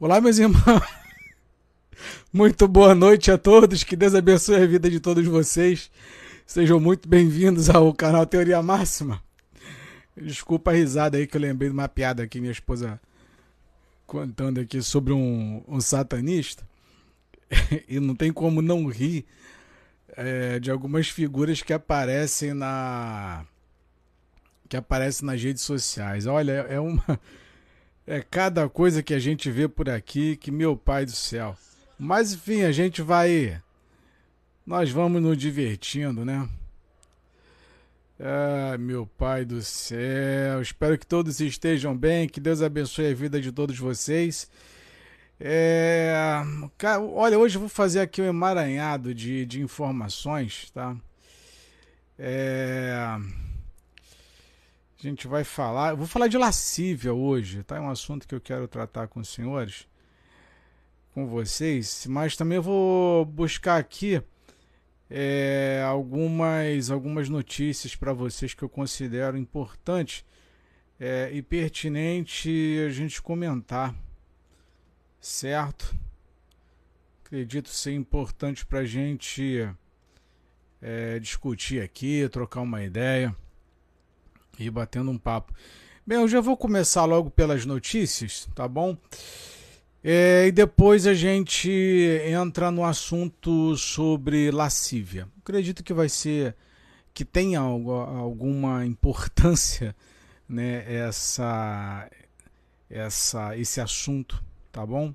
Olá, meus irmãos. Muito boa noite a todos. Que Deus abençoe a vida de todos vocês. Sejam muito bem-vindos ao canal Teoria Máxima. Desculpa a risada aí que eu lembrei de uma piada aqui, minha esposa contando aqui sobre um, um satanista. e não tem como não rir é, de algumas figuras que aparecem na que aparecem nas redes sociais. Olha, é uma é cada coisa que a gente vê por aqui que, meu pai do céu. Mas enfim, a gente vai. Nós vamos nos divertindo, né? Ah, meu pai do céu. Espero que todos estejam bem. Que Deus abençoe a vida de todos vocês. É, olha, hoje eu vou fazer aqui um emaranhado de, de informações, tá? É. A gente vai falar. Eu vou falar de lascívia hoje, tá? É um assunto que eu quero tratar com os senhores, com vocês, mas também eu vou buscar aqui é, algumas, algumas notícias para vocês que eu considero importante é, e pertinente a gente comentar, certo? Acredito ser importante para a gente é, discutir aqui, trocar uma ideia e batendo um papo. Bem, eu já vou começar logo pelas notícias, tá bom? É, e depois a gente entra no assunto sobre lascívia. Acredito que vai ser que tenha algo, alguma importância, né, essa, essa, esse assunto, tá bom?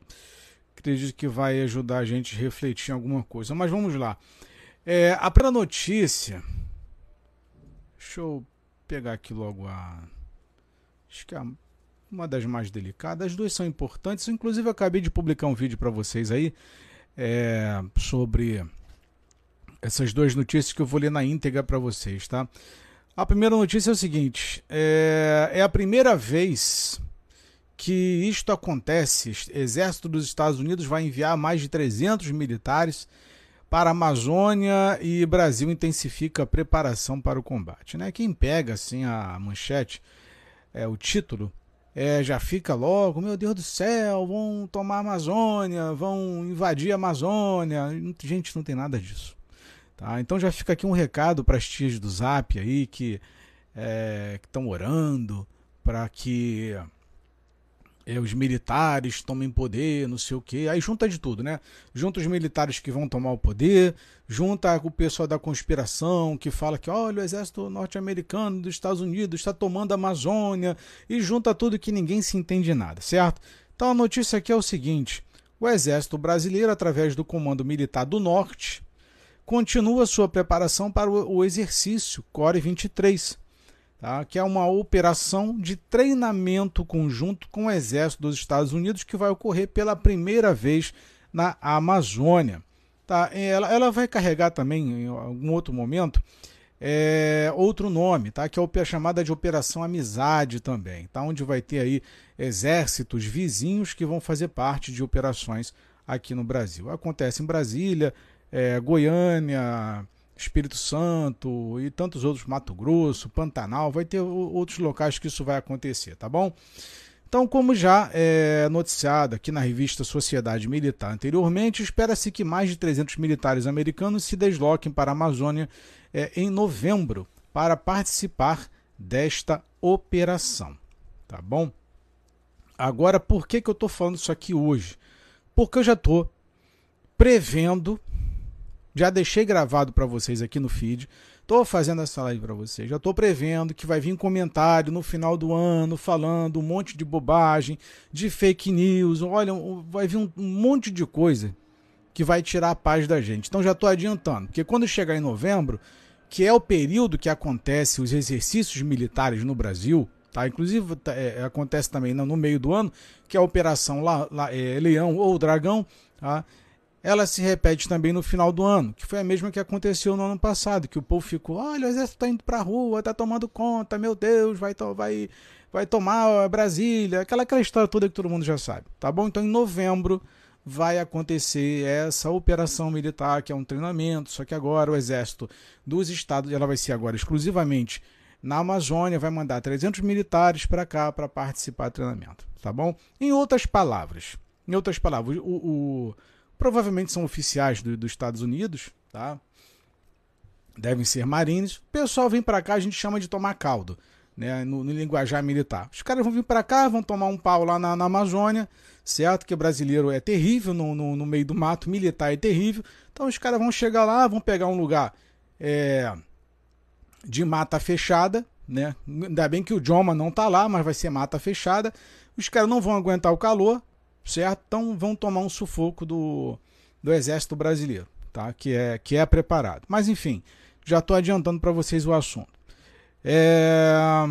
Acredito que vai ajudar a gente a refletir em alguma coisa. Mas vamos lá. É, a pré notícia. Deixa eu pegar aqui logo a. Acho que é uma das mais delicadas. As duas são importantes. Inclusive, eu acabei de publicar um vídeo para vocês aí é, sobre essas duas notícias que eu vou ler na íntegra para vocês, tá? A primeira notícia é o seguinte: é, é a primeira vez que isto acontece. Exército dos Estados Unidos vai enviar mais de 300 militares para a Amazônia e Brasil intensifica a preparação para o combate. Né? Quem pega assim a manchete, é, o título, é, já fica logo, meu Deus do céu, vão tomar a Amazônia, vão invadir a Amazônia. Gente, não tem nada disso. Tá? Então já fica aqui um recado para as tias do Zap aí que é, estão orando para que é, os militares tomem poder, não sei o que. Aí junta de tudo, né? Junta os militares que vão tomar o poder, junta o pessoal da conspiração que fala que olha, o exército norte-americano dos Estados Unidos está tomando a Amazônia, e junta tudo que ninguém se entende nada, certo? Então a notícia aqui é o seguinte: o exército brasileiro, através do Comando Militar do Norte, continua sua preparação para o exercício Core 23 tá? que é uma operação de treinamento conjunto com o Exército dos Estados Unidos que vai ocorrer pela primeira vez na Amazônia. Tá? Ela, ela vai carregar também, em algum outro momento, é, outro nome, tá? que é a chamada de Operação Amizade também, tá? onde vai ter aí exércitos vizinhos que vão fazer parte de operações aqui no Brasil. Acontece em Brasília, é, Goiânia, Espírito Santo e tantos outros, Mato Grosso, Pantanal, vai ter outros locais que isso vai acontecer, tá bom? Então, como já é noticiado aqui na revista Sociedade Militar anteriormente, espera-se que mais de 300 militares americanos se desloquem para a Amazônia é, em novembro para participar desta operação, tá bom? Agora, por que, que eu estou falando isso aqui hoje? Porque eu já estou prevendo já deixei gravado para vocês aqui no feed. Estou fazendo essa live para vocês. Já estou prevendo que vai vir comentário no final do ano falando um monte de bobagem, de fake news. Olha, vai vir um, monte de coisa que vai tirar a paz da gente. Então já estou adiantando, porque quando chegar em novembro, que é o período que acontece os exercícios militares no Brasil, tá? Inclusive tá, é, acontece também no meio do ano, que é a Operação La, é, Leão ou Dragão, tá? Ela se repete também no final do ano, que foi a mesma que aconteceu no ano passado, que o povo ficou, olha, o exército está indo para a rua, está tomando conta, meu Deus, vai, vai, vai tomar Brasília, aquela, aquela história toda que todo mundo já sabe, tá bom? Então em novembro vai acontecer essa operação militar, que é um treinamento, só que agora o exército dos estados, ela vai ser agora exclusivamente na Amazônia, vai mandar 300 militares para cá para participar do treinamento, tá bom? Em outras palavras, Em outras palavras, o, o provavelmente são oficiais do, dos Estados Unidos, tá? Devem ser marines. O pessoal vem para cá, a gente chama de tomar caldo, né? No, no linguajar militar. Os caras vão vir para cá, vão tomar um pau lá na, na Amazônia, certo? Que brasileiro é terrível no, no, no, meio do mato, militar é terrível. Então os caras vão chegar lá, vão pegar um lugar é, de mata fechada, né? Ainda bem que o Joma não tá lá, mas vai ser mata fechada. Os caras não vão aguentar o calor, certo? Então vão tomar um sufoco do, do exército brasileiro, tá? Que é que é preparado. Mas enfim, já estou adiantando para vocês o assunto. É...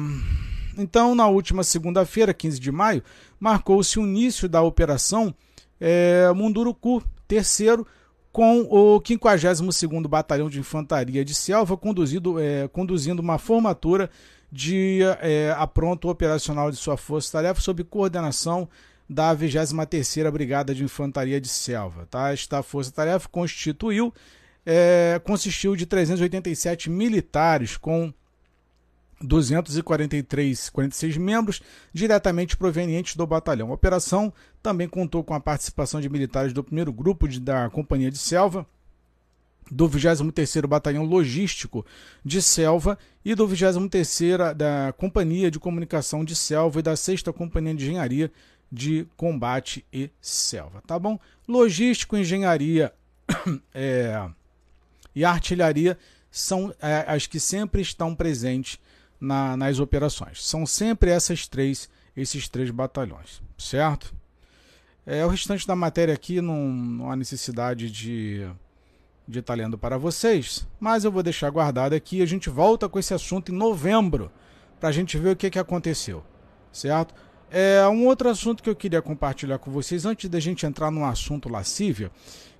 Então, na última segunda-feira, 15 de maio, marcou-se o início da operação é, Munduruku, terceiro, com o 52º Batalhão de Infantaria de Selva conduzido, é, conduzindo uma formatura de é, apronto operacional de sua força-tarefa sob coordenação da 23ª Brigada de Infantaria de Selva. Tá? Esta força-tarefa constituiu, é, consistiu de 387 militares com 243, 46 membros diretamente provenientes do batalhão. A operação também contou com a participação de militares do primeiro grupo de, da Companhia de Selva, do 23º Batalhão Logístico de Selva e do 23º da Companhia de Comunicação de Selva e da 6 Companhia de Engenharia de Combate e Selva, tá bom? Logístico, engenharia é, e artilharia são é, as que sempre estão presentes na, nas operações. São sempre essas três, esses três batalhões, certo? É, o restante da matéria aqui não, não há necessidade de de estar lendo para vocês, mas eu vou deixar guardado aqui. A gente volta com esse assunto em novembro para a gente ver o que, que aconteceu, certo? É um outro assunto que eu queria compartilhar com vocês antes da gente entrar no assunto lascívia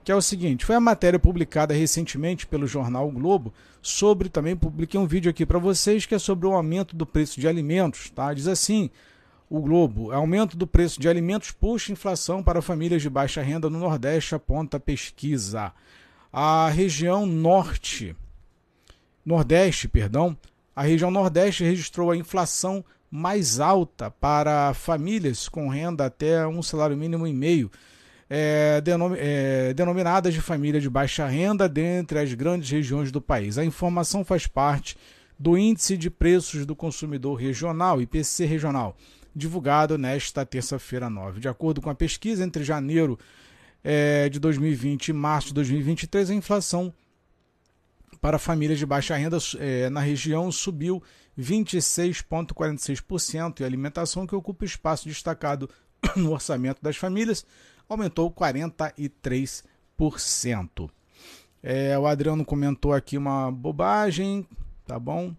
que é o seguinte: foi a matéria publicada recentemente pelo jornal o Globo sobre também publiquei um vídeo aqui para vocês que é sobre o aumento do preço de alimentos, tá? Diz assim: o Globo, aumento do preço de alimentos puxa inflação para famílias de baixa renda no Nordeste, aponta pesquisa. A região norte, Nordeste, perdão, a região Nordeste registrou a inflação mais alta para famílias com renda até um salário mínimo e meio é, denom é, denominadas de família de baixa renda dentre as grandes regiões do país. A informação faz parte do Índice de Preços do Consumidor Regional, IPC Regional, divulgado nesta terça-feira 9. De acordo com a pesquisa, entre janeiro é, de 2020 e março de 2023, a inflação para famílias de baixa renda é, na região subiu 26,46% e alimentação, que ocupa espaço destacado no orçamento das famílias, aumentou 43%. É, o Adriano comentou aqui uma bobagem, tá bom?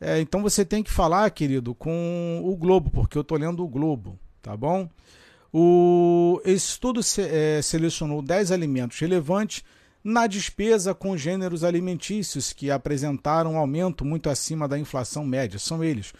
É, então você tem que falar, querido, com o Globo, porque eu estou lendo o Globo, tá bom? O estudo se, é, selecionou 10 alimentos relevantes na despesa com gêneros alimentícios que apresentaram um aumento muito acima da inflação média. São eles: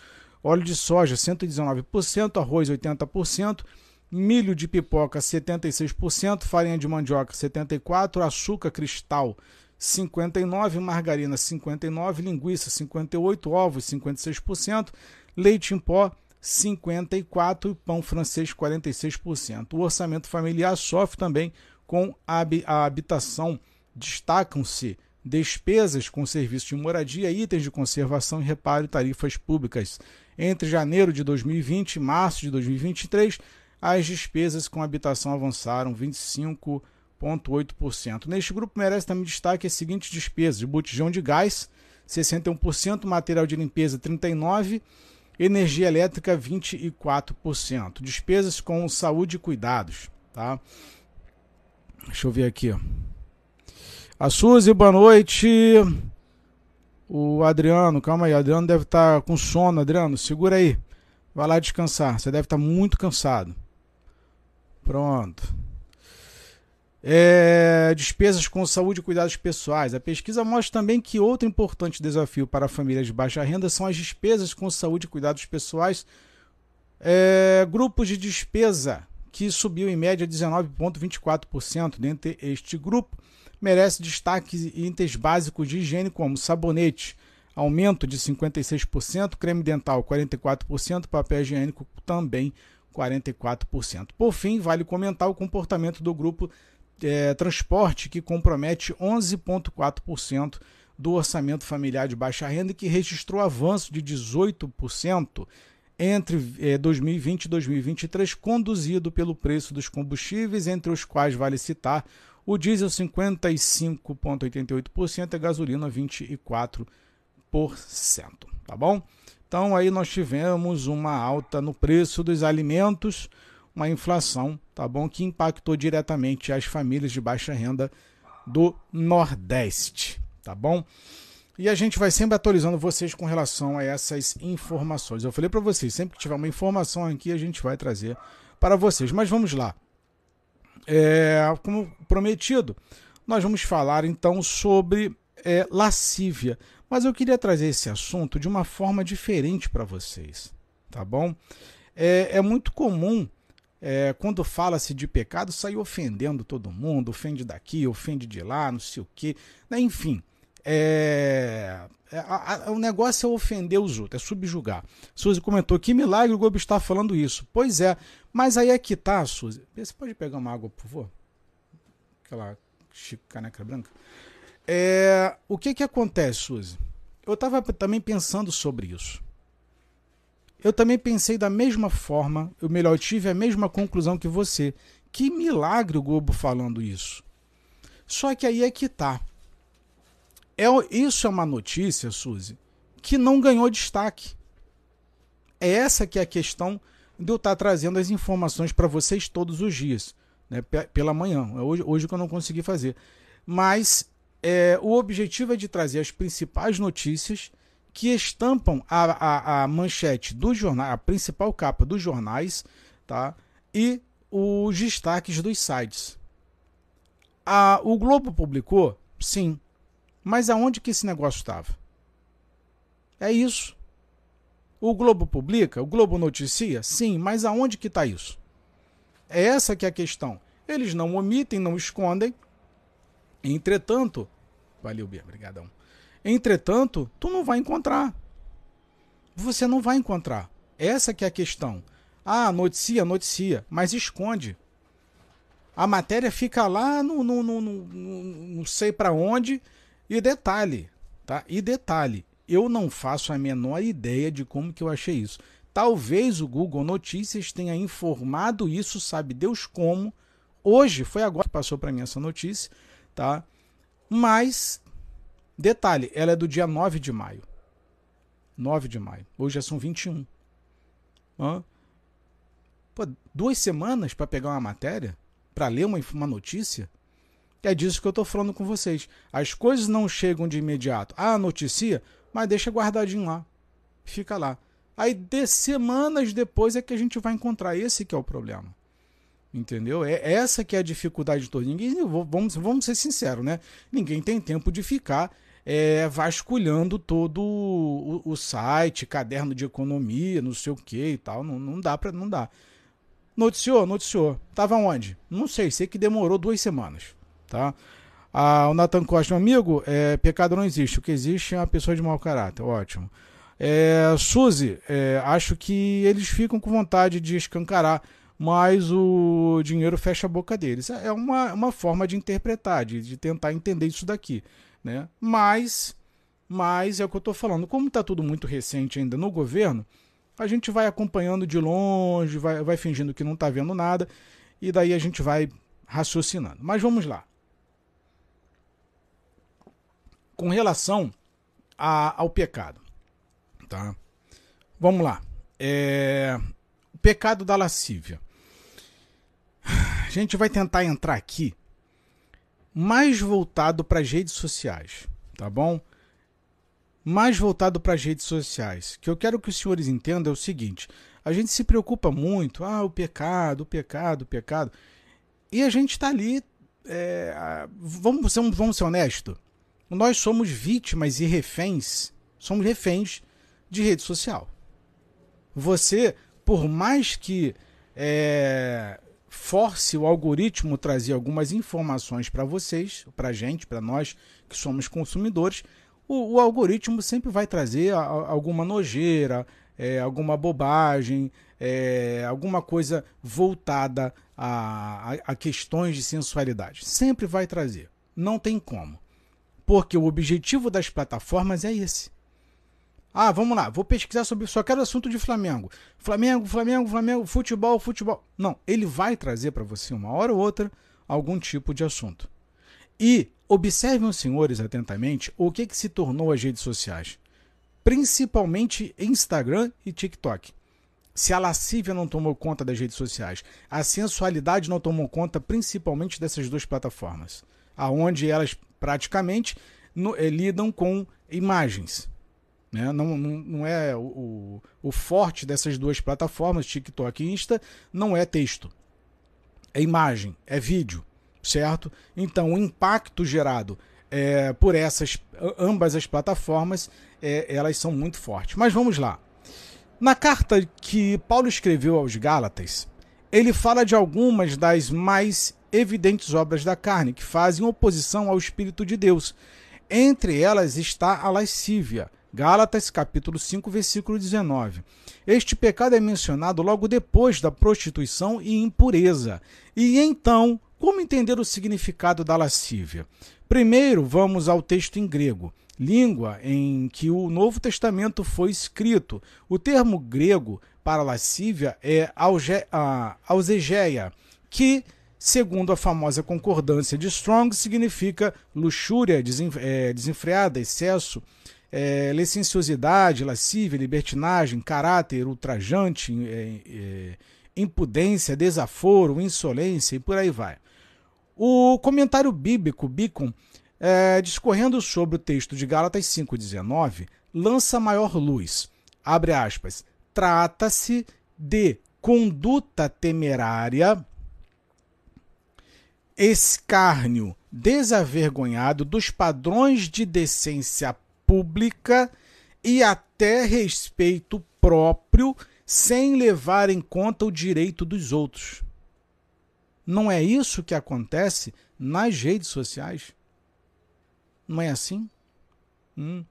óleo de soja 119%, arroz 80%, milho de pipoca 76%, farinha de mandioca 74%, açúcar cristal 59%, margarina 59%, linguiça 58%, ovos 56%, leite em pó 54% e pão francês 46%. O orçamento familiar sofre também com a habitação. Destacam-se despesas com serviço de moradia, itens de conservação e reparo e tarifas públicas. Entre janeiro de 2020 e março de 2023, as despesas com habitação avançaram 25,8%. Neste grupo merece também destaque as seguintes despesas: de botijão de gás, 61%, material de limpeza, 39%, energia elétrica, 24%. Despesas com saúde e cuidados. Tá? Deixa eu ver aqui. A Suzy, boa noite. O Adriano, calma aí, o Adriano deve estar com sono. Adriano, segura aí. Vai lá descansar. Você deve estar muito cansado. Pronto. É, despesas com saúde e cuidados pessoais. A pesquisa mostra também que outro importante desafio para famílias de baixa renda são as despesas com saúde e cuidados pessoais. É, grupos de despesa que subiu em média 19,24%. Dentre este grupo, merece destaque itens básicos de higiene como sabonete, aumento de 56%, creme dental 44%, papel higiênico também 44%. Por fim, vale comentar o comportamento do grupo é, transporte, que compromete 11,4% do orçamento familiar de baixa renda, que registrou avanço de 18% entre é, 2020 e 2023, conduzido pelo preço dos combustíveis, entre os quais vale citar o diesel 55,88% e a gasolina 24%. Tá bom? Então aí nós tivemos uma alta no preço dos alimentos, uma inflação, tá bom, que impactou diretamente as famílias de baixa renda do Nordeste, tá bom? E a gente vai sempre atualizando vocês com relação a essas informações. Eu falei para vocês, sempre que tiver uma informação aqui, a gente vai trazer para vocês. Mas vamos lá. É, como prometido, nós vamos falar então sobre é, lascívia. Mas eu queria trazer esse assunto de uma forma diferente para vocês, tá bom? É, é muito comum é, quando fala-se de pecado, sair ofendendo todo mundo, ofende daqui, ofende de lá, não sei o quê. Né? Enfim, é, é, a, a, o negócio é ofender os outros, é subjugar. Suzy comentou, que milagre o Gomes está falando isso. Pois é, mas aí é que tá, Suzy. Você pode pegar uma água, por favor? Aquela caneca branca. É, o que que acontece, Suzy? Eu estava também pensando sobre isso. Eu também pensei da mesma forma, eu melhor, eu tive a mesma conclusão que você. Que milagre o Globo falando isso. Só que aí é que tá. É, isso é uma notícia, Suzy, que não ganhou destaque. É essa que é a questão de eu estar trazendo as informações para vocês todos os dias, né, pela manhã. É hoje, hoje que eu não consegui fazer. Mas é, o objetivo é de trazer as principais notícias que estampam a, a, a manchete do jornal, a principal capa dos jornais, tá? E os destaques dos sites. A, o Globo publicou? Sim. Mas aonde que esse negócio estava? É isso. O Globo publica? O Globo noticia? Sim, mas aonde que está isso? É essa que é a questão. Eles não omitem, não escondem. Entretanto, valeu, Bia, obrigadão. Entretanto, tu não vai encontrar. Você não vai encontrar. Essa que é a questão. Ah, noticia, noticia, mas esconde. A matéria fica lá no, no, no, no não sei para onde. E detalhe, tá? E detalhe, eu não faço a menor ideia de como que eu achei isso. Talvez o Google Notícias tenha informado isso, sabe Deus como. Hoje, foi agora que passou para mim essa notícia, tá? Mas Detalhe, ela é do dia 9 de maio. 9 de maio. Hoje já são 21. Hã? Pô, duas semanas para pegar uma matéria? Para ler uma, uma notícia? É disso que eu estou falando com vocês. As coisas não chegam de imediato. Ah, noticia, mas deixa guardadinho lá. Fica lá. Aí, de semanas depois, é que a gente vai encontrar. Esse que é o problema. Entendeu? É essa que é a dificuldade de todo. Ninguém, vamos, vamos ser sinceros, né? Ninguém tem tempo de ficar é, vasculhando todo o, o, site, caderno de economia, não sei o que e tal. Não, não dá para não dá. Noticiou, noticiou. Tava onde? Não sei, sei que demorou duas semanas, tá? Ah, o Nathan Costa, meu amigo, é, pecado não existe. O que existe é uma pessoa de mau caráter. Ótimo. É, Suzy, é, acho que eles ficam com vontade de escancarar, mas o dinheiro fecha a boca deles. É uma, uma forma de interpretar, de, de tentar entender isso daqui. Né? Mas, mas é o que eu estou falando, como está tudo muito recente ainda no governo, a gente vai acompanhando de longe, vai, vai fingindo que não está vendo nada, e daí a gente vai raciocinando. Mas vamos lá. Com relação a, ao pecado, tá? Vamos lá. É, o pecado da lascívia. A gente vai tentar entrar aqui mais voltado para as redes sociais, tá bom? Mais voltado para as redes sociais. Que eu quero que os senhores entendam é o seguinte: a gente se preocupa muito, ah, o pecado, o pecado, o pecado, e a gente está ali. É, vamos, vamos, ser honestos. Nós somos vítimas e reféns, somos reféns de rede social. Você, por mais que é, force o algoritmo trazer algumas informações para vocês, para a gente, para nós que somos consumidores, o, o, algoritmo sempre vai trazer a, a, alguma nojeira, é, alguma bobagem, é, alguma coisa voltada a, a questões de sensualidade. Sempre vai trazer. Não tem como. Porque o objetivo das plataformas é esse. Ah, vamos lá, vou pesquisar sobre. Só quero assunto de Flamengo. Flamengo, Flamengo, Flamengo, futebol, futebol. Não, ele vai trazer para você uma hora ou outra algum tipo de assunto. E observem os senhores atentamente o que, que se tornou as redes sociais. Principalmente Instagram e TikTok se a lascívia não tomou conta das redes sociais, a sensualidade não tomou conta principalmente dessas duas plataformas, aonde elas praticamente no, eh, lidam com imagens. Né? Não, não, não é o, o, forte dessas duas plataformas, TikTok e Insta, não é texto, é imagem, é vídeo, certo? Então o impacto gerado é, por essas ambas as plataformas, é, elas são muito fortes. Mas vamos lá. Na carta que Paulo escreveu aos Gálatas, ele fala de algumas das mais evidentes obras da carne que fazem oposição ao Espírito de Deus. Entre elas está a lascívia. Gálatas capítulo 5, versículo 19. Este pecado é mencionado logo depois da prostituição e impureza. E então, como entender o significado da lascívia? Primeiro, vamos ao texto em grego língua em que o Novo Testamento foi escrito. O termo grego para lascívia é ausegeia, que, segundo a famosa concordância de Strong, significa luxúria é, desenfreada, excesso, é, licenciosidade, lascívia, libertinagem, caráter ultrajante, é, é, impudência, desaforo, insolência e por aí vai. O comentário bíblico, Bicon, é, discorrendo sobre o texto de Gálatas 5,19, lança maior luz. Abre aspas. Trata-se de conduta temerária, escárnio desavergonhado dos padrões de decência pública e até respeito próprio, sem levar em conta o direito dos outros. Não é isso que acontece nas redes sociais? Não é assim? Hum.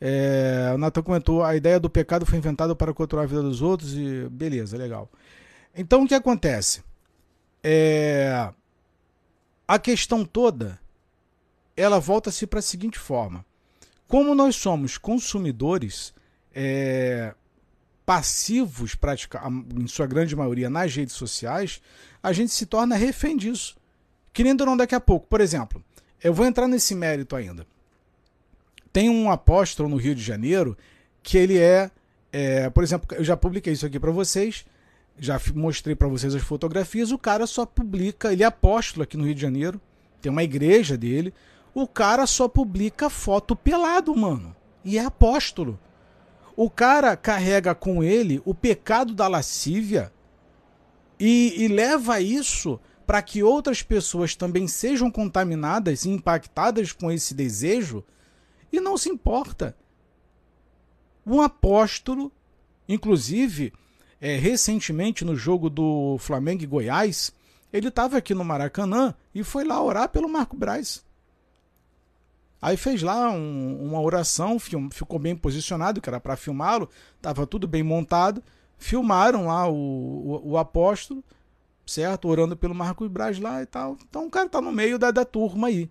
É, o Natan comentou: a ideia do pecado foi inventada para controlar a vida dos outros e beleza, legal. Então o que acontece? É, a questão toda ela volta-se para a seguinte forma: como nós somos consumidores é, passivos, pratica, em sua grande maioria, nas redes sociais, a gente se torna refém disso. Querendo ou não, daqui a pouco, por exemplo, eu vou entrar nesse mérito ainda. Tem um apóstolo no Rio de Janeiro que ele é, é por exemplo, eu já publiquei isso aqui para vocês, já mostrei para vocês as fotografias. O cara só publica, ele é apóstolo aqui no Rio de Janeiro, tem uma igreja dele. O cara só publica foto pelado, mano. E é apóstolo. O cara carrega com ele o pecado da lascívia e, e leva isso para que outras pessoas também sejam contaminadas e impactadas com esse desejo e não se importa. Um apóstolo, inclusive, é, recentemente no jogo do Flamengo e Goiás, ele estava aqui no Maracanã e foi lá orar pelo Marco Braz. Aí fez lá um, uma oração, film, ficou bem posicionado, que era para filmá-lo, estava tudo bem montado. Filmaram lá o, o, o apóstolo certo? Orando pelo Marcos Braz lá e tal. Então o cara tá no meio da, da turma aí.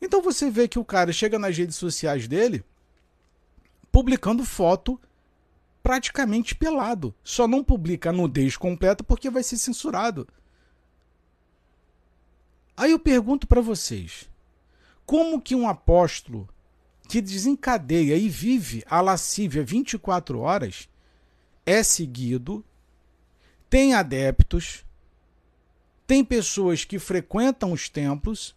Então você vê que o cara chega nas redes sociais dele publicando foto praticamente pelado. Só não publica a nudez completa porque vai ser censurado. Aí eu pergunto para vocês: como que um apóstolo que desencadeia e vive a lascívia 24 horas é seguido, tem adeptos, tem pessoas que frequentam os templos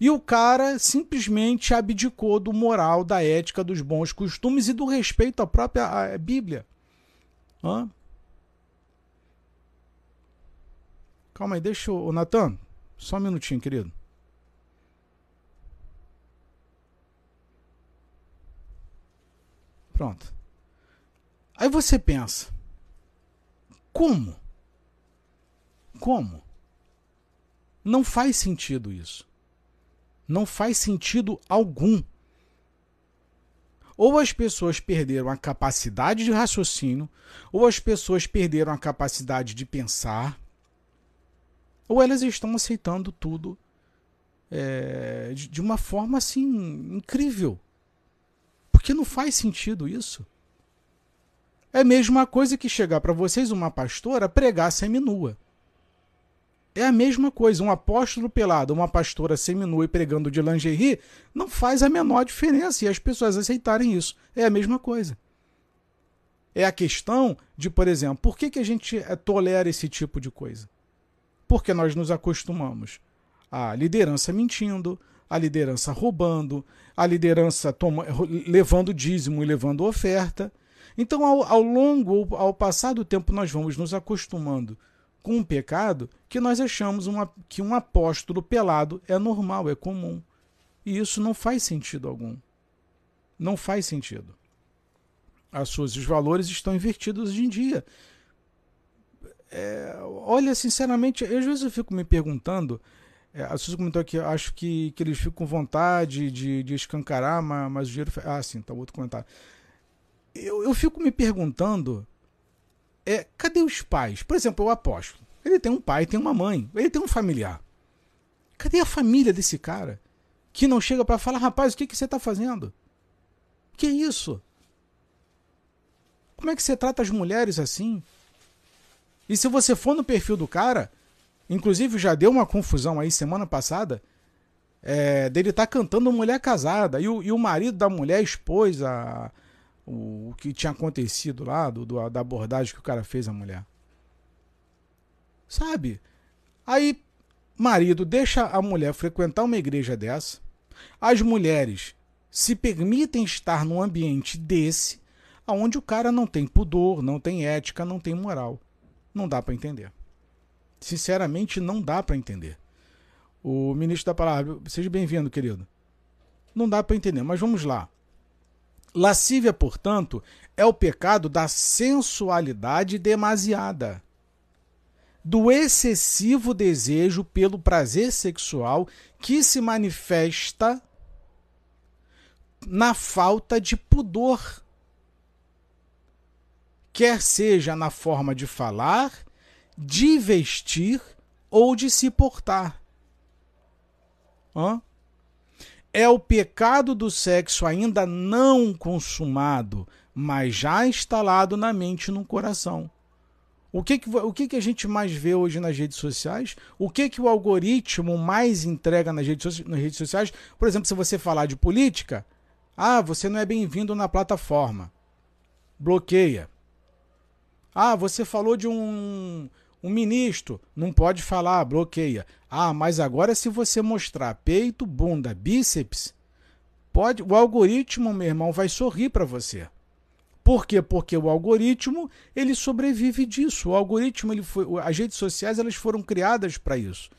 e o cara simplesmente abdicou do moral, da ética, dos bons costumes e do respeito à própria Bíblia. Hã? Calma aí, deixa o Natan, só um minutinho, querido. Pronto. Aí você pensa, como? Como? Não faz sentido isso. Não faz sentido algum. Ou as pessoas perderam a capacidade de raciocínio, ou as pessoas perderam a capacidade de pensar, ou elas estão aceitando tudo é, de, uma forma assim incrível. Porque não faz sentido isso. É a mesma coisa que chegar para vocês uma pastora pregar seminua. É a mesma coisa. Um apóstolo pelado, uma pastora seminua e pregando de lingerie não faz a menor diferença e as pessoas aceitarem isso. É a mesma coisa. É a questão de, por exemplo, por que, que a gente eh, tolera esse tipo de coisa? Porque nós nos acostumamos à liderança mentindo, à liderança roubando, à liderança toma, levando dízimo e levando oferta. Então, ao, ao longo, ao passar do tempo, nós vamos nos acostumando com um pecado que nós achamos uma, que um apóstolo pelado é normal, é comum. E isso não faz sentido algum. Não faz sentido. As suas, os valores estão invertidos hoje em dia. É, olha, sinceramente, às vezes eu fico me perguntando. É, a Suzy comentou aqui, acho que, que eles ficam com vontade de, de escancarar, mas, mas o dinheiro. Ah, sim, tá outro comentário. Eu, eu fico me perguntando é, cadê os pais? Por exemplo, o apóstolo. Ele tem um pai, tem uma mãe, ele tem um familiar. Cadê a família desse cara? Que não chega para falar, rapaz, o que, que você está fazendo? Que isso? Como é que você trata as mulheres assim? E se você for no perfil do cara, inclusive já deu uma confusão aí semana passada, é, dele tá cantando mulher casada e o, e o marido da mulher expôs a, o, o que tinha acontecido lá, do, do, da abordagem que o cara fez à mulher. Sabe? Aí, marido deixa a mulher frequentar uma igreja dessa, as mulheres se permitem estar num ambiente desse, onde o cara não tem pudor, não tem ética, não tem moral. Não dá para entender. Sinceramente, não dá para entender. O ministro da palavra, seja bem-vindo, querido. Não dá para entender, mas vamos lá. Lascívia, portanto, é o pecado da sensualidade demasiada, do excessivo desejo pelo prazer sexual que se manifesta na falta de pudor, quer seja na forma de falar, de vestir ou de se portar. Hã? É o pecado do sexo ainda não consumado, mas já instalado na mente e no coração. O que, que, o que, que a gente mais vê hoje nas redes sociais? O que, que o algoritmo mais entrega nas redes, nas redes sociais? Por exemplo, se você falar de política, ah, você não é bem-vindo na plataforma. Bloqueia. Ah, você falou de um, um ministro não pode falar, bloqueia. Ah, mas agora se você mostrar peito, bunda, bíceps, pode, o algoritmo, meu irmão, vai sorrir para você. Por quê? Porque o algoritmo ele sobrevive disso. O algoritmo, ele foi, as redes sociais, elas foram criadas para isso.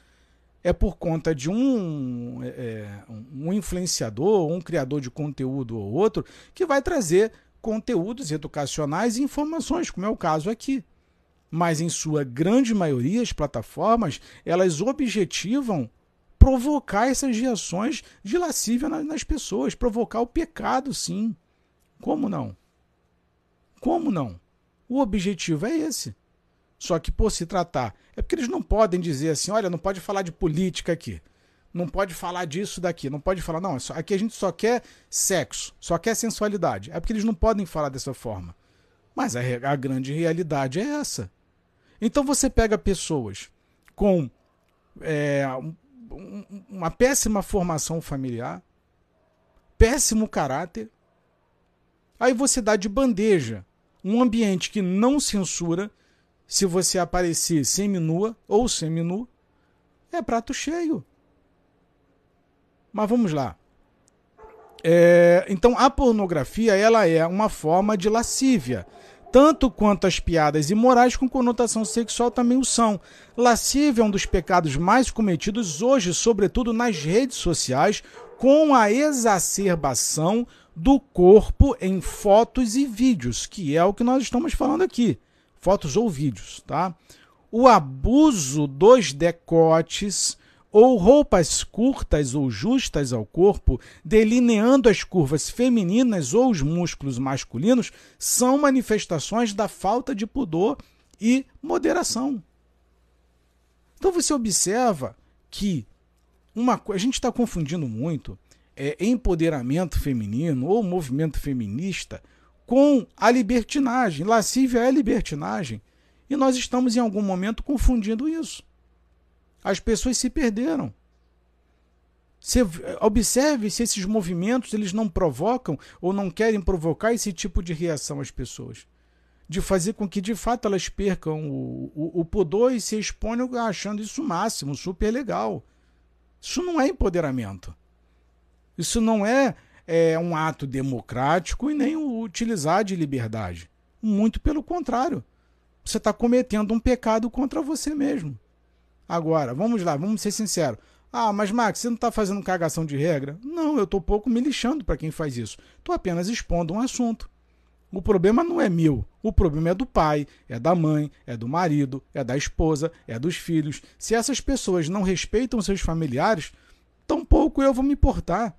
É por conta de um, é, é, um influenciador, um criador de conteúdo ou outro, que vai trazer conteúdos educacionais e informações, como é o caso aqui mas em sua grande maioria as plataformas elas objetivam provocar essas reações de lascívia nas pessoas, provocar o pecado, sim. Como não? Como não? O objetivo é esse. Só que por se tratar, é porque eles não podem dizer assim, olha, não pode falar de política aqui. Não pode falar disso daqui, não pode falar, não, aqui a gente só quer sexo, só quer sensualidade. É porque eles não podem falar dessa forma. Mas a, a grande realidade é essa. Então você pega pessoas com é, uma péssima formação familiar, péssimo caráter, aí você dá de bandeja um ambiente que não censura se você aparecer seminua ou seminu, é prato cheio. Mas vamos lá. É, então a pornografia ela é uma forma de lascívia tanto quanto as piadas imorais com conotação sexual também o são. Lascívia é um dos pecados mais cometidos hoje, sobretudo nas redes sociais, com a exacerbação do corpo em fotos e vídeos, que é o que nós estamos falando aqui, fotos ou vídeos, tá? O abuso dos decotes, ou roupas curtas ou justas ao corpo, delineando as curvas femininas ou os músculos masculinos, são manifestações da falta de pudor e moderação. Então você observa que uma a gente está confundindo muito é, empoderamento feminino ou movimento feminista com a libertinagem. Lascívia é libertinagem. E nós estamos em algum momento confundindo isso. As pessoas se perderam. Se, observe se esses movimentos eles não provocam ou não querem provocar esse tipo de reação às pessoas. De fazer com que de fato elas percam o, o, o pudor e se exponham achando isso máximo, super legal. Isso não é empoderamento. Isso não é, é um ato democrático e nem o utilizar de liberdade. Muito pelo contrário. Você está cometendo um pecado contra você mesmo. Agora, vamos lá, vamos ser sinceros. Ah, mas Max, você não está fazendo cagação de regra? Não, eu estou pouco me lixando para quem faz isso. Estou apenas expondo um assunto. O problema não é meu. O problema é do pai, é da mãe, é do marido, é da esposa, é dos filhos. Se essas pessoas não respeitam seus familiares, tampouco eu vou me importar.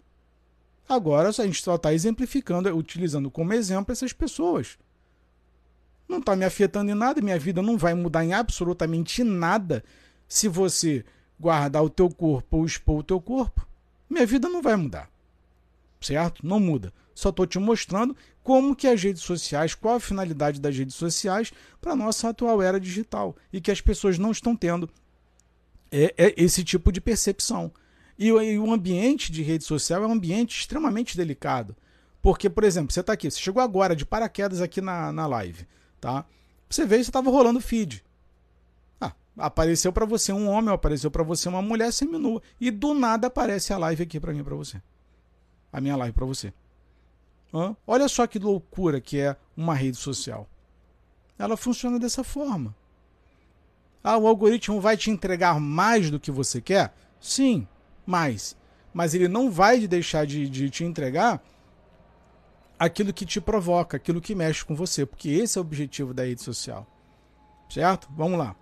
Agora a gente só está exemplificando, utilizando como exemplo essas pessoas. Não está me afetando em nada, minha vida não vai mudar em absolutamente nada se você guardar o teu corpo ou expor o teu corpo, minha vida não vai mudar. Certo? Não muda. Só estou te mostrando como que as redes sociais, qual a finalidade das redes sociais para a nossa atual era digital e que as pessoas não estão tendo é, é esse tipo de percepção. E, o ambiente de rede social é um ambiente extremamente delicado. Porque, por exemplo, você está aqui, você chegou agora de paraquedas aqui na, na live, tá? Você veio você estava rolando feed apareceu para você um homem, apareceu para você uma mulher seminua e do nada aparece a live aqui para mim para você. A minha live para você. Hã? Olha só que loucura que é uma rede social. Ela funciona dessa forma. Ah, o algoritmo vai te entregar mais do que você quer? Sim, mais. Mas ele não vai deixar de, de te entregar aquilo que te provoca, aquilo que mexe com você, porque esse é o objetivo da rede social. Certo? Vamos lá.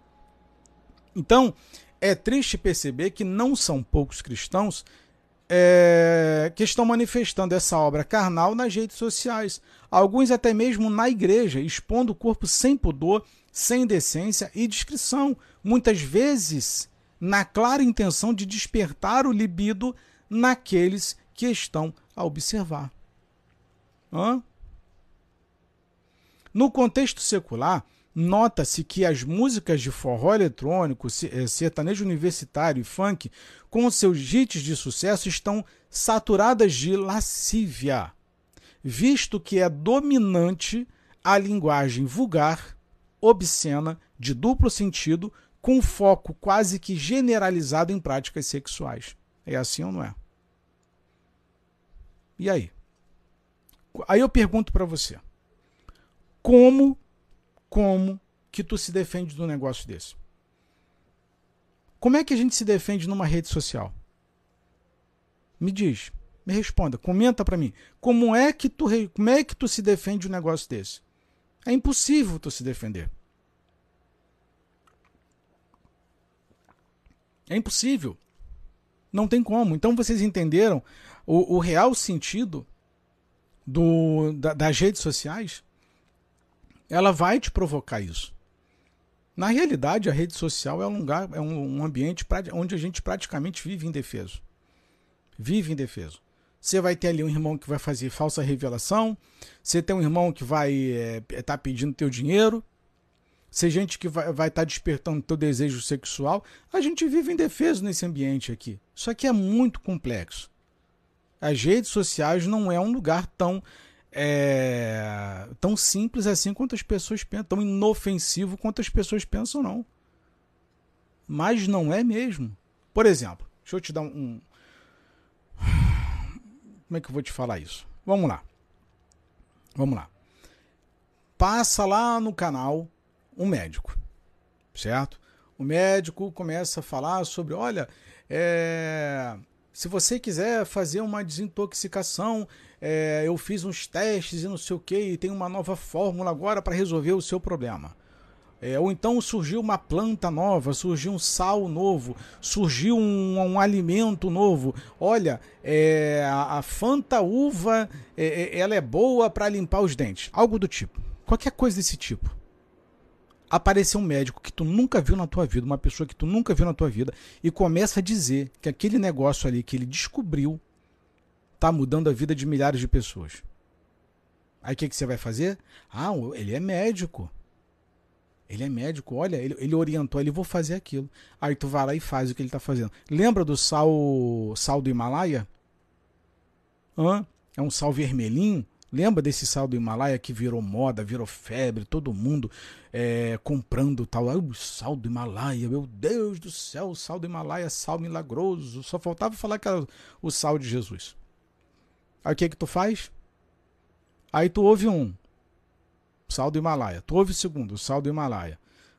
Então, é triste perceber que não são poucos cristãos é, que estão manifestando essa obra carnal nas redes sociais. Alguns até mesmo na igreja, expondo o corpo sem pudor, sem decência e discrição. Muitas vezes na clara intenção de despertar o libido naqueles que estão a observar. Hã? No contexto secular, Nota-se que as músicas de forró eletrônico, eh, sertanejo universitário e funk, com seus hits de sucesso, estão saturadas de lascívia, visto que é dominante a linguagem vulgar, obscena, de duplo sentido, com foco quase que generalizado em práticas sexuais. É assim ou não é? E aí? Aí eu pergunto para você: como como que tu se defende de um negócio desse? Como é que a gente se defende numa rede social? Me diz, me responda, comenta para mim. Como é que tu como é que tu se defende de um negócio desse? É impossível tu se defender. É impossível. Não tem como. Então vocês entenderam o, o real sentido do, da, das redes sociais? Ela vai te provocar isso. Na realidade, a rede social é um lugar, é um, ambiente onde a gente praticamente vive indefeso. Vive indefeso. Você vai ter ali um irmão que vai fazer falsa revelação. Você tem um irmão que vai estar é, tá pedindo teu dinheiro. Você gente que vai estar tá despertando teu desejo sexual. A gente vive indefeso nesse ambiente aqui. Isso aqui é muito complexo. As redes sociais não é um lugar tão é, tão simples assim quanto as pessoas pensam, tão inofensivo quanto as pessoas pensam, não. Mas não é mesmo. Por exemplo, deixa eu te dar um. Como é que eu vou te falar isso? Vamos lá. Vamos lá. Passa lá no canal um médico, certo? O médico começa a falar sobre: olha, é, se você quiser fazer uma desintoxicação é, eu fiz uns testes e não sei o que, e tem uma nova fórmula agora para resolver o seu problema. É, ou então surgiu uma planta nova, surgiu um sal novo, surgiu um, um alimento novo. Olha, é, a, a, Fanta uva, é, é ela é boa para limpar os dentes. Algo do tipo. Qualquer coisa desse tipo. Apareceu um médico que tu nunca viu na tua vida, uma pessoa que tu nunca viu na tua vida, e começa a dizer que aquele negócio ali que ele descobriu está mudando a vida de milhares de pessoas. Aí o que, que você vai fazer? Ah, ele é médico. Ele é médico, olha, ele, ele orientou, ele vou fazer aquilo. Aí tu vai lá e faz o que ele está fazendo. Lembra do sal, sal do Himalaia? Hã? É um sal vermelhinho. Lembra desse sal do Himalaia que virou moda, virou febre, todo mundo é, comprando tal. O sal do Himalaia, meu Deus do céu, o sal do Himalaia, sal milagroso. Só faltava falar que era o sal de Jesus. Aí o que que tu faz? Aí tu ouve um, sal do Himalaia. Tu ouve o segundo, sal do Himalaia.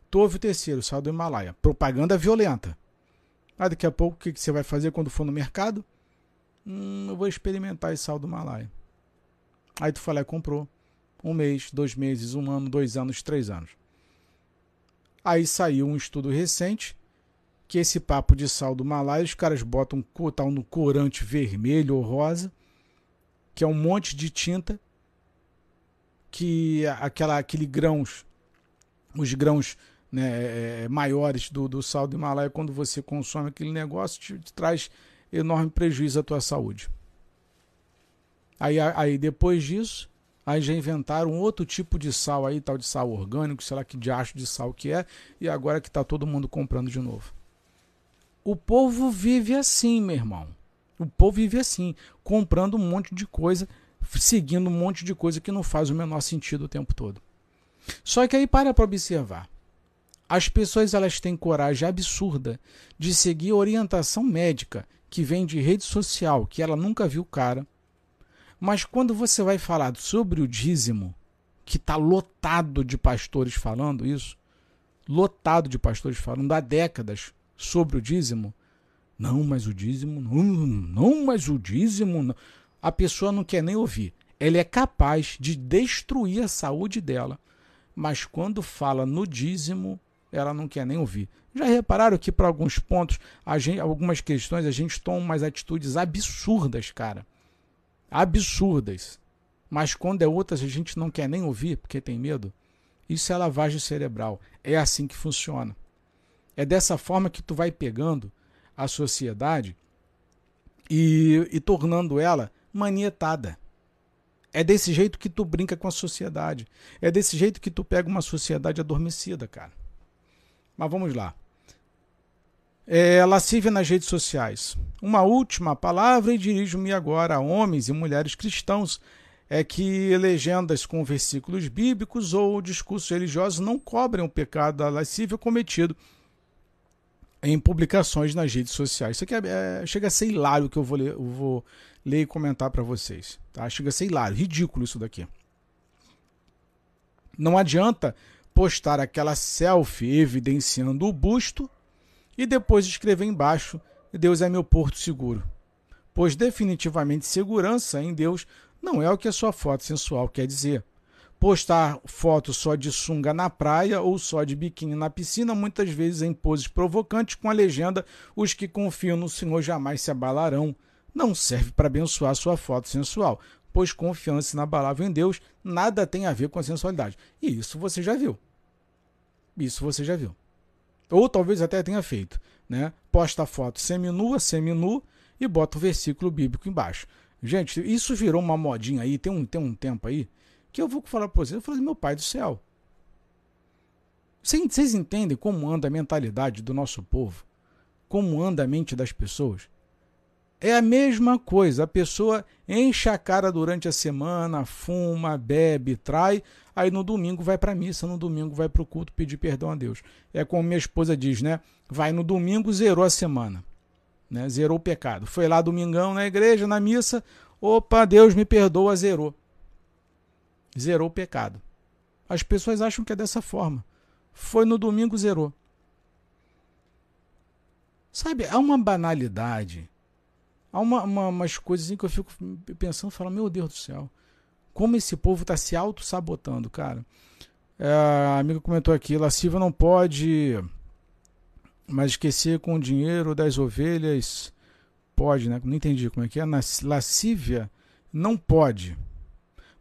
Tu ouve o terceiro, sal do Himalaia. Propaganda violenta. Aí daqui a pouco o que, que você vai fazer quando for no mercado? Hum, eu vou experimentar esse sal do Himalaia. Aí tu foi lá e comprou. Um mês, dois meses, um ano, dois anos, três anos. Aí saiu um estudo recente que esse papo de sal do Himalaia, os caras botam tal no corante vermelho ou rosa, que é um monte de tinta que aquela, aquele grãos, os grãos né, é, maiores do, do sal do Himalaia, quando você consome aquele negócio, te, te traz enorme prejuízo à tua saúde. Aí, aí depois disso, aí já inventaram um outro tipo de sal aí, tal de sal orgânico, sei lá que diacho de sal que é, e agora que está todo mundo comprando de novo. O povo vive assim, meu irmão. O povo vive assim, comprando um monte de coisa seguindo um monte de coisa que não faz o menor sentido o tempo todo. Só que aí para para observar. As pessoas elas têm coragem absurda de seguir orientação médica que vem de rede social, que ela nunca viu cara. Mas quando você vai falar sobre o dízimo, que está lotado de pastores falando isso, lotado de pastores falando há décadas sobre o dízimo, não, mas o dízimo, não, não, mas o dízimo, não a pessoa não quer nem ouvir. Ela é capaz de destruir a saúde dela, mas quando fala no dízimo, ela não quer nem ouvir. Já repararam que para alguns pontos, gente, algumas questões, a gente toma umas atitudes absurdas, cara. Absurdas. Mas quando é outras, a gente não quer nem ouvir porque tem medo. Isso é lavagem cerebral. É assim que funciona. É dessa forma que tu vai pegando a sociedade e, e tornando ela manietada. É desse jeito que tu brinca com a sociedade. É desse jeito que tu pega uma sociedade adormecida, cara. Mas vamos lá. É, lascívia nas redes sociais. Uma última palavra e dirijo-me agora a homens e mulheres cristãos. É que legendas com versículos bíblicos ou discursos religiosos não cobrem o pecado da lascívia cometido em publicações nas redes sociais. Isso aqui é, é, chega a ser hilário que eu vou ler, eu vou ler e comentar para vocês. Tá? Chega a ser hilário, ridículo isso daqui. Não adianta postar aquela selfie evidenciando o busto e depois escrever embaixo: Deus é meu porto seguro. Pois definitivamente segurança em Deus não é o que a sua foto sensual quer dizer postar foto só de sunga na praia ou só de biquíni na piscina, muitas vezes em poses provocantes, com a legenda: Os que confiam no Senhor jamais se abalarão. Não serve para abençoar sua foto sensual, pois confiança inabalável em Deus nada tem a ver com a sensualidade. E isso você já viu. Isso você já viu. Ou talvez até tenha feito. Né? Posta a foto seminua, seminu e bota o versículo bíblico embaixo. Gente, isso virou uma modinha aí, tem um, tem um tempo aí que eu vou falar para vocês, eu falei, meu pai do céu. Vocês entendem como anda a mentalidade do nosso povo? Como anda a mente das pessoas? É a mesma coisa. A pessoa enche a cara durante a semana, fuma, bebe, trai, aí no domingo vai para missa, no domingo vai para o culto pedir perdão a Deus. É como minha esposa diz, né? Vai no domingo, zerou a semana. Né? Zerou o pecado. Foi lá domingão na igreja, na missa, opa, Deus me perdoa, zerou zerou o pecado. As pessoas acham que é dessa forma. Foi no domingo, zerou. Sabe, há uma banalidade. Há uma, uma, umas coisas em que eu fico pensando, falo, meu Deus do céu, como esse povo está se auto-sabotando, cara. É, a amiga comentou aqui: lasciva não pode, mas esquecer com o dinheiro das ovelhas pode, né? Não entendi como é que é. Lascívia não pode,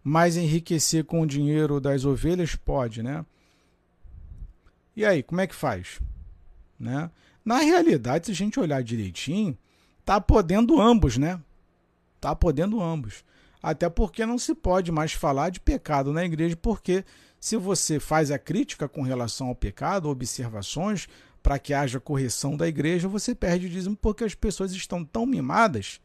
mas enriquecer com o dinheiro das ovelhas pode, né? E aí, como é que faz? Né? Na realidade, se a gente olhar direitinho, tá podendo ambos, né? Tá podendo ambos. Até porque não se pode mais falar de pecado na igreja, porque se você faz a crítica com relação ao pecado, observações, para que haja correção da igreja, você perde o dízimo porque as pessoas estão tão mimadas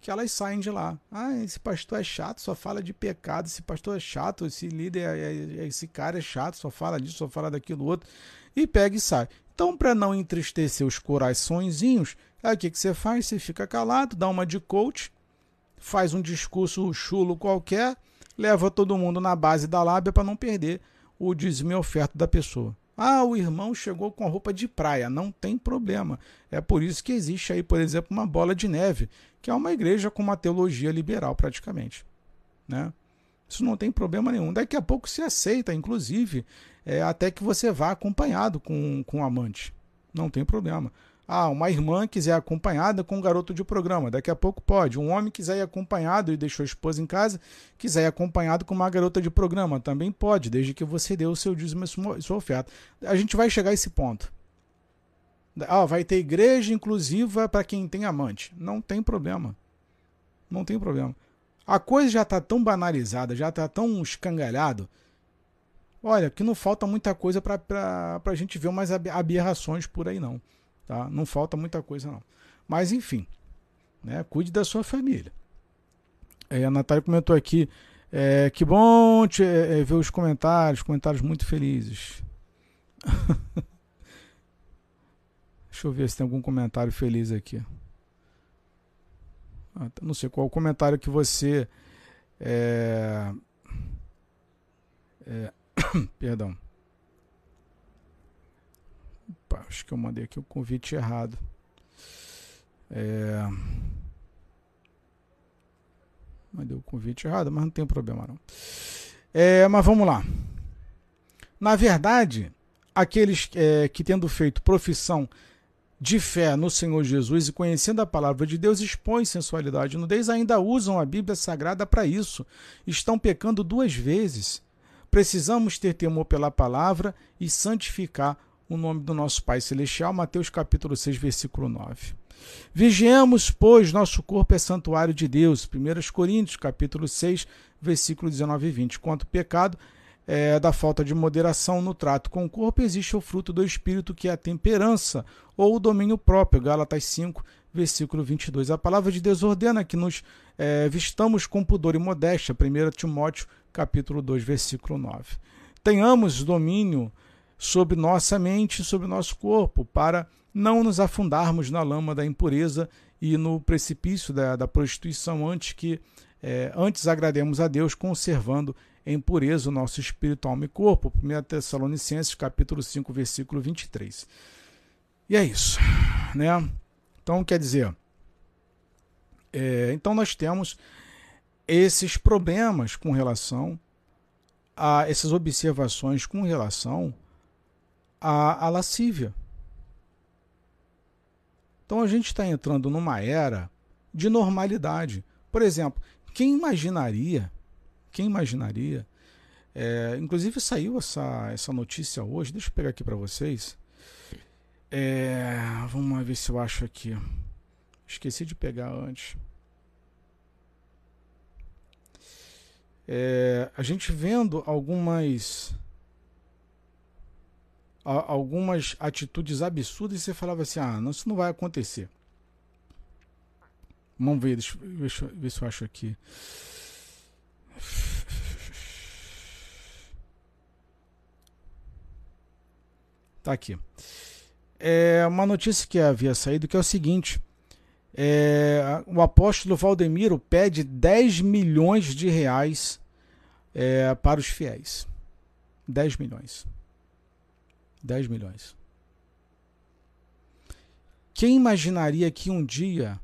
que elas saem de lá. Ah, esse pastor é chato, só fala de pecado, esse pastor é chato, esse líder, é, é, é esse cara é chato, só fala disso, só fala daquilo outro, e pega e sai. Então, para não entristecer os coraçõezinhos, aí o que, que você faz? Você fica calado, dá uma de coach, faz um discurso chulo qualquer, leva todo mundo na base da lábia para não perder o dízimo e oferta da pessoa. Ah, o irmão chegou com a roupa de praia. Não tem problema. É por isso que existe aí, por exemplo, uma bola de neve, que é uma igreja com uma teologia liberal praticamente. Né? Isso não tem problema nenhum. Daqui a pouco se aceita, inclusive, é, até que você vá acompanhado com, com um amante. Não tem problema. Ah, uma irmã quiser acompanhada com um garoto de programa, daqui a pouco pode. Um homem quiser ir acompanhado e deixou a esposa em casa, quiser ir acompanhado com uma garota de programa, também pode, desde que você dê o seu dízimo e sua oferta. A gente vai chegar a esse ponto. Ah, vai ter igreja inclusiva para quem tem amante. Não tem problema. Não tem problema. A coisa já está tão banalizada, já está tão escangalhado. Olha, que não falta muita coisa para a gente ver umas aberrações por aí, não. Tá? Não falta muita coisa, não. Mas, enfim, né? cuide da sua família. É, a Natália comentou aqui. É, que bom te, é, ver os comentários, comentários muito felizes. Deixa eu ver se tem algum comentário feliz aqui. Ah, não sei qual o comentário que você. É, é, perdão. Opa, acho que eu mandei aqui o convite errado. É... Mandei o convite errado, mas não tem problema não. É, mas vamos lá. Na verdade, aqueles é, que tendo feito profissão de fé no Senhor Jesus e conhecendo a palavra de Deus expõem sensualidade e nudez, ainda usam a Bíblia Sagrada para isso. Estão pecando duas vezes. Precisamos ter temor pela palavra e santificar o nome do nosso Pai Celestial, Mateus capítulo 6, versículo 9. Vigiemos, pois, nosso corpo é santuário de Deus. 1 Coríntios, capítulo 6, versículo 19 e 20. Quanto pecado é, da falta de moderação no trato com o corpo, existe o fruto do Espírito, que é a temperança, ou o domínio próprio. Gálatas 5, versículo 22. A palavra de Deus ordena que nos é, vistamos com pudor e modéstia. 1 Timóteo, capítulo 2, versículo 9. Tenhamos domínio sobre nossa mente sobre nosso corpo, para não nos afundarmos na lama da impureza e no precipício da, da prostituição, antes que é, antes agrademos a Deus, conservando em pureza o nosso espírito, alma e corpo. 1 Tessalonicenses, capítulo 5, versículo 23. E é isso. Né? Então, quer dizer, é, então nós temos esses problemas com relação a essas observações com relação a, a lascívia. Então a gente está entrando numa era de normalidade. Por exemplo, quem imaginaria, quem imaginaria, é, inclusive saiu essa, essa notícia hoje, deixa eu pegar aqui para vocês. É, vamos ver se eu acho aqui. Esqueci de pegar antes. É, a gente vendo algumas algumas atitudes absurdas e você falava assim: ah, não, isso não vai acontecer. Vamos ver, deixa, deixa eu ver se eu acho aqui. Tá aqui. É uma notícia que havia saído que é o seguinte: é, o apóstolo Valdemiro pede 10 milhões de reais é, para os fiéis. 10 milhões. 10 milhões. Quem imaginaria que um dia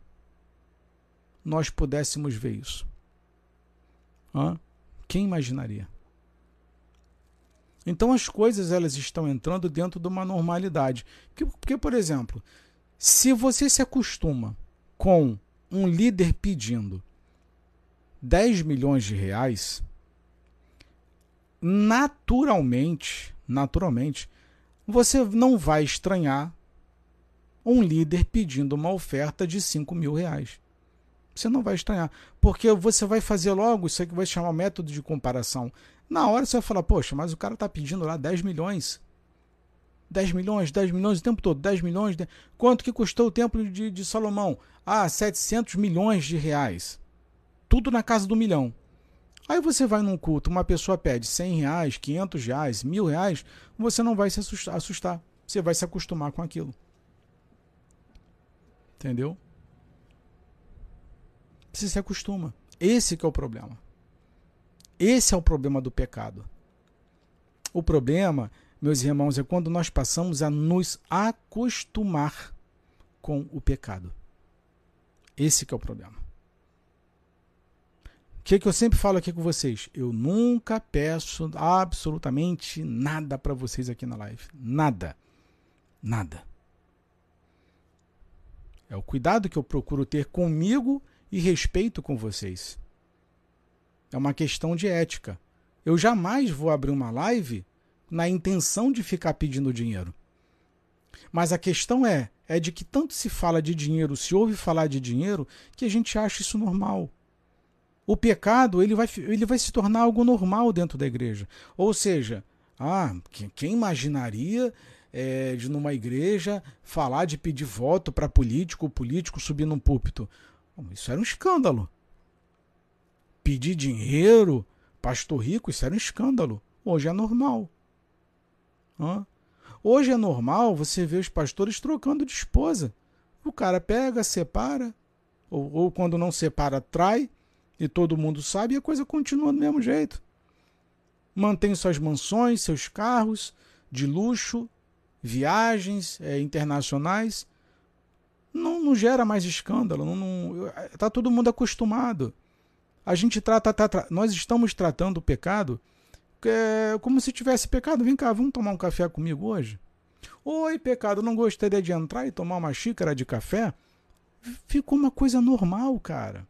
nós pudéssemos ver isso? Hã? Quem imaginaria? Então as coisas elas estão entrando dentro de uma normalidade. Porque, por exemplo, se você se acostuma com um líder pedindo 10 milhões de reais, naturalmente, naturalmente, você não vai estranhar um líder pedindo uma oferta de 5 mil reais. Você não vai estranhar. Porque você vai fazer logo, isso aqui vai chamar método de comparação. Na hora você vai falar, poxa, mas o cara está pedindo lá 10 milhões. 10 milhões, 10 milhões o tempo todo, 10 milhões. De... Quanto que custou o templo de, de Salomão? Ah, 700 milhões de reais. Tudo na casa do milhão. Aí você vai num culto, uma pessoa pede 100 reais, 500 reais, mil reais, você não vai se assustar. Você vai se acostumar com aquilo. Entendeu? Você se acostuma. Esse é o problema. Esse é o problema do pecado. O problema, meus irmãos, é quando nós passamos a nos acostumar com o pecado. Esse é o problema. Que, que eu sempre falo aqui com vocês? Eu nunca peço absolutamente nada para vocês aqui na live. Nada. Nada. É o cuidado que eu procuro ter comigo e respeito com vocês. É uma questão de ética. Eu jamais vou abrir uma live na intenção de ficar pedindo dinheiro. Mas a questão é, é de que tanto se fala de dinheiro, se ouve falar de dinheiro, que a gente acha isso normal. O pecado ele vai, ele vai se tornar algo normal dentro da igreja. Ou seja, ah, quem imaginaria é, de numa igreja falar de pedir voto para político, político subir num púlpito? Isso era um escândalo. Pedir dinheiro, pastor rico, isso era um escândalo. Hoje é normal. Hã? Hoje é normal você ver os pastores trocando de esposa. O cara pega, separa, ou, ou quando não separa, trai, e todo mundo sabe, e a coisa continua do mesmo jeito. Mantém suas mansões, seus carros de luxo, viagens é, internacionais, não, não gera mais escândalo. Não, não, tá todo mundo acostumado. A gente trata, tá, nós estamos tratando o pecado é, como se tivesse pecado. Vem cá, vamos tomar um café comigo hoje? Oi, pecado, não gostaria de entrar e tomar uma xícara de café? Ficou uma coisa normal, cara.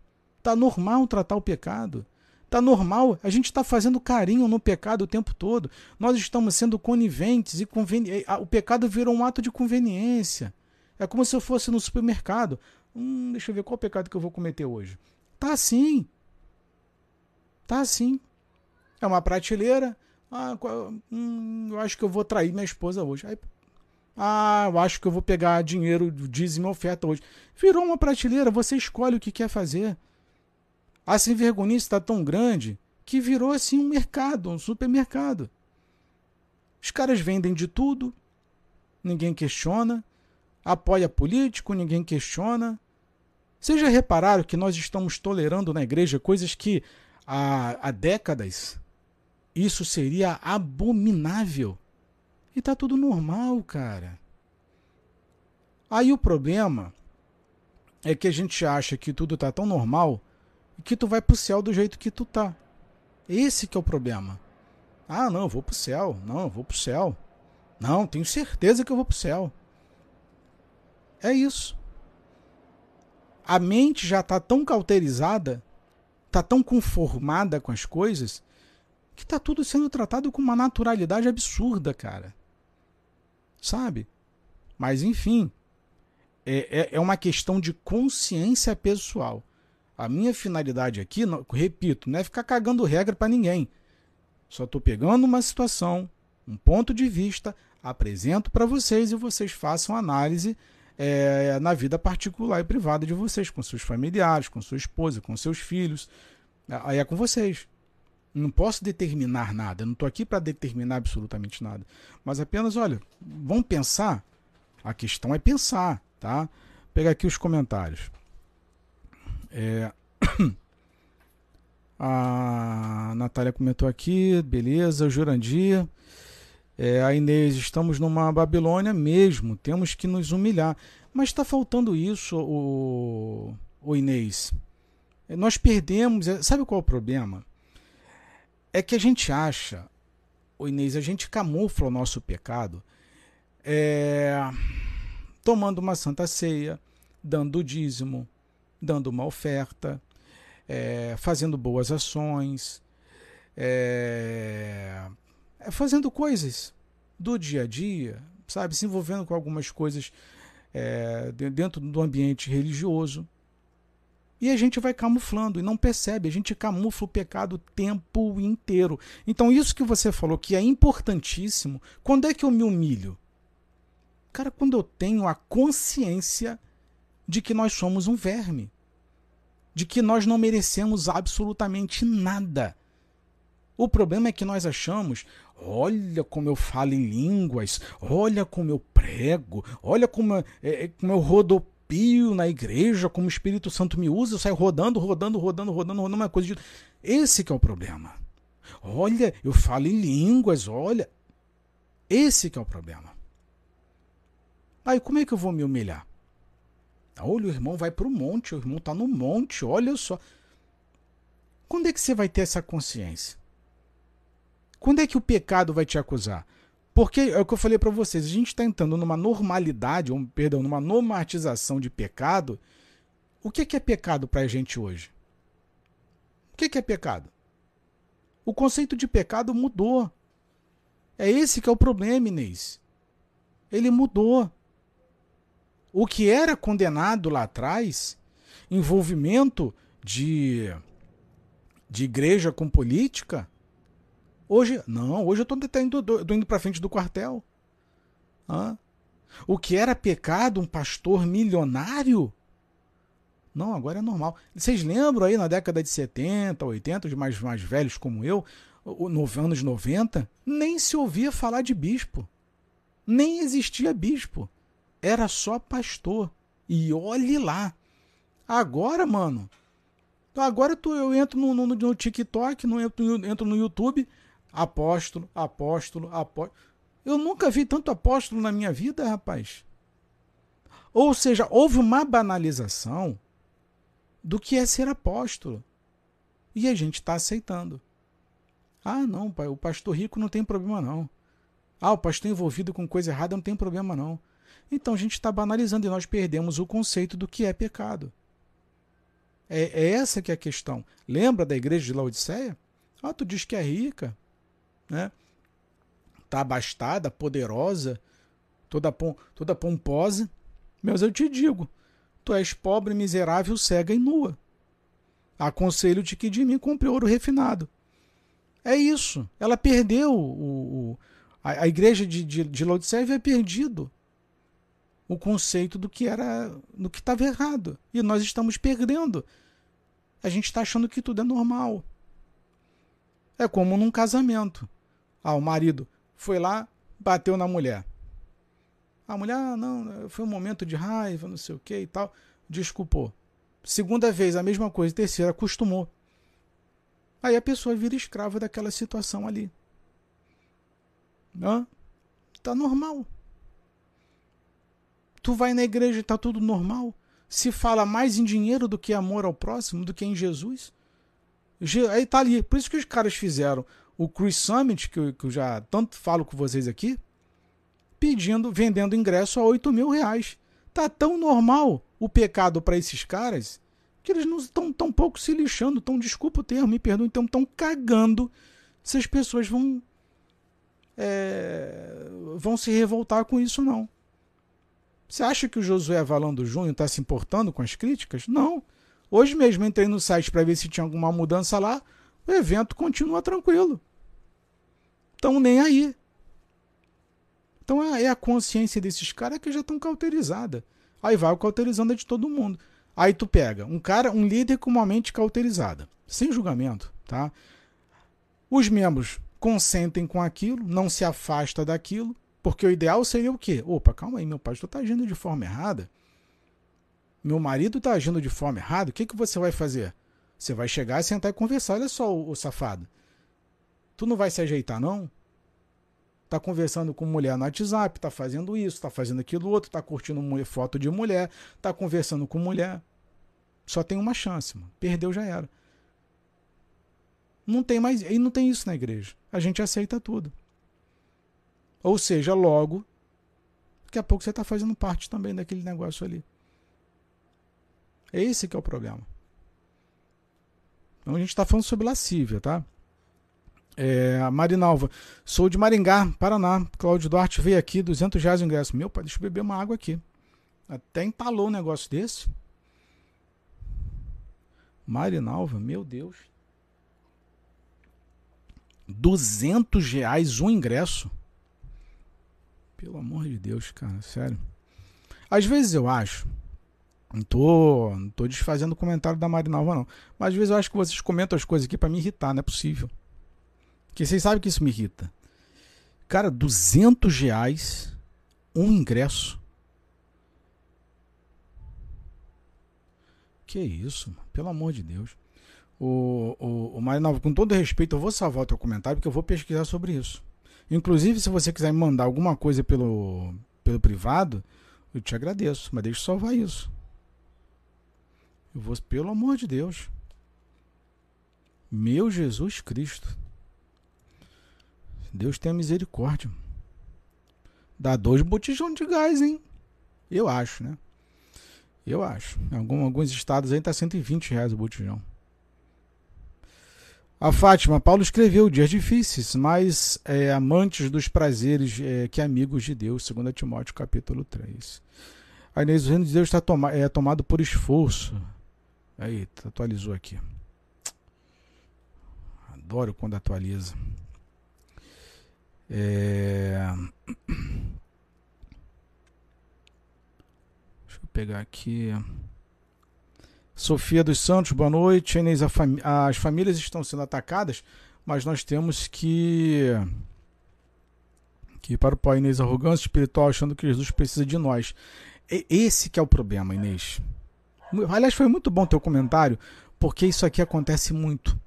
Tá normal tratar o pecado. Tá normal, a gente está fazendo carinho no pecado o tempo todo. Nós estamos sendo coniventes e conveni... o pecado virou um ato de conveniência. É como se eu fosse no supermercado. Hum, deixa eu ver qual pecado que eu vou cometer hoje. Tá assim. Tá assim. É uma prateleira. Ah, hum, eu acho que eu vou trair minha esposa hoje. Aí, ah, eu acho que eu vou pegar dinheiro, dízimo oferta hoje. Virou uma prateleira, você escolhe o que quer fazer. A sem vergonhice está tão grande que virou assim um mercado, um supermercado. Os caras vendem de tudo, ninguém questiona, apoia político, ninguém questiona. Vocês já repararam que nós estamos tolerando na igreja coisas que há, há décadas isso seria abominável? E tá tudo normal, cara. Aí o problema é que a gente acha que tudo tá tão normal que tu vai pro céu do jeito que tu tá. Esse que é o problema. Ah, não, eu vou pro céu. Não, eu vou pro céu. Não, tenho certeza que eu vou pro céu. É isso. A mente já está tão cauterizada, está tão conformada com as coisas, que está tudo sendo tratado com uma naturalidade absurda, cara. Sabe? Mas, enfim, é, é, é uma questão de consciência pessoal. A minha finalidade aqui, repito, não é ficar cagando regra para ninguém. Só estou pegando uma situação, um ponto de vista, apresento para vocês e vocês façam análise é, na vida particular e privada de vocês, com seus familiares, com sua esposa, com seus filhos. Aí é com vocês. Não posso determinar nada, não estou aqui para determinar absolutamente nada. Mas apenas, olha, vamos pensar. A questão é pensar, tá? Vou pegar aqui os comentários. É... A Natália comentou aqui, beleza. Jurandir. É, a Inês, estamos numa Babilônia mesmo, temos que nos humilhar. Mas está faltando isso, o, o Inês. Nós perdemos. É, sabe qual é o problema? É que a gente acha o Inês, a gente camufla o nosso pecado é, tomando uma santa ceia, dando dízimo, dando uma oferta, é, fazendo boas ações, é, é, fazendo coisas do dia a dia, sabe, se envolvendo com algumas coisas é, dentro do ambiente religioso. E a gente vai camuflando e não percebe, a gente camufla o pecado o tempo inteiro. Então, isso que você falou que é importantíssimo, quando é que eu me humilho? Cara, quando eu tenho a consciência de que nós somos um verme, de que nós não merecemos absolutamente nada. O problema é que nós achamos, olha como eu falo em línguas, olha como eu prego, olha como, é, como eu rodopio na igreja, como o Espírito Santo me usa, eu saio rodando, rodando, rodando, rodando, rodando, uma coisa de. Esse que é o problema. Olha, eu falo em línguas, olha. Esse que é o problema. Aí como é que eu vou me humilhar? Olha, o irmão vai para o monte, o irmão está no monte, olha só. Quando é que você vai ter essa consciência? Quando é que o pecado vai te acusar? Porque é o que eu falei para vocês, a gente está entrando numa normalidade, ou, perdão, numa normatização de pecado. O que, que é pecado para a gente hoje? O que, que é pecado? O conceito de pecado mudou. É esse que é o problema, Inês. Ele mudou. O que era condenado lá atrás, envolvimento de, de igreja com política, Hoje, não, hoje eu estou indo, indo para frente do quartel. O que era pecado, um pastor milionário? Não, agora é normal. Vocês lembram aí na década de 70, 80, os mais, mais velhos como eu, nos anos 90, nem se ouvia falar de bispo. Nem existia bispo. Era só pastor. E olhe lá. Agora, mano. Agora tu, eu entro no, no, no TikTok, no, entro, entro no YouTube, Apóstolo, apóstolo, apóstolo. Eu nunca vi tanto apóstolo na minha vida, rapaz. Ou seja, houve uma banalização do que é ser apóstolo. E a gente está aceitando. Ah, não, pai, o pastor rico não tem problema, não. Ah, o pastor envolvido com coisa errada não tem problema, não. Então a gente está banalizando e nós perdemos o conceito do que é pecado. É, é, essa que é a questão. Lembra da igreja de Laodiceia? Ah, tu diz que é rica né? Tá abastada, poderosa, toda, pom toda pomposa. Mas eu te digo, tu és pobre, miserável, cega e nua. Aconselho-te que de mim compre ouro refinado. É isso. Ela perdeu o, o a, a, igreja de, de, de Laodiceia havia perdido o conceito do que era, do que estava errado. E nós estamos perdendo. A gente está achando que tudo é normal. É como num casamento. Ah, o marido foi lá, bateu na mulher. A mulher, ah, não, foi um momento de raiva, não sei o que e tal. Desculpou. Segunda vez, a mesma coisa. Terceira, acostumou. Aí a pessoa vira escrava daquela situação ali. Hã? Tá normal. Tu vai na igreja e tá tudo normal. Se fala mais em dinheiro do que amor ao próximo, do que em Jesus. Aí tá ali. Por isso que os caras fizeram o Cruise Summit, que eu, que eu já tanto falo com vocês aqui, pedindo, vendendo ingresso a 8 mil reais. Tá tão normal o pecado para esses caras que eles não estão tão pouco se lixando, tão, desculpa o termo, me perdoem, estão tão cagando se as pessoas vão é, vão se revoltar com isso não. Você acha que o Josué Valando Júnior está se importando com as críticas? Não. Hoje mesmo entrei no site para ver se tinha alguma mudança lá. O evento continua tranquilo estão nem aí. Então é, é a consciência desses caras que já estão cauterizada. Aí vai o cauterizando de todo mundo. Aí tu pega um cara, um líder com uma mente cauterizada, sem julgamento, tá? Os membros consentem com aquilo, não se afasta daquilo, porque o ideal seria o quê? Opa, calma aí, meu pastor está agindo de forma errada. Meu marido está agindo de forma errada. O que, que você vai fazer? Você vai chegar, sentar e conversar. Olha só, o, o safado. Tu não vai se ajeitar, não? Tá conversando com mulher no WhatsApp, tá fazendo isso, tá fazendo aquilo outro, tá curtindo foto de mulher, tá conversando com mulher. Só tem uma chance, mano. Perdeu já era. Não tem mais, e não tem isso na igreja. A gente aceita tudo. Ou seja, logo, daqui a pouco você está fazendo parte também daquele negócio ali. Esse que é o problema. Então a gente está falando sobre lascívia, tá? É, Marinalva, sou de Maringá, Paraná. Cláudio Duarte veio aqui, 200 reais o ingresso. Meu pai, deixa eu beber uma água aqui. Até entalou um negócio desse. Marinalva, meu Deus. 200 reais um ingresso. Pelo amor de Deus, cara, sério. Às vezes eu acho. Não tô, não tô desfazendo o comentário da Marinalva, não. Mas às vezes eu acho que vocês comentam as coisas aqui para me irritar, não é possível. Porque vocês sabem que isso me irrita. Cara, 200 reais um ingresso. Que isso, mano? pelo amor de Deus. O, o, o Marinalva, com todo respeito, eu vou salvar o teu comentário porque eu vou pesquisar sobre isso. Inclusive, se você quiser me mandar alguma coisa pelo, pelo privado, eu te agradeço, mas deixa eu salvar isso. Eu vou, pelo amor de Deus. Meu Jesus Cristo. Deus tenha misericórdia. Dá dois botijão de gás, hein? Eu acho, né? Eu acho. Em alguns estados aí tá 120 reais o botijão. A Fátima, Paulo escreveu dias difíceis, mas é, amantes dos prazeres é, que amigos de Deus, 2 Timóteo capítulo 3. A Inês, o reino de Deus está toma, é, tomado por esforço. Aí, atualizou aqui. Adoro quando atualiza. É... Deixa eu pegar aqui. Sofia dos Santos, boa noite. Inês, fam... as famílias estão sendo atacadas, mas nós temos que. Que para o pai Inês, arrogância espiritual, achando que Jesus precisa de nós. Esse que é o problema, Inês. Aliás, foi muito bom teu comentário, porque isso aqui acontece muito.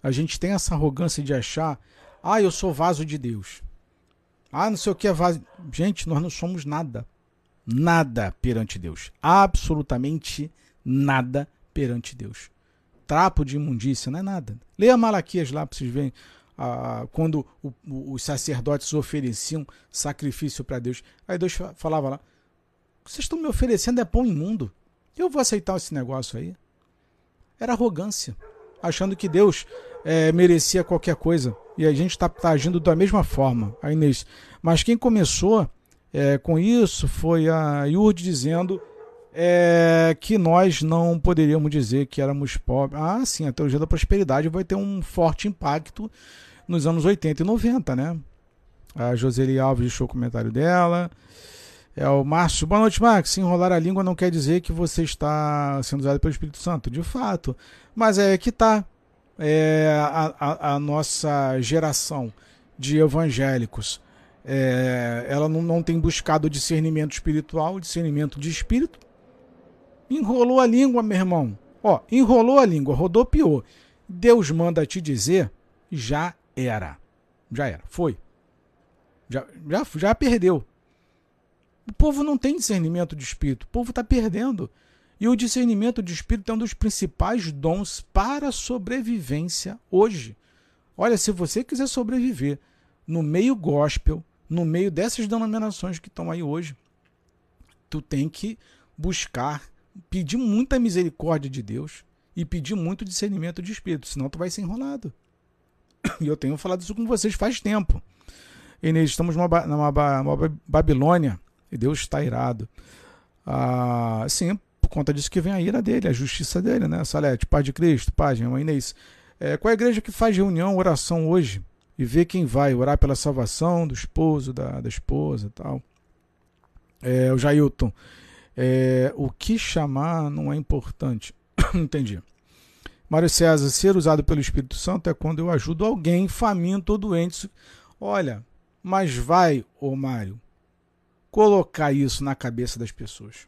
A gente tem essa arrogância de achar, ah, eu sou vaso de Deus. Ah, não sei o que é vaso. Gente, nós não somos nada. Nada perante Deus. Absolutamente nada perante Deus. Trapo de imundícia não é nada. Leia Malaquias lá para vocês verem. Ah, quando o, o, os sacerdotes ofereciam sacrifício para Deus. Aí Deus falava lá: Vocês estão me oferecendo é pão imundo. Eu vou aceitar esse negócio aí. Era arrogância. Achando que Deus é, merecia qualquer coisa. E a gente está tá agindo da mesma forma, a Inês. Mas quem começou é, com isso foi a Yurd dizendo é, que nós não poderíamos dizer que éramos pobres. Ah, sim, a teologia da prosperidade vai ter um forte impacto nos anos 80 e 90, né? A Joseli Alves deixou o comentário dela. É o Márcio. Boa noite, Max. Enrolar a língua não quer dizer que você está sendo usado pelo Espírito Santo, de fato. Mas é que tá é, a, a, a, nossa geração de evangélicos é, ela não, não tem buscado discernimento espiritual, discernimento de espírito. Enrolou a língua, meu irmão. Ó, enrolou a língua, rodopiou. Deus manda te dizer, já era. Já era, foi. Já, já, já perdeu. O povo não tem discernimento de espírito, o povo está perdendo. E o discernimento de espírito é um dos principais dons para a sobrevivência hoje. Olha, se você quiser sobreviver no meio gospel, no meio dessas denominações que estão aí hoje, tu tem que buscar, pedir muita misericórdia de Deus e pedir muito discernimento de espírito, senão tu vai ser enrolado. E eu tenho falado isso com vocês faz tempo. Inês, estamos numa, numa, numa Babilônia e Deus está irado. Ah, sim, por conta disso que vem a ira dele, a justiça dele, né? Salete, Pai de Cristo, Pai, irmã Inês. É, qual é a igreja que faz reunião, oração hoje e vê quem vai orar pela salvação do esposo, da, da esposa tal? É, o Jailton, é, o que chamar não é importante. Entendi. Mário César, ser usado pelo Espírito Santo é quando eu ajudo alguém faminto ou doente. Olha, mas vai, ô Mário, colocar isso na cabeça das pessoas.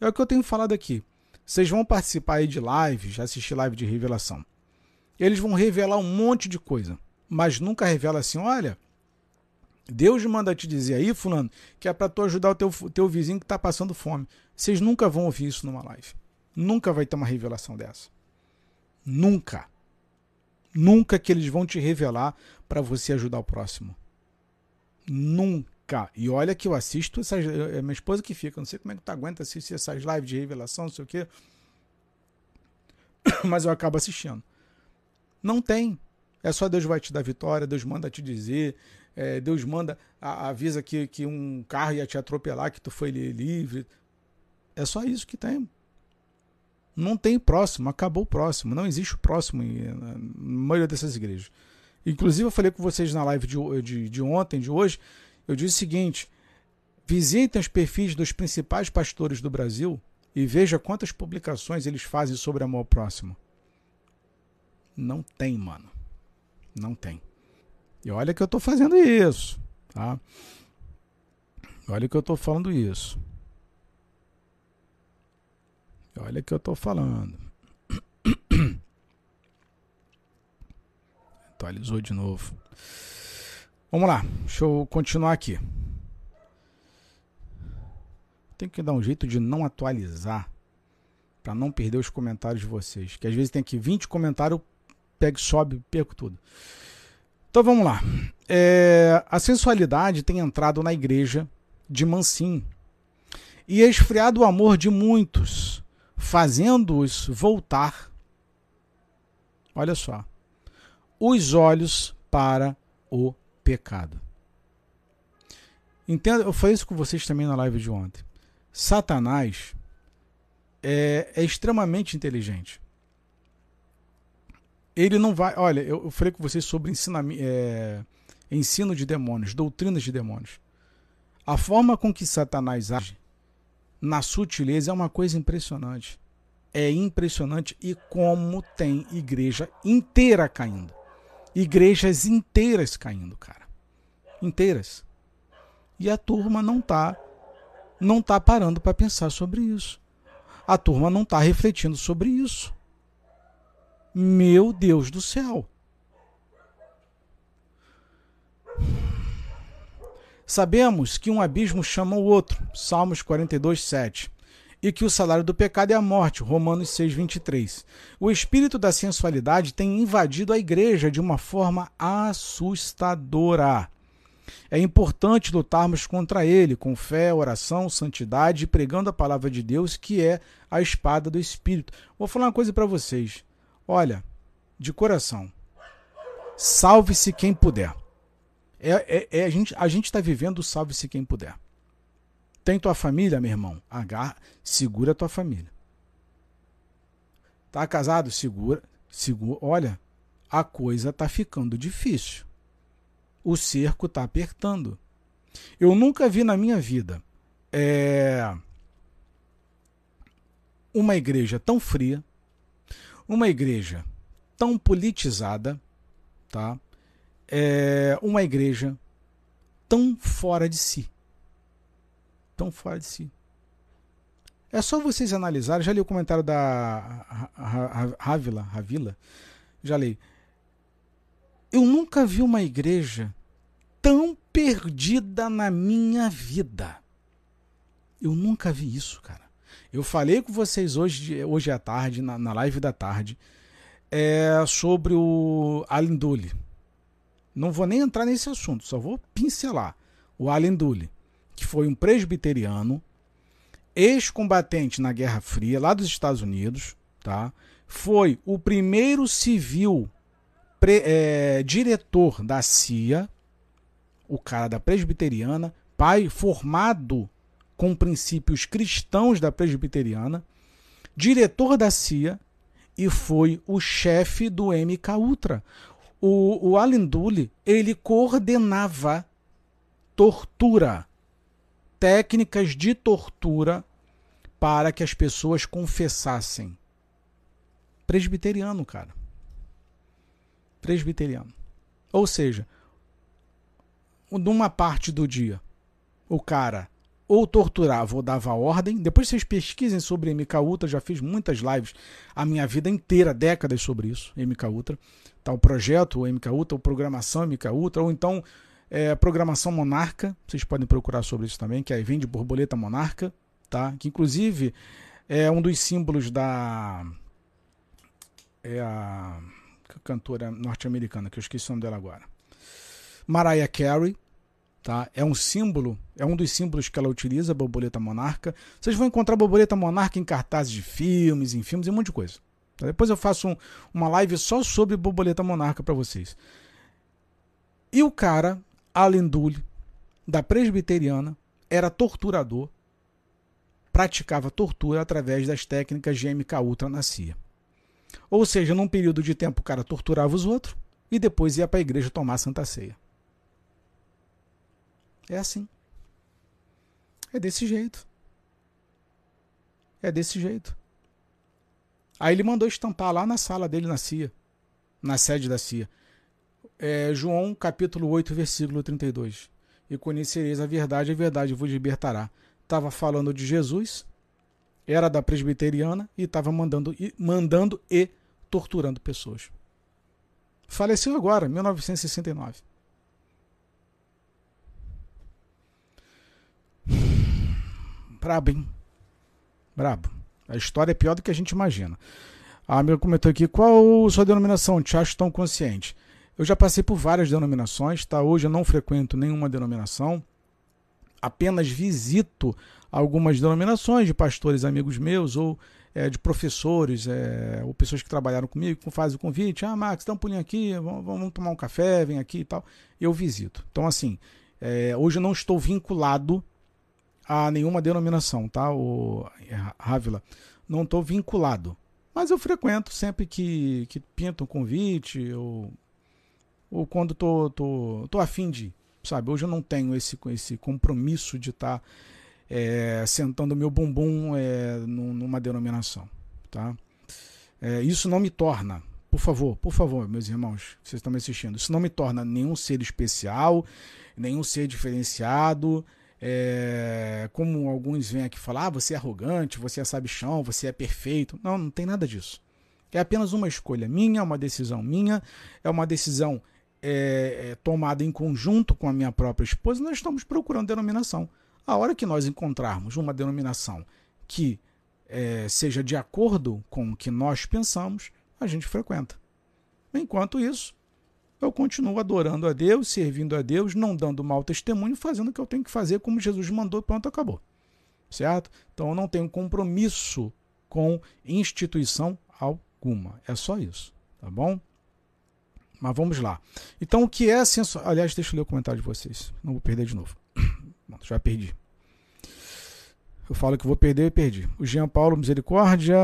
É o que eu tenho falado aqui. Vocês vão participar aí de lives, assistir live de revelação. Eles vão revelar um monte de coisa, mas nunca revela assim, olha, Deus manda te dizer aí, fulano, que é para tu ajudar o teu, teu vizinho que está passando fome. Vocês nunca vão ouvir isso numa live. Nunca vai ter uma revelação dessa. Nunca. Nunca que eles vão te revelar para você ajudar o próximo. Nunca. E olha que eu assisto essas. É minha esposa que fica, não sei como é que tu aguenta assistir essas lives de revelação, não sei o quê. Mas eu acabo assistindo. Não tem. É só Deus vai te dar vitória, Deus manda te dizer, é, Deus manda, a, avisa que, que um carro ia te atropelar, que tu foi livre. É só isso que tem. Não tem próximo, acabou o próximo. Não existe o próximo na maioria dessas igrejas. Inclusive, eu falei com vocês na live de, de, de ontem, de hoje, eu disse o seguinte: visitem os perfis dos principais pastores do Brasil e veja quantas publicações eles fazem sobre amor próximo. Não tem, mano. Não tem. E olha que eu estou fazendo isso, tá? Olha que eu estou falando isso. Olha que eu estou falando. Atualizou de novo. Vamos lá, deixa eu continuar aqui. Tem que dar um jeito de não atualizar para não perder os comentários de vocês. Que às vezes tem aqui 20 comentários, pego, sobe, perco tudo. Então vamos lá. É, a sensualidade tem entrado na igreja de mansinho e esfriado o amor de muitos, fazendo-os voltar. Olha só. Os olhos para o pecado. Eu falei isso com vocês também na live de ontem. Satanás é, é extremamente inteligente. Ele não vai. Olha, eu, falei com vocês sobre é, ensino de demônios, doutrinas de demônios. A forma com que Satanás age na sutileza é uma coisa impressionante. É impressionante e como tem igreja inteira caindo. Igrejas inteiras caindo, cara. Inteiras. E a turma não tá não tá parando para pensar sobre isso. A turma não tá refletindo sobre isso. Meu Deus do céu. Sabemos que um abismo chama o outro, Salmos 42, 7, e que o salário do pecado é a morte, Romanos 6, 23. O espírito da sensualidade tem invadido a igreja de uma forma assustadora. É importante lutarmos contra ele com fé, oração, santidade e pregando a palavra de Deus, que é a espada do espírito. Vou falar uma coisa para vocês. Olha, de coração, salve-se quem puder. É, é, é, a gente a está vivendo salve-se quem puder. Tem tua família, meu irmão? Agarra, segura tua família. Tá casado? Segura, segura. Olha, a coisa tá ficando difícil. O cerco tá apertando. Eu nunca vi na minha vida é, uma igreja tão fria, uma igreja tão politizada, tá? É uma igreja tão fora de si. Tão fora de si. É só vocês analisarem. Já li o comentário da Ravila, Ravila. Já li. Eu nunca vi uma igreja tão perdida na minha vida. Eu nunca vi isso, cara. Eu falei com vocês hoje, hoje à tarde, na, na live da tarde, é, sobre o Alindule. Não vou nem entrar nesse assunto, só vou pincelar. O Alindule, que foi um presbiteriano, ex-combatente na Guerra Fria, lá dos Estados Unidos, tá? foi o primeiro civil pre, é, diretor da CIA, o cara da presbiteriana, pai formado com princípios cristãos da presbiteriana, diretor da CIA e foi o chefe do MK Ultra. O, o Alinduli, ele coordenava tortura, técnicas de tortura para que as pessoas confessassem. Presbiteriano, cara. Presbiteriano. Ou seja, numa parte do dia, o cara ou torturava ou dava ordem. Depois vocês pesquisem sobre MK Ultra, já fiz muitas lives a minha vida inteira, décadas sobre isso, MK Ultra. Tá, o projeto o MK Ultra, ou programação MK Ultra, ou então é, programação monarca, vocês podem procurar sobre isso também, que aí vem de borboleta monarca, tá? que inclusive é um dos símbolos da é a cantora norte-americana, que eu esqueci o nome dela agora. Mariah Carey, Tá? É um símbolo, é um dos símbolos que ela utiliza, a borboleta monarca. Vocês vão encontrar a borboleta monarca em cartazes de filmes, em filmes e um monte de coisa. Tá? Depois eu faço um, uma live só sobre borboleta monarca para vocês. E o cara, Alan Dully, da presbiteriana, era torturador, praticava tortura através das técnicas de MK Ultra na CIA. Ou seja, num período de tempo o cara torturava os outros e depois ia para a igreja tomar Santa Ceia. É assim. É desse jeito. É desse jeito. Aí ele mandou estampar lá na sala dele na CIA, na sede da CIA. É, João capítulo 8, versículo 32. E conhecereis a verdade, a verdade vos libertará. Estava falando de Jesus, era da presbiteriana e estava mandando, mandando e torturando pessoas. Faleceu agora, 1969. Brabo, hein? Brabo. A história é pior do que a gente imagina. A amiga comentou aqui: qual sua denominação? Te acho tão consciente. Eu já passei por várias denominações, tá? Hoje eu não frequento nenhuma denominação. Apenas visito algumas denominações de pastores amigos meus ou é, de professores é, ou pessoas que trabalharam comigo, que fazem o convite. Ah, Max, dá um pulinho aqui, vamos, vamos, tomar um café, vem aqui e tal. Eu visito. Então, assim, é, hoje eu não estou vinculado a nenhuma denominação, tá, o Rávila? Não estou vinculado. Mas eu frequento sempre que, que pinta um convite ou, ou quando tô, tô, tô afim de, sabe? Hoje eu não tenho esse, esse compromisso de estar tá, é, sentando meu bumbum é, numa denominação, tá? É, isso não me torna, por favor, por favor, meus irmãos, vocês estão me assistindo, isso não me torna nenhum ser especial, nenhum ser diferenciado, é, como alguns vêm aqui falar, ah, você é arrogante, você é sabichão, você é perfeito. Não, não tem nada disso. É apenas uma escolha minha, é uma decisão minha, é uma decisão é, é, tomada em conjunto com a minha própria esposa. Nós estamos procurando denominação. A hora que nós encontrarmos uma denominação que é, seja de acordo com o que nós pensamos, a gente frequenta. Enquanto isso, eu continuo adorando a Deus, servindo a Deus, não dando mau testemunho, fazendo o que eu tenho que fazer como Jesus mandou, pronto, acabou. Certo? Então eu não tenho compromisso com instituição alguma. É só isso, tá bom? Mas vamos lá. Então o que é sensual? Aliás, deixa eu ler o comentário de vocês. Não vou perder de novo. Já perdi. Eu falo que vou perder e perdi. O Jean Paulo, misericórdia.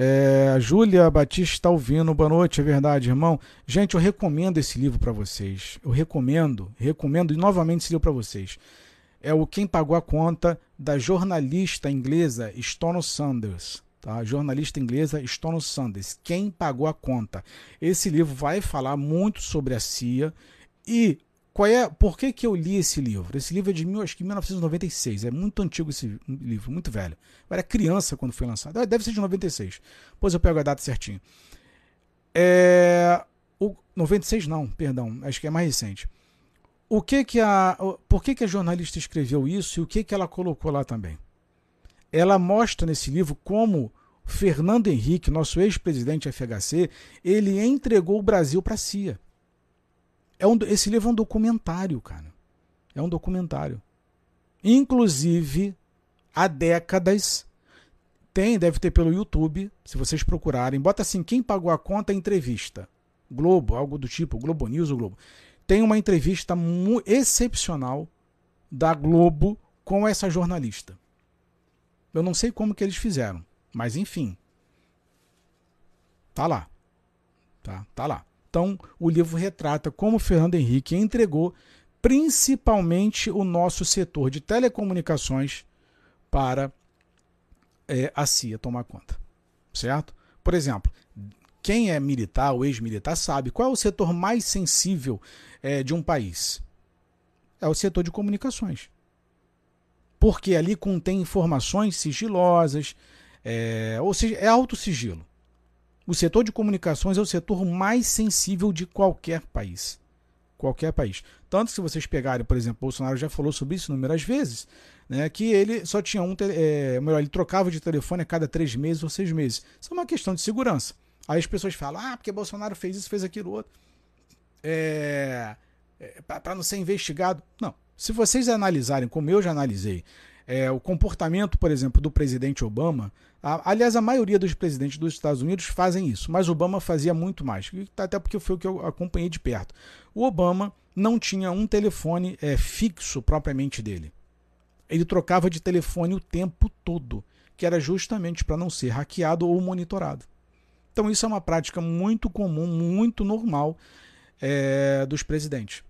É, a Júlia Batista está ouvindo. Boa noite, é verdade, irmão. Gente, eu recomendo esse livro para vocês. Eu recomendo, recomendo novamente esse livro para vocês. É o Quem Pagou a Conta da jornalista inglesa Stono Sanders. Tá? Jornalista inglesa Stono Sanders. Quem Pagou a Conta. Esse livro vai falar muito sobre a CIA e qual é, por que, que eu li esse livro? Esse livro é de mil, acho que 1996, é muito antigo esse livro, muito velho. Eu era criança quando foi lançado, deve ser de 96. Depois eu pego a data certinho. É, o 96 não, perdão, acho que é mais recente. O que que a, por que que a jornalista escreveu isso e o que que ela colocou lá também? Ela mostra nesse livro como Fernando Henrique, nosso ex-presidente FHC, ele entregou o Brasil para a CIA. É um, esse livro é um documentário, cara. É um documentário. Inclusive, há décadas, tem, deve ter pelo YouTube, se vocês procurarem, bota assim, quem pagou a conta entrevista. Globo, algo do tipo, Globo News ou Globo. Tem uma entrevista excepcional da Globo com essa jornalista. Eu não sei como que eles fizeram, mas enfim. Tá lá. Tá, tá lá. Então, o livro retrata como Fernando Henrique entregou principalmente o nosso setor de telecomunicações para é, a CIA tomar conta. Certo? Por exemplo, quem é militar ou ex-militar sabe qual é o setor mais sensível é, de um país. É o setor de comunicações. Porque ali contém informações sigilosas, é, ou seja, é alto sigilo. O setor de comunicações é o setor mais sensível de qualquer país. Qualquer país. Tanto se vocês pegarem, por exemplo, Bolsonaro já falou sobre isso inúmeras vezes, né, que ele só tinha um, é, melhor, ele trocava de telefone a cada três meses ou seis meses. Isso é uma questão de segurança. Aí as pessoas falam, ah, porque Bolsonaro fez isso, fez aquilo outro. É, é, para não ser investigado. Não. Se vocês analisarem, como eu já analisei, é, o comportamento, por exemplo, do presidente Obama, aliás, a maioria dos presidentes dos Estados Unidos fazem isso, mas Obama fazia muito mais, até porque foi o que eu acompanhei de perto. O Obama não tinha um telefone é, fixo propriamente dele. Ele trocava de telefone o tempo todo, que era justamente para não ser hackeado ou monitorado. Então, isso é uma prática muito comum, muito normal é, dos presidentes.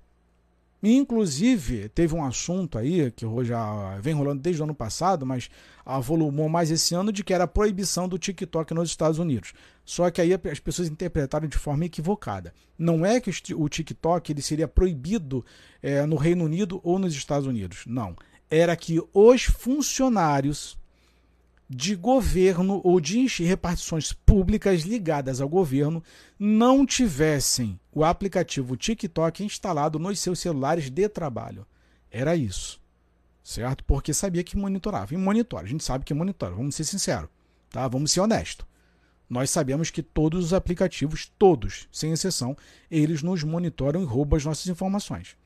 Inclusive, teve um assunto aí, que já vem rolando desde o ano passado, mas avolumou mais esse ano, de que era a proibição do TikTok nos Estados Unidos. Só que aí as pessoas interpretaram de forma equivocada. Não é que o TikTok ele seria proibido é, no Reino Unido ou nos Estados Unidos. Não. Era que os funcionários de governo ou de repartições públicas ligadas ao governo não tivessem o aplicativo TikTok instalado nos seus celulares de trabalho. Era isso. Certo? Porque sabia que monitorava. E monitora. A gente sabe que monitora. Vamos ser sinceros. Tá? Vamos ser honestos. Nós sabemos que todos os aplicativos, todos, sem exceção, eles nos monitoram e roubam as nossas informações.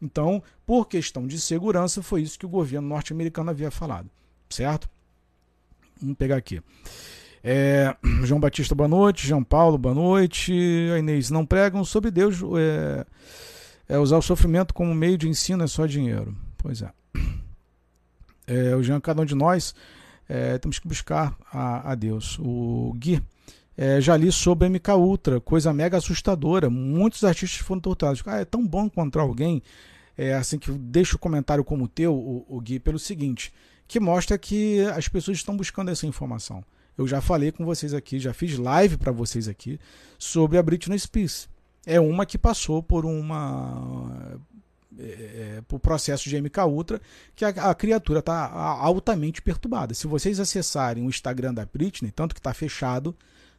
Então, por questão de segurança, foi isso que o governo norte-americano havia falado. Certo? Vamos pegar aqui. É, João Batista, boa noite. João Paulo, boa noite. A Inês, não pregam sobre Deus. É, é usar o sofrimento como meio de ensino é só dinheiro. Pois é. é o Jean, cada um de nós é, temos que buscar a, a Deus. O Gui, é, já li sobre MK Ultra, coisa mega assustadora. Muitos artistas foram torturados. Ah, é tão bom encontrar alguém é, assim que deixa o comentário como o teu, o, o Gui, pelo seguinte que mostra que as pessoas estão buscando essa informação. Eu já falei com vocês aqui, já fiz live para vocês aqui sobre a Britney Spears. É uma que passou por uma é, por processo de MK Ultra, que a, a criatura está altamente perturbada. Se vocês acessarem o Instagram da Britney, tanto que está fechado,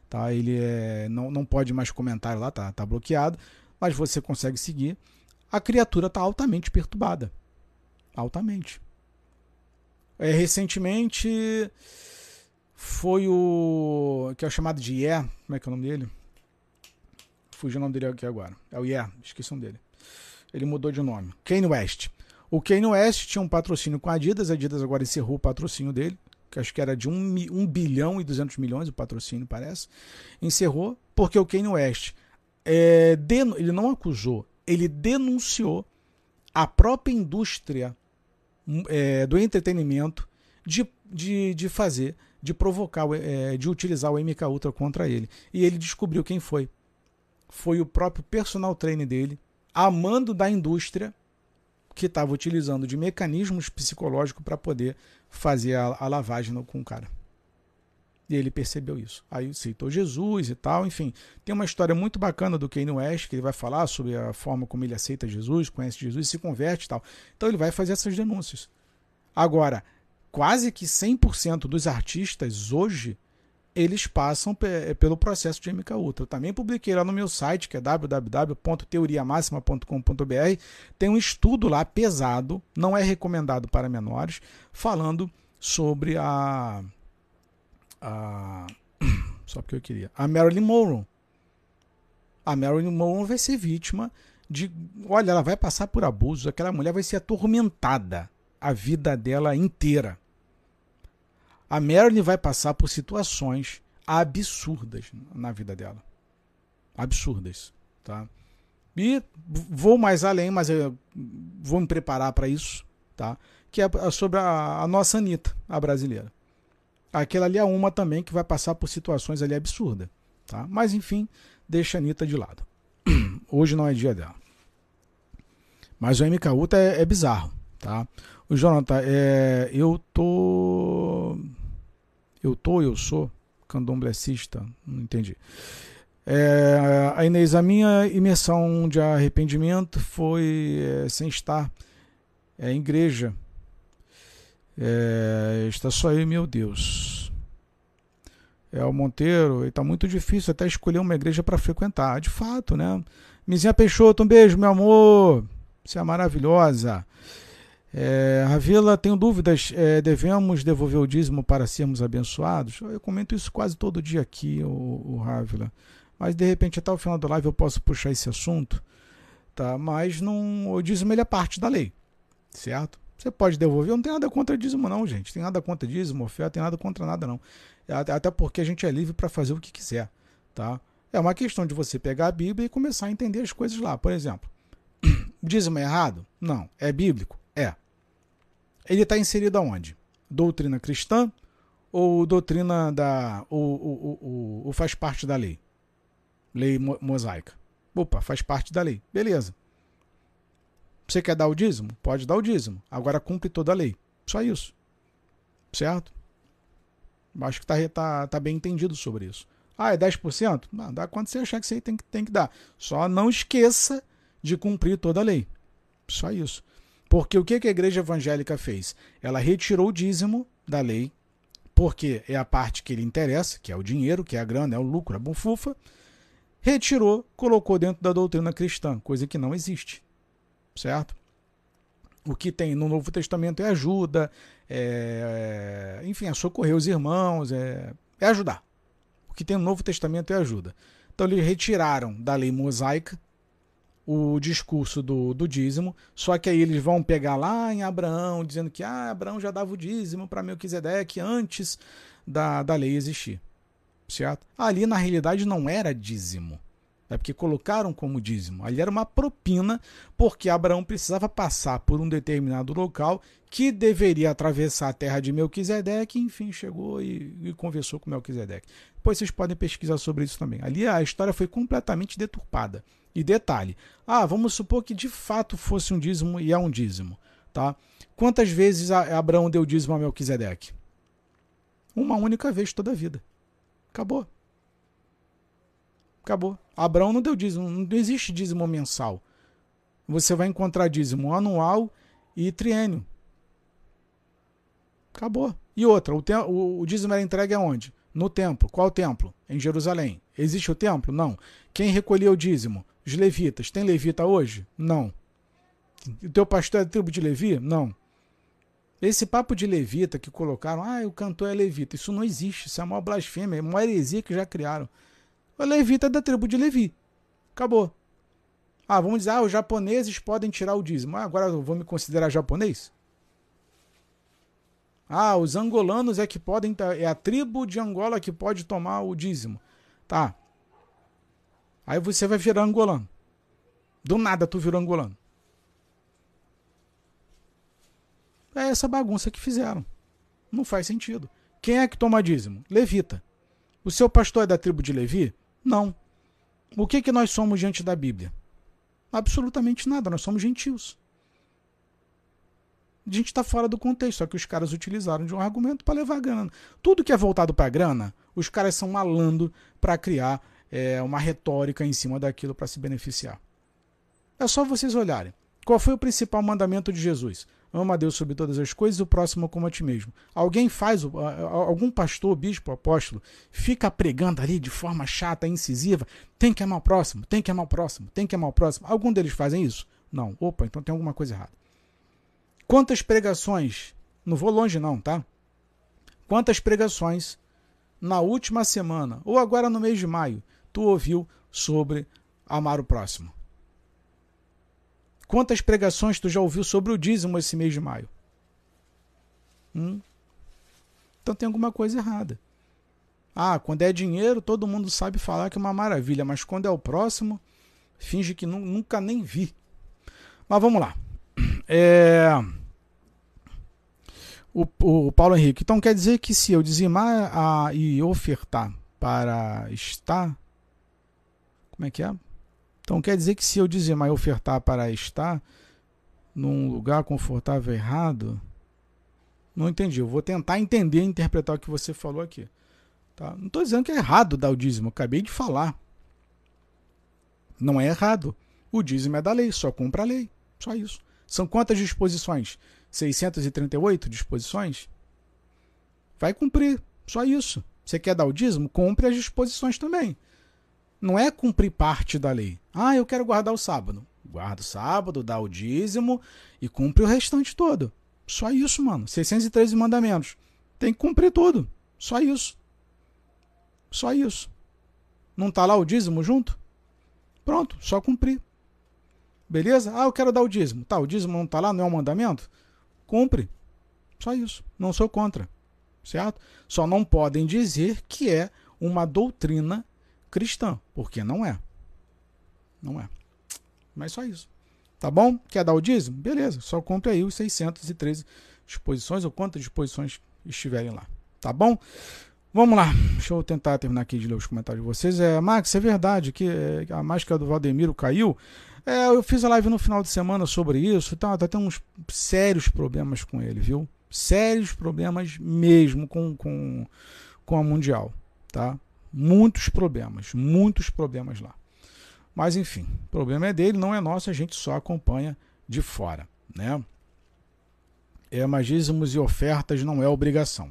tá? Ele é, não, não pode mais comentar lá, tá, tá bloqueado, mas você consegue seguir. A criatura está altamente perturbada, altamente. É, recentemente foi o. que é o chamado de Yeah. Como é que é o nome dele? Fugiu o nome dele aqui agora. É o Yeah, esqueci o dele. Ele mudou de nome. Kanye West. O Kanye West tinha um patrocínio com a Adidas, a Adidas agora encerrou o patrocínio dele, que acho que era de 1, 1 bilhão e 200 milhões o patrocínio, parece. Encerrou, porque o Kanye West é, ele não acusou, ele denunciou a própria indústria é, do entretenimento de, de, de fazer, de provocar, é, de utilizar o MK Ultra contra ele. E ele descobriu quem foi. Foi o próprio personal trainer dele, amando da indústria, que estava utilizando de mecanismos psicológicos para poder fazer a, a lavagem com o cara. E ele percebeu isso. Aí aceitou Jesus e tal, enfim. Tem uma história muito bacana do Kanye West, que ele vai falar sobre a forma como ele aceita Jesus, conhece Jesus se converte e tal. Então ele vai fazer essas denúncias. Agora, quase que 100% dos artistas hoje, eles passam pelo processo de MK Ultra. Eu também publiquei lá no meu site, que é www.teoriamáxima.com.br, tem um estudo lá pesado, não é recomendado para menores, falando sobre a a só porque eu queria. A Marilyn Monroe. A Marilyn Monroe vai ser vítima de, olha, ela vai passar por abusos, aquela mulher vai ser atormentada a vida dela inteira. A Marilyn vai passar por situações absurdas na vida dela. Absurdas, tá? E vou mais além, mas eu vou me preparar para isso, tá? Que é sobre a, a nossa Anitta, a brasileira. Aquela ali é uma também que vai passar por situações ali absurdas. Tá? Mas enfim, deixa a Anitta de lado. Hoje não é dia dela. Mas o MK Ultra é, é bizarro. Tá? O Jonathan, é, eu tô. Eu tô, eu sou candomblessista. Não entendi. É, a Inês, a minha imersão de arrependimento foi é, sem estar é, em igreja é, está só eu, meu Deus. É o Monteiro, está muito difícil até escolher uma igreja para frequentar. De fato, né? Mizinha Peixoto, um beijo, meu amor. Você é maravilhosa. É, Ravila, tenho dúvidas. É, devemos devolver o dízimo para sermos abençoados? Eu comento isso quase todo dia aqui, o, o Ravila. Mas de repente, até o final da live, eu posso puxar esse assunto tá? Mas não, o dízimo ele é parte da lei, certo? Você pode devolver, não tem nada contra dízimo não, gente. Tem nada contra dízimo, oferta, tem nada contra nada não. Até porque a gente é livre para fazer o que quiser, tá? É uma questão de você pegar a Bíblia e começar a entender as coisas lá. Por exemplo, dízimo é errado? Não. É bíblico? É. Ele está inserido aonde? Doutrina cristã ou doutrina da. Ou, ou, ou, ou faz parte da lei? Lei mosaica. Opa, faz parte da lei. Beleza. Você quer dar o dízimo? Pode dar o dízimo. Agora cumpre toda a lei. Só isso. Certo? Acho que está tá, tá bem entendido sobre isso. Ah, é 10%? Não, dá quanto você achar que você tem que, tem que dar. Só não esqueça de cumprir toda a lei. Só isso. Porque o que a igreja evangélica fez? Ela retirou o dízimo da lei, porque é a parte que lhe interessa, que é o dinheiro, que é a grana, é o lucro, a bufufa. Retirou, colocou dentro da doutrina cristã, coisa que não existe. Certo? O que tem no Novo Testamento é ajuda, é, é, enfim, é socorrer os irmãos, é, é ajudar. O que tem no Novo Testamento é ajuda. Então eles retiraram da lei mosaica o discurso do, do dízimo, só que aí eles vão pegar lá em Abraão, dizendo que ah, Abraão já dava o dízimo para Melquisedeque antes da, da lei existir. Certo? Ali na realidade não era dízimo. É porque colocaram como dízimo. Ali era uma propina, porque Abraão precisava passar por um determinado local que deveria atravessar a terra de Melquisedeque, enfim, chegou e, e conversou com Melquisedeque. Depois vocês podem pesquisar sobre isso também. Ali a história foi completamente deturpada. E detalhe, ah, vamos supor que de fato fosse um dízimo e é um dízimo, tá? Quantas vezes Abraão deu dízimo a Melquisedeque? Uma única vez toda a vida. Acabou. Acabou. Abraão não deu dízimo, não existe dízimo mensal. Você vai encontrar dízimo anual e triênio. Acabou. E outra, o, o, o dízimo era entregue aonde? No templo. Qual templo? Em Jerusalém. Existe o templo? Não. Quem recolhia o dízimo? Os levitas. Tem levita hoje? Não. O teu pastor é da tribo de Levi? Não. Esse papo de levita que colocaram, ah, o cantor é levita, isso não existe, isso é uma blasfêmia, é uma heresia que já criaram. O levita é da tribo de Levi. Acabou. Ah, vamos dizer, ah, os japoneses podem tirar o dízimo. Ah, agora eu vou me considerar japonês? Ah, os angolanos é que podem, é a tribo de Angola que pode tomar o dízimo. Tá. Aí você vai virar angolano. Do nada tu virou angolano. É essa bagunça que fizeram. Não faz sentido. Quem é que toma dízimo? Levita. O seu pastor é da tribo de Levi? Não. O que, que nós somos diante da Bíblia? Absolutamente nada, nós somos gentios. A gente está fora do contexto, só que os caras utilizaram de um argumento para levar grana. Tudo que é voltado para a grana, os caras são malando para criar é, uma retórica em cima daquilo para se beneficiar. É só vocês olharem. Qual foi o principal mandamento de Jesus? Ama a Deus sobre todas as coisas e o próximo como a ti mesmo. Alguém faz, algum pastor, bispo, apóstolo, fica pregando ali de forma chata, incisiva, tem que amar o próximo, tem que amar o próximo, tem que amar o próximo. Algum deles fazem isso? Não. Opa, então tem alguma coisa errada. Quantas pregações, não vou longe não, tá? Quantas pregações na última semana, ou agora no mês de maio, tu ouviu sobre amar o próximo? Quantas pregações tu já ouviu sobre o dízimo esse mês de maio? Hum? Então tem alguma coisa errada. Ah, quando é dinheiro, todo mundo sabe falar que é uma maravilha, mas quando é o próximo, finge que nunca nem vi. Mas vamos lá. É... O, o, Paulo Henrique. Então quer dizer que se eu dizimar a, e ofertar para estar. Como é que é? Então quer dizer que se eu dizimar e ofertar para estar num lugar confortável errado, não entendi. Eu vou tentar entender e interpretar o que você falou aqui. Tá? Não estou dizendo que é errado dar o dízimo, acabei de falar. Não é errado. O dízimo é da lei, só cumpra a lei. Só isso. São quantas disposições? 638 disposições? Vai cumprir. Só isso. Você quer dar o dízimo? Cumpre as disposições também. Não é cumprir parte da lei. Ah, eu quero guardar o sábado. Guarda o sábado, dá o dízimo e cumpre o restante todo. Só isso, mano. 613 mandamentos. Tem que cumprir tudo. Só isso. Só isso. Não tá lá o dízimo junto? Pronto, só cumprir. Beleza? Ah, eu quero dar o dízimo. Tá, o dízimo não está lá, não é um mandamento? Cumpre. Só isso. Não sou contra. Certo? Só não podem dizer que é uma doutrina cristã, porque não é. Não é. Mas só isso. Tá bom? Quer dar o dízimo? Beleza, só compre aí os 613 disposições ou quantas disposições estiverem lá. Tá bom? Vamos lá, deixa eu tentar terminar aqui de ler os comentários de vocês. É, Max, é verdade que é, a máscara do Valdemiro caiu. É, eu fiz a live no final de semana sobre isso. Tá, tá tendo uns sérios problemas com ele, viu? Sérios problemas mesmo com, com, com a Mundial. Tá? Muitos problemas, muitos problemas lá. Mas enfim, o problema é dele, não é nosso, a gente só acompanha de fora, né? É, mas dízimos e ofertas não é obrigação.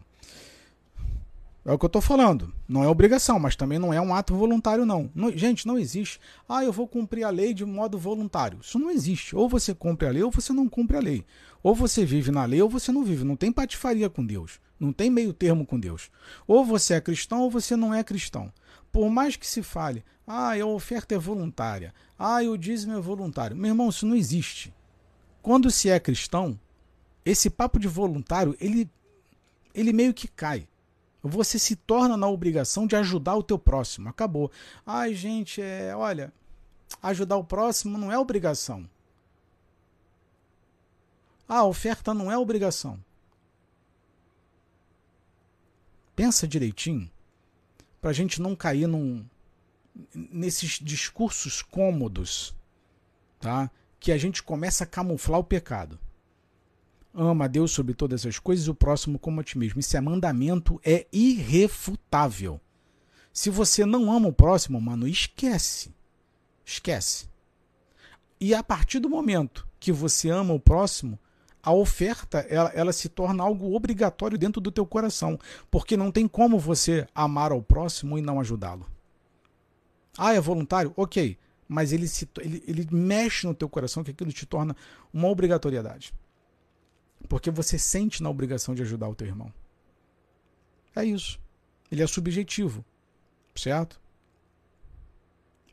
É o que eu estou falando. Não é obrigação, mas também não é um ato voluntário, não. não. Gente, não existe. Ah, eu vou cumprir a lei de modo voluntário. Isso não existe. Ou você cumpre a lei ou você não cumpre a lei. Ou você vive na lei ou você não vive. Não tem patifaria com Deus. Não tem meio termo com Deus. Ou você é cristão ou você não é cristão. Por mais que se fale, ah, a oferta é voluntária. Ah, o dízimo é voluntário. Meu irmão, isso não existe. Quando se é cristão, esse papo de voluntário, ele, ele meio que cai. Você se torna na obrigação de ajudar o teu próximo. Acabou. Ai, gente, é, olha, ajudar o próximo não é obrigação. Ah, oferta não é obrigação. Pensa direitinho para a gente não cair num, nesses discursos cômodos, tá? Que a gente começa a camuflar o pecado. Ama a Deus sobre todas as coisas e o próximo como a ti mesmo. Esse é mandamento é irrefutável. Se você não ama o próximo, mano, esquece. Esquece. E a partir do momento que você ama o próximo, a oferta ela, ela, se torna algo obrigatório dentro do teu coração, porque não tem como você amar ao próximo e não ajudá-lo. Ah, é voluntário? Ok. Mas ele, se, ele, ele mexe no teu coração que aquilo te torna uma obrigatoriedade. Porque você sente na obrigação de ajudar o teu irmão. É isso. Ele é subjetivo. Certo?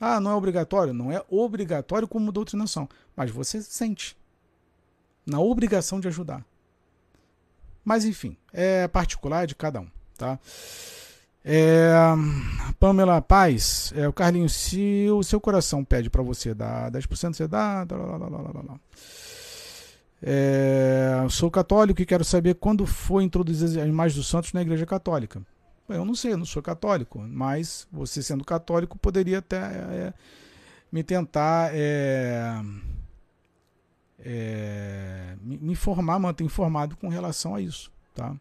Ah, não é obrigatório? Não é obrigatório como doutrinação. Mas você sente. Na obrigação de ajudar. Mas enfim, é particular de cada um. Tá? É, Pamela Paz, é, o Carlinhos, se o seu coração pede para você dar 10%, você dá. É, sou católico e quero saber quando foi introduzidas as imagens dos santos na Igreja Católica. Eu não sei, eu não sou católico, mas você sendo católico poderia até é, me tentar é, me informar, manter informado com relação a isso. Tá?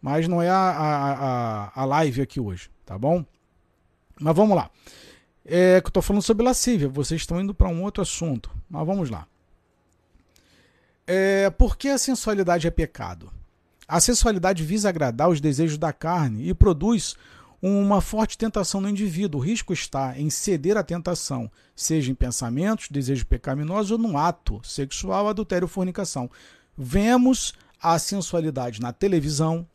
Mas não é a, a, a, a live aqui hoje, tá bom? Mas vamos lá. É que eu estou falando sobre lascívia, vocês estão indo para um outro assunto. Mas vamos lá. É, por que a sensualidade é pecado? A sensualidade visa agradar os desejos da carne e produz uma forte tentação no indivíduo. O risco está em ceder à tentação, seja em pensamentos, desejo pecaminoso ou no ato sexual, adultério ou fornicação. Vemos a sensualidade na televisão,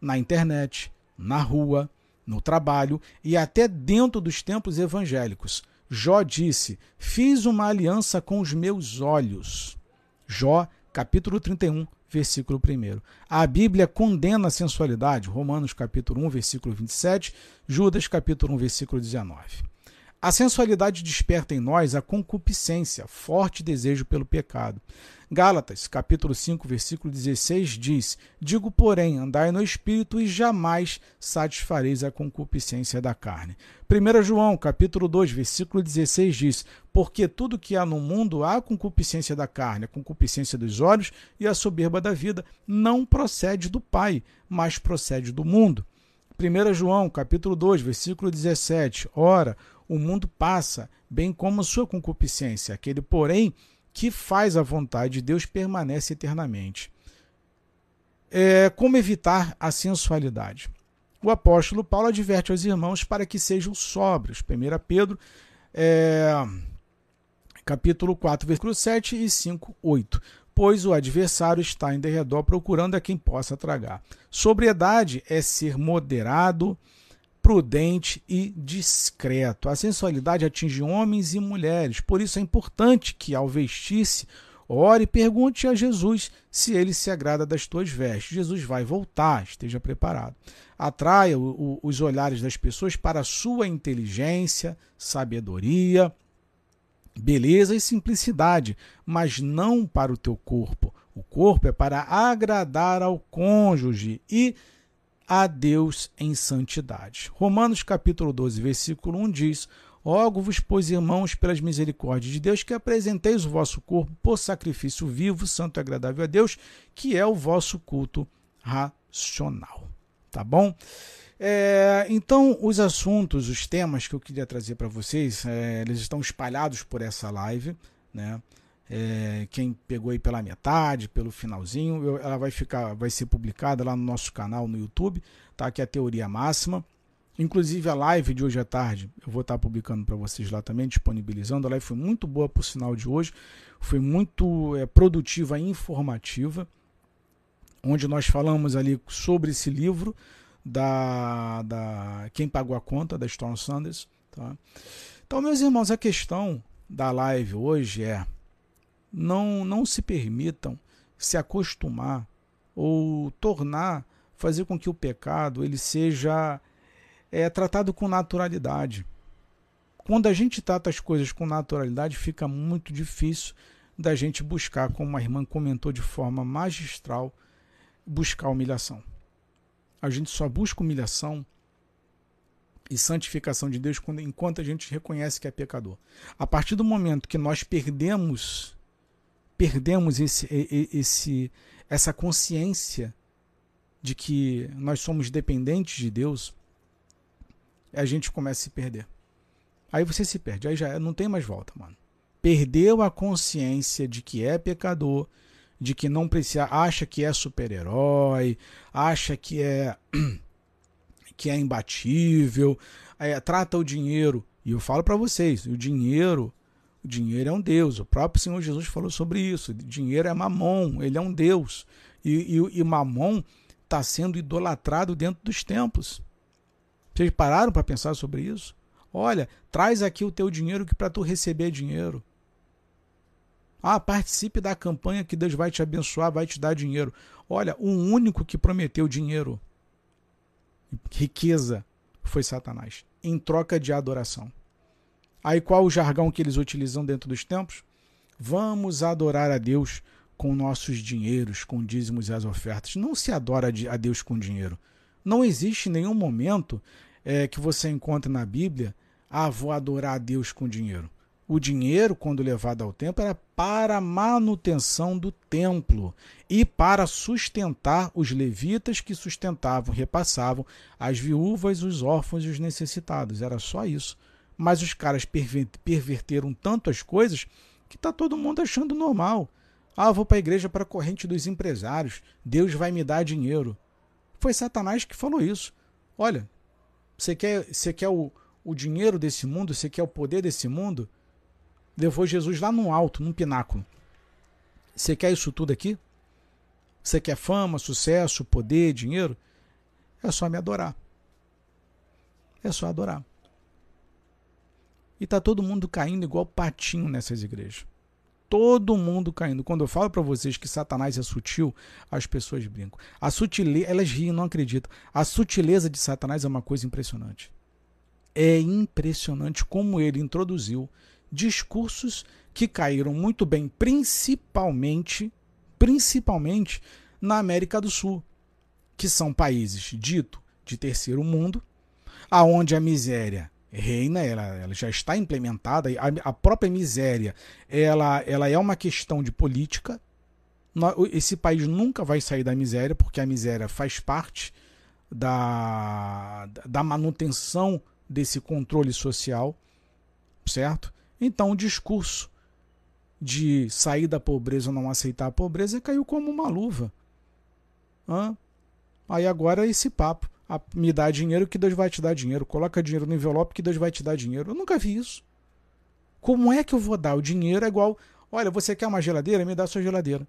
na internet, na rua, no trabalho e até dentro dos templos evangélicos. Jó disse: Fiz uma aliança com os meus olhos. Jó, capítulo 31, versículo 1. A Bíblia condena a sensualidade, Romanos capítulo 1, versículo 27, Judas capítulo 1, versículo 19. A sensualidade desperta em nós a concupiscência, forte desejo pelo pecado. Gálatas, capítulo 5, versículo 16 diz: Digo, porém, andai no espírito e jamais satisfareis a concupiscência da carne. 1 João, capítulo 2, versículo 16 diz: Porque tudo que há no mundo há concupiscência da carne, a concupiscência dos olhos e a soberba da vida, não procede do Pai, mas procede do mundo. 1 João, capítulo 2, versículo 17: Ora, o mundo passa, bem como sua concupiscência. Aquele, porém, que faz a vontade de Deus permanece eternamente. É, como evitar a sensualidade? O apóstolo Paulo adverte aos irmãos para que sejam sóbrios. 1 Pedro, é, capítulo 4, versículo 7 e 5, 8. Pois o adversário está em derredor procurando a quem possa tragar. Sobriedade é ser moderado, prudente e discreto. A sensualidade atinge homens e mulheres, por isso é importante que, ao vestir-se, ore e pergunte a Jesus se ele se agrada das tuas vestes. Jesus vai voltar, esteja preparado. Atraia o, o, os olhares das pessoas para a sua inteligência, sabedoria, beleza e simplicidade, mas não para o teu corpo. O corpo é para agradar ao cônjuge e a Deus em santidade. Romanos capítulo 12, versículo 1 diz: Rogo-vos, pois, irmãos, pelas misericórdias de Deus, que apresenteis o vosso corpo por sacrifício vivo, santo e agradável a Deus, que é o vosso culto racional. Tá bom? É, então, os assuntos, os temas que eu queria trazer para vocês, é, eles estão espalhados por essa live, né? É, quem pegou aí pela metade, pelo finalzinho, eu, ela vai ficar, vai ser publicada lá no nosso canal no YouTube, tá? Que é a teoria máxima. Inclusive a live de hoje à tarde, eu vou estar publicando para vocês lá também, disponibilizando. A live foi muito boa por sinal de hoje, foi muito é, produtiva e informativa, onde nós falamos ali sobre esse livro da, da Quem Pagou a Conta, da Storm Sanders. Tá? Então, meus irmãos, a questão da live hoje é não, não se permitam se acostumar ou tornar, fazer com que o pecado ele seja é, tratado com naturalidade. Quando a gente trata as coisas com naturalidade, fica muito difícil da gente buscar, como a irmã comentou de forma magistral, buscar humilhação. A gente só busca humilhação e santificação de Deus enquanto a gente reconhece que é pecador. A partir do momento que nós perdemos perdemos esse, esse, essa consciência de que nós somos dependentes de Deus, a gente começa a se perder. Aí você se perde, aí já não tem mais volta, mano. Perdeu a consciência de que é pecador, de que não precisa, acha que é super-herói, acha que é que é imbatível, é, trata o dinheiro. E eu falo para vocês, o dinheiro o dinheiro é um Deus. O próprio Senhor Jesus falou sobre isso. O dinheiro é mamon, ele é um Deus. E, e, e mamon está sendo idolatrado dentro dos templos. Vocês pararam para pensar sobre isso? Olha, traz aqui o teu dinheiro que para tu receber dinheiro. Ah, participe da campanha que Deus vai te abençoar, vai te dar dinheiro. Olha, o único que prometeu dinheiro, riqueza, foi Satanás, em troca de adoração. Aí qual o jargão que eles utilizam dentro dos templos? Vamos adorar a Deus com nossos dinheiros, com dízimos e as ofertas. Não se adora a Deus com dinheiro. Não existe nenhum momento é, que você encontre na Bíblia, ah, vou adorar a Deus com dinheiro. O dinheiro, quando levado ao templo, era para a manutenção do templo e para sustentar os levitas que sustentavam, repassavam as viúvas, os órfãos e os necessitados. Era só isso. Mas os caras perverteram tanto as coisas que tá todo mundo achando normal. Ah, vou para a igreja para a corrente dos empresários. Deus vai me dar dinheiro. Foi Satanás que falou isso. Olha, você quer, você quer o, o dinheiro desse mundo? Você quer o poder desse mundo? Levou Jesus lá no alto, num pináculo. Você quer isso tudo aqui? Você quer fama, sucesso, poder, dinheiro? É só me adorar. É só adorar. E tá todo mundo caindo igual patinho nessas igrejas. Todo mundo caindo. Quando eu falo para vocês que Satanás é sutil, as pessoas brincam. A sutileza, elas riem, não acreditam. A sutileza de Satanás é uma coisa impressionante. É impressionante como ele introduziu discursos que caíram muito bem, principalmente, principalmente na América do Sul, que são países dito de terceiro mundo, aonde a miséria reina, ela, ela já está implementada, a, a própria miséria ela, ela é uma questão de política. Esse país nunca vai sair da miséria, porque a miséria faz parte da, da manutenção desse controle social, certo? Então o discurso de sair da pobreza ou não aceitar a pobreza caiu como uma luva. Hã? Aí agora esse papo a, me dá dinheiro que Deus vai te dar dinheiro. Coloca dinheiro no envelope que Deus vai te dar dinheiro. Eu nunca vi isso. Como é que eu vou dar o dinheiro? É igual, olha, você quer uma geladeira? Me dá a sua geladeira.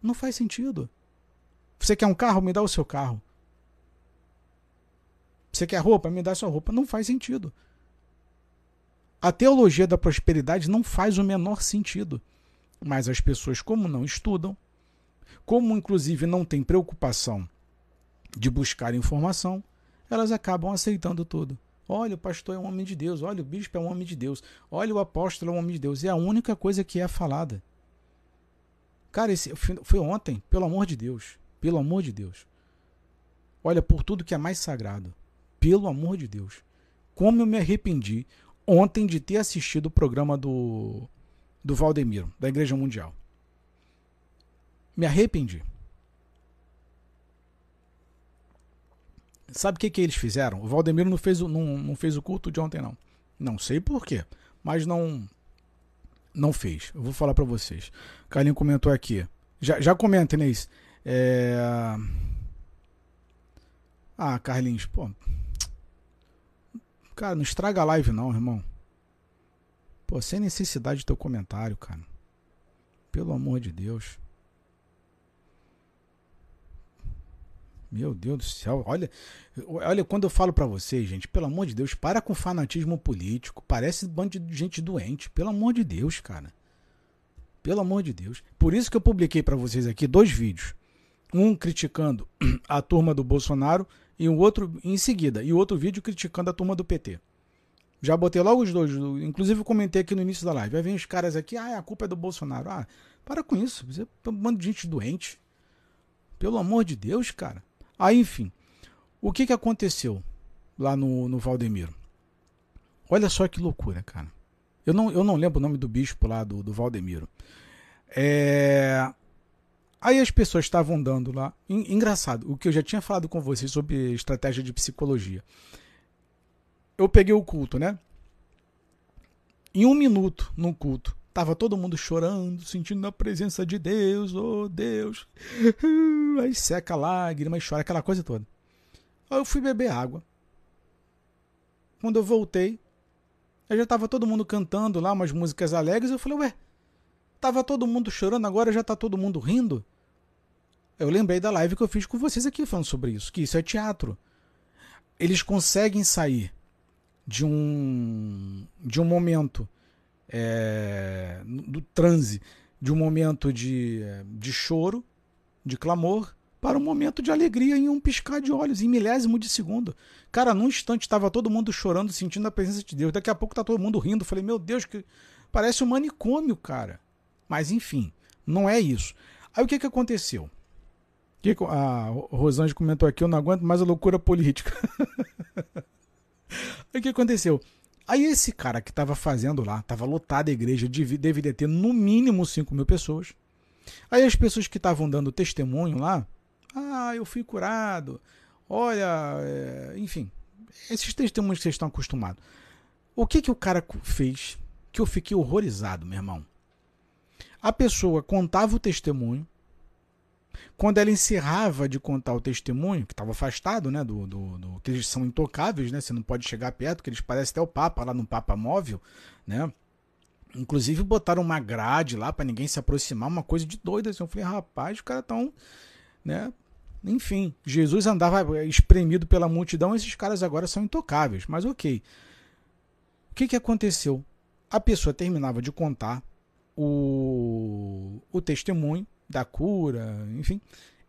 Não faz sentido. Você quer um carro? Me dá o seu carro. Você quer roupa? Me dá sua roupa. Não faz sentido. A teologia da prosperidade não faz o menor sentido. Mas as pessoas, como não estudam, como inclusive não têm preocupação de buscar informação, elas acabam aceitando tudo. Olha, o pastor é um homem de Deus. Olha, o bispo é um homem de Deus. Olha, o apóstolo é um homem de Deus. É a única coisa que é falada. Cara, esse foi ontem, pelo amor de Deus. Pelo amor de Deus. Olha, por tudo que é mais sagrado. Pelo amor de Deus. Como eu me arrependi ontem de ter assistido o programa do, do Valdemiro, da Igreja Mundial. Me arrependi. Sabe o que, que eles fizeram? O Valdemiro não fez, o, não, não fez o culto de ontem, não. Não sei porquê, mas não não fez. Eu vou falar para vocês. Carlinho comentou aqui. Já, já comenta, Inês. É... Ah, Carlinhos, pô. Cara, não estraga a live não, irmão. Pô, sem necessidade do teu comentário, cara. Pelo amor de Deus. Meu Deus do céu, olha, olha quando eu falo para vocês, gente, pelo amor de Deus, para com fanatismo político, parece bando de gente doente, pelo amor de Deus, cara. Pelo amor de Deus. Por isso que eu publiquei para vocês aqui dois vídeos. Um criticando a turma do Bolsonaro e um outro em seguida, e outro vídeo criticando a turma do PT. Já botei logo os dois, inclusive comentei aqui no início da live. Vai vir os caras aqui, ah, a culpa é do Bolsonaro. Ah, para com isso, você é um bando de gente doente. Pelo amor de Deus, cara. Aí, enfim, o que, que aconteceu lá no, no Valdemiro? Olha só que loucura, cara. Eu não, eu não lembro o nome do bispo lá do, do Valdemiro. É... Aí as pessoas estavam dando lá. Engraçado, o que eu já tinha falado com vocês sobre estratégia de psicologia. Eu peguei o culto, né? Em um minuto no culto, Tava todo mundo chorando, sentindo a presença de Deus, oh Deus. Aí seca a lágrima e chora, aquela coisa toda. Aí eu fui beber água. Quando eu voltei, aí já tava todo mundo cantando lá umas músicas alegres. Eu falei, ué, tava todo mundo chorando, agora já tá todo mundo rindo? Eu lembrei da live que eu fiz com vocês aqui falando sobre isso, que isso é teatro. Eles conseguem sair de um de um momento é, do transe de um momento de, de choro, de clamor, para um momento de alegria em um piscar de olhos, em milésimo de segundo. Cara, num instante estava todo mundo chorando, sentindo a presença de Deus. Daqui a pouco tá todo mundo rindo. Falei, meu Deus, que parece um manicômio, cara. Mas enfim, não é isso. Aí o que que aconteceu? Que a Rosângela comentou aqui, eu não aguento mais a loucura política. O que aconteceu? Aí esse cara que estava fazendo lá, estava lotada a igreja, deveria ter no mínimo 5 mil pessoas. Aí as pessoas que estavam dando testemunho lá, ah, eu fui curado, olha, é... enfim, esses testemunhos que vocês estão acostumados. O que, que o cara fez que eu fiquei horrorizado, meu irmão? A pessoa contava o testemunho, quando ela encerrava de contar o testemunho, que estava afastado, né, do, do, do, que eles são intocáveis, né, você não pode chegar perto, que eles parecem até o Papa lá no Papa Móvel, né, inclusive botaram uma grade lá para ninguém se aproximar, uma coisa de doida, assim, eu falei, rapaz, os caras estão, né, enfim, Jesus andava espremido pela multidão, esses caras agora são intocáveis, mas ok. O que que aconteceu? A pessoa terminava de contar o, o testemunho, da cura, enfim,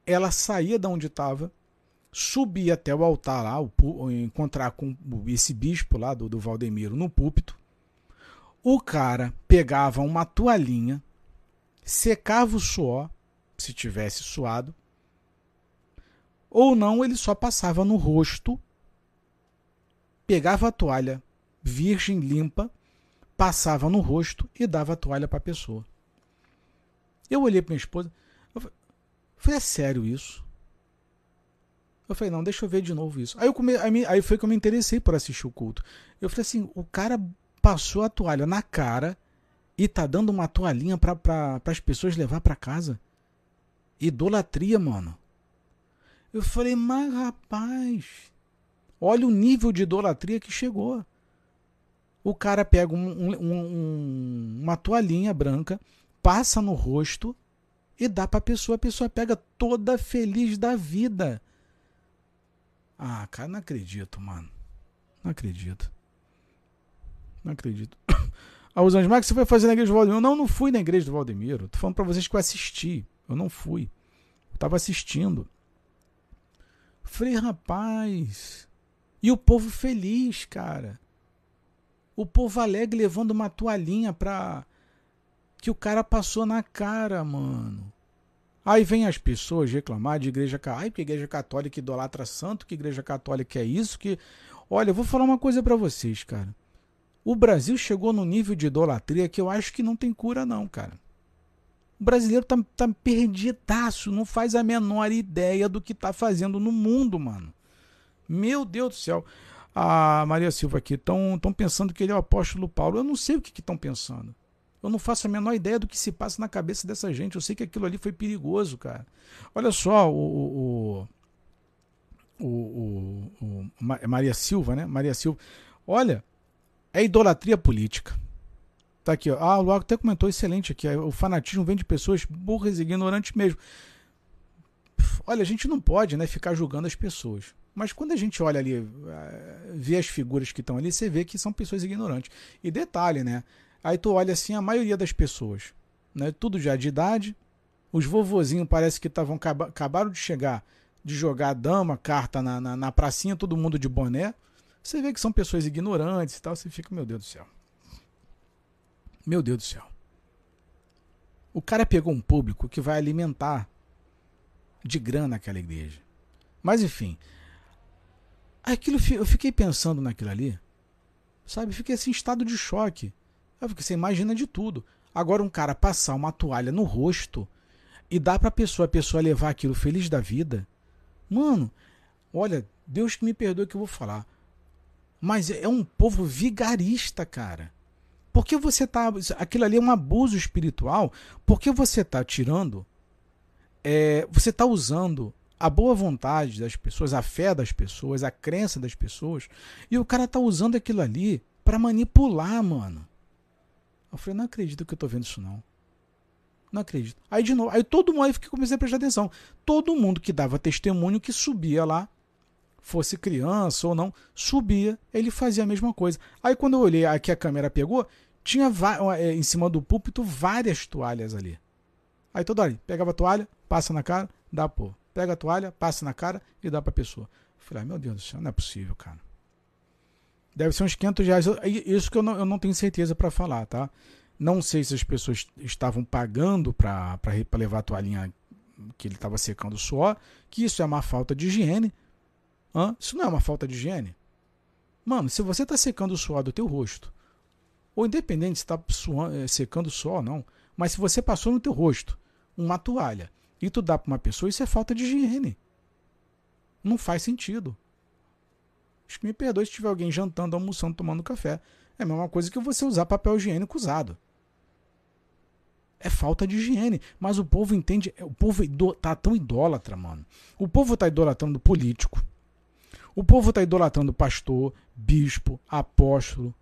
ela saía da onde estava, subia até o altar lá, o, encontrar com esse bispo lá do, do Valdemiro no púlpito. O cara pegava uma toalhinha, secava o suor, se tivesse suado, ou não, ele só passava no rosto, pegava a toalha virgem limpa, passava no rosto e dava a toalha para a pessoa. Eu olhei para minha esposa, eu falei, é sério isso? Eu falei, não, deixa eu ver de novo isso. Aí, eu come, aí, aí foi que eu me interessei por assistir o culto. Eu falei assim, o cara passou a toalha na cara e tá dando uma toalhinha para pra, as pessoas levar para casa. Idolatria, mano. Eu falei, mas rapaz, olha o nível de idolatria que chegou. O cara pega um, um, um, uma toalhinha branca, passa no rosto e dá para a pessoa. A pessoa pega toda feliz da vida. Ah, cara, não acredito, mano. Não acredito. Não acredito. Ah, os que você foi fazer na igreja do Valdemiro? Não, não fui na igreja do Valdemiro. Tô falando pra vocês que eu assisti. Eu não fui. Eu tava assistindo. Falei, rapaz. E o povo feliz, cara. O povo alegre levando uma toalhinha pra. Que o cara passou na cara, mano. Aí vem as pessoas reclamar de igreja católica. Ai, que igreja católica idolatra santo, que igreja católica é isso, que. Olha, eu vou falar uma coisa para vocês, cara. O Brasil chegou no nível de idolatria que eu acho que não tem cura, não, cara. O brasileiro tá, tá perdidaço, não faz a menor ideia do que tá fazendo no mundo, mano. Meu Deus do céu. A Maria Silva aqui, estão pensando que ele é o apóstolo Paulo. Eu não sei o que estão pensando. Eu não faço a menor ideia do que se passa na cabeça dessa gente. Eu sei que aquilo ali foi perigoso, cara. Olha só, o, o, o, o Maria Silva, né? Maria Silva. Olha, é idolatria política. Tá aqui, ó. Ah, o Lago até comentou excelente aqui. O fanatismo vem de pessoas burras e ignorantes mesmo. Olha, a gente não pode né, ficar julgando as pessoas. Mas quando a gente olha ali, eh, vê as figuras que estão ali, você vê que são pessoas ignorantes. E detalhe, né? Aí tu olha assim, a maioria das pessoas, né? Tudo já de idade. Os vovozinhos parece que estavam acabaram de chegar de jogar dama, carta na, na, na pracinha, todo mundo de boné. Você vê que são pessoas ignorantes e tal, você fica, meu Deus do céu. Meu Deus do céu. O cara pegou um público que vai alimentar de grana aquela igreja. Mas enfim, aquilo eu fiquei pensando naquilo ali, sabe? Fiquei assim estado de choque. Porque você imagina de tudo. Agora um cara passar uma toalha no rosto e dar pra pessoa, a pessoa levar aquilo feliz da vida. Mano, olha, Deus que me perdoe que eu vou falar. Mas é um povo vigarista, cara. Porque você tá. Aquilo ali é um abuso espiritual. Porque você tá tirando. É, você tá usando a boa vontade das pessoas, a fé das pessoas, a crença das pessoas. E o cara tá usando aquilo ali para manipular, mano. Eu falei, não acredito que eu tô vendo isso não. Não acredito. Aí de novo, aí todo mundo, aí comecei a prestar atenção. Todo mundo que dava testemunho que subia lá, fosse criança ou não, subia, ele fazia a mesma coisa. Aí quando eu olhei aqui a câmera pegou, tinha é, em cima do púlpito várias toalhas ali. Aí toda hora, pegava a toalha, passa na cara, dá pô. Pega a toalha, passa na cara e dá pra pessoa. Eu falei, ah, meu Deus do céu, não é possível, cara. Deve ser uns 500 reais. Isso que eu não, eu não tenho certeza para falar, tá? Não sei se as pessoas estavam pagando para levar a toalhinha que ele estava secando o suor, que isso é uma falta de higiene. Hã? Isso não é uma falta de higiene. Mano, se você está secando o suor do teu rosto, ou independente se está eh, secando o suor ou não, mas se você passou no teu rosto uma toalha e tu dá para uma pessoa, isso é falta de higiene. Não faz sentido. Me perdoe se tiver alguém jantando, almoçando, tomando café. É a mesma coisa que você usar papel higiênico usado. É falta de higiene. Mas o povo entende. O povo tá tão idólatra, mano. O povo tá idolatrando político. O povo tá idolatrando pastor, bispo, apóstolo.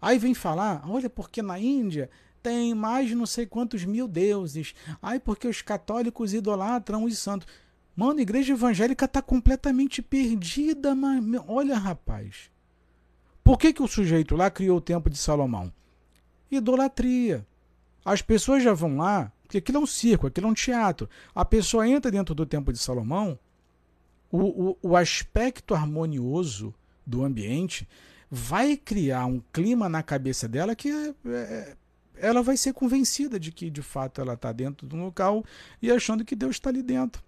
Aí vem falar, olha, porque na Índia tem mais não sei quantos mil deuses. Ai, porque os católicos idolatram os santos. Mano, a igreja evangélica está completamente perdida, mas olha, rapaz. Por que, que o sujeito lá criou o templo de Salomão? Idolatria. As pessoas já vão lá, porque aquilo é um circo, aquilo é um teatro. A pessoa entra dentro do templo de Salomão, o, o, o aspecto harmonioso do ambiente vai criar um clima na cabeça dela que é, é, ela vai ser convencida de que de fato ela está dentro de um local e achando que Deus está ali dentro.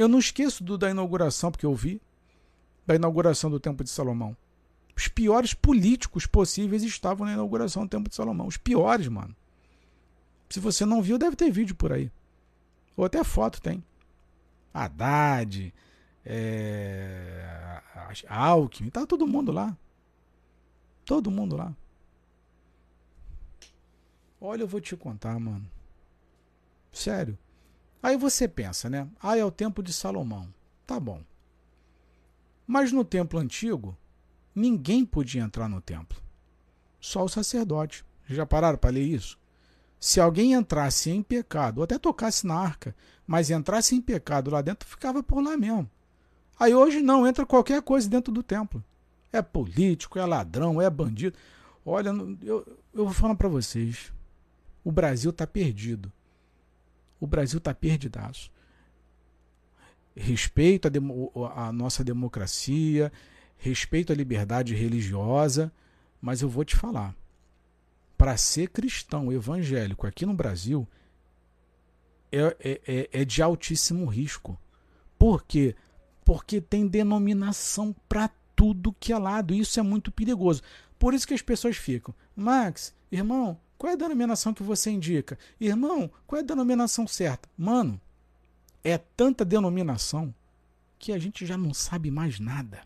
Eu não esqueço do, da inauguração, porque eu vi, da inauguração do Templo de Salomão. Os piores políticos possíveis estavam na inauguração do Templo de Salomão. Os piores, mano. Se você não viu, deve ter vídeo por aí. Ou até foto tem. Haddad, é, Alckmin, tá todo mundo lá. Todo mundo lá. Olha, eu vou te contar, mano. Sério. Aí você pensa, né? Ah, é o templo de Salomão. Tá bom. Mas no templo antigo, ninguém podia entrar no templo. Só o sacerdote. Já pararam para ler isso? Se alguém entrasse em pecado, ou até tocasse na arca, mas entrasse em pecado lá dentro, ficava por lá mesmo. Aí hoje não, entra qualquer coisa dentro do templo. É político, é ladrão, é bandido. Olha, eu, eu vou falar para vocês. O Brasil está perdido. O Brasil está perdidaço. Respeito a, a nossa democracia, respeito à liberdade religiosa, mas eu vou te falar. Para ser cristão evangélico aqui no Brasil é, é, é, é de altíssimo risco. Por quê? Porque tem denominação para tudo que é lado. Isso é muito perigoso. Por isso que as pessoas ficam, Max, irmão, qual é a denominação que você indica? Irmão, qual é a denominação certa? Mano, é tanta denominação que a gente já não sabe mais nada.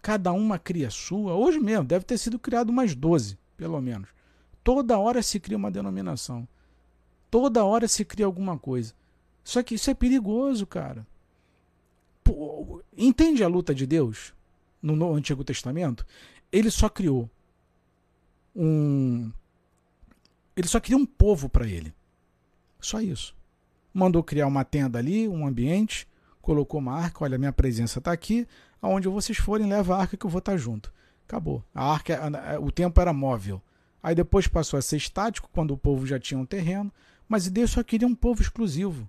Cada uma cria sua. Hoje mesmo, deve ter sido criado umas 12, pelo menos. Toda hora se cria uma denominação. Toda hora se cria alguma coisa. Só que isso é perigoso, cara. Pô, entende a luta de Deus? no Antigo Testamento, ele só criou um. Ele só criou um povo para ele. Só isso. Mandou criar uma tenda ali, um ambiente, colocou uma arca, olha, minha presença está aqui, aonde vocês forem, leva a arca que eu vou estar tá junto. Acabou. A arca, o tempo era móvel. Aí depois passou a ser estático, quando o povo já tinha um terreno, mas Deus só queria um povo exclusivo.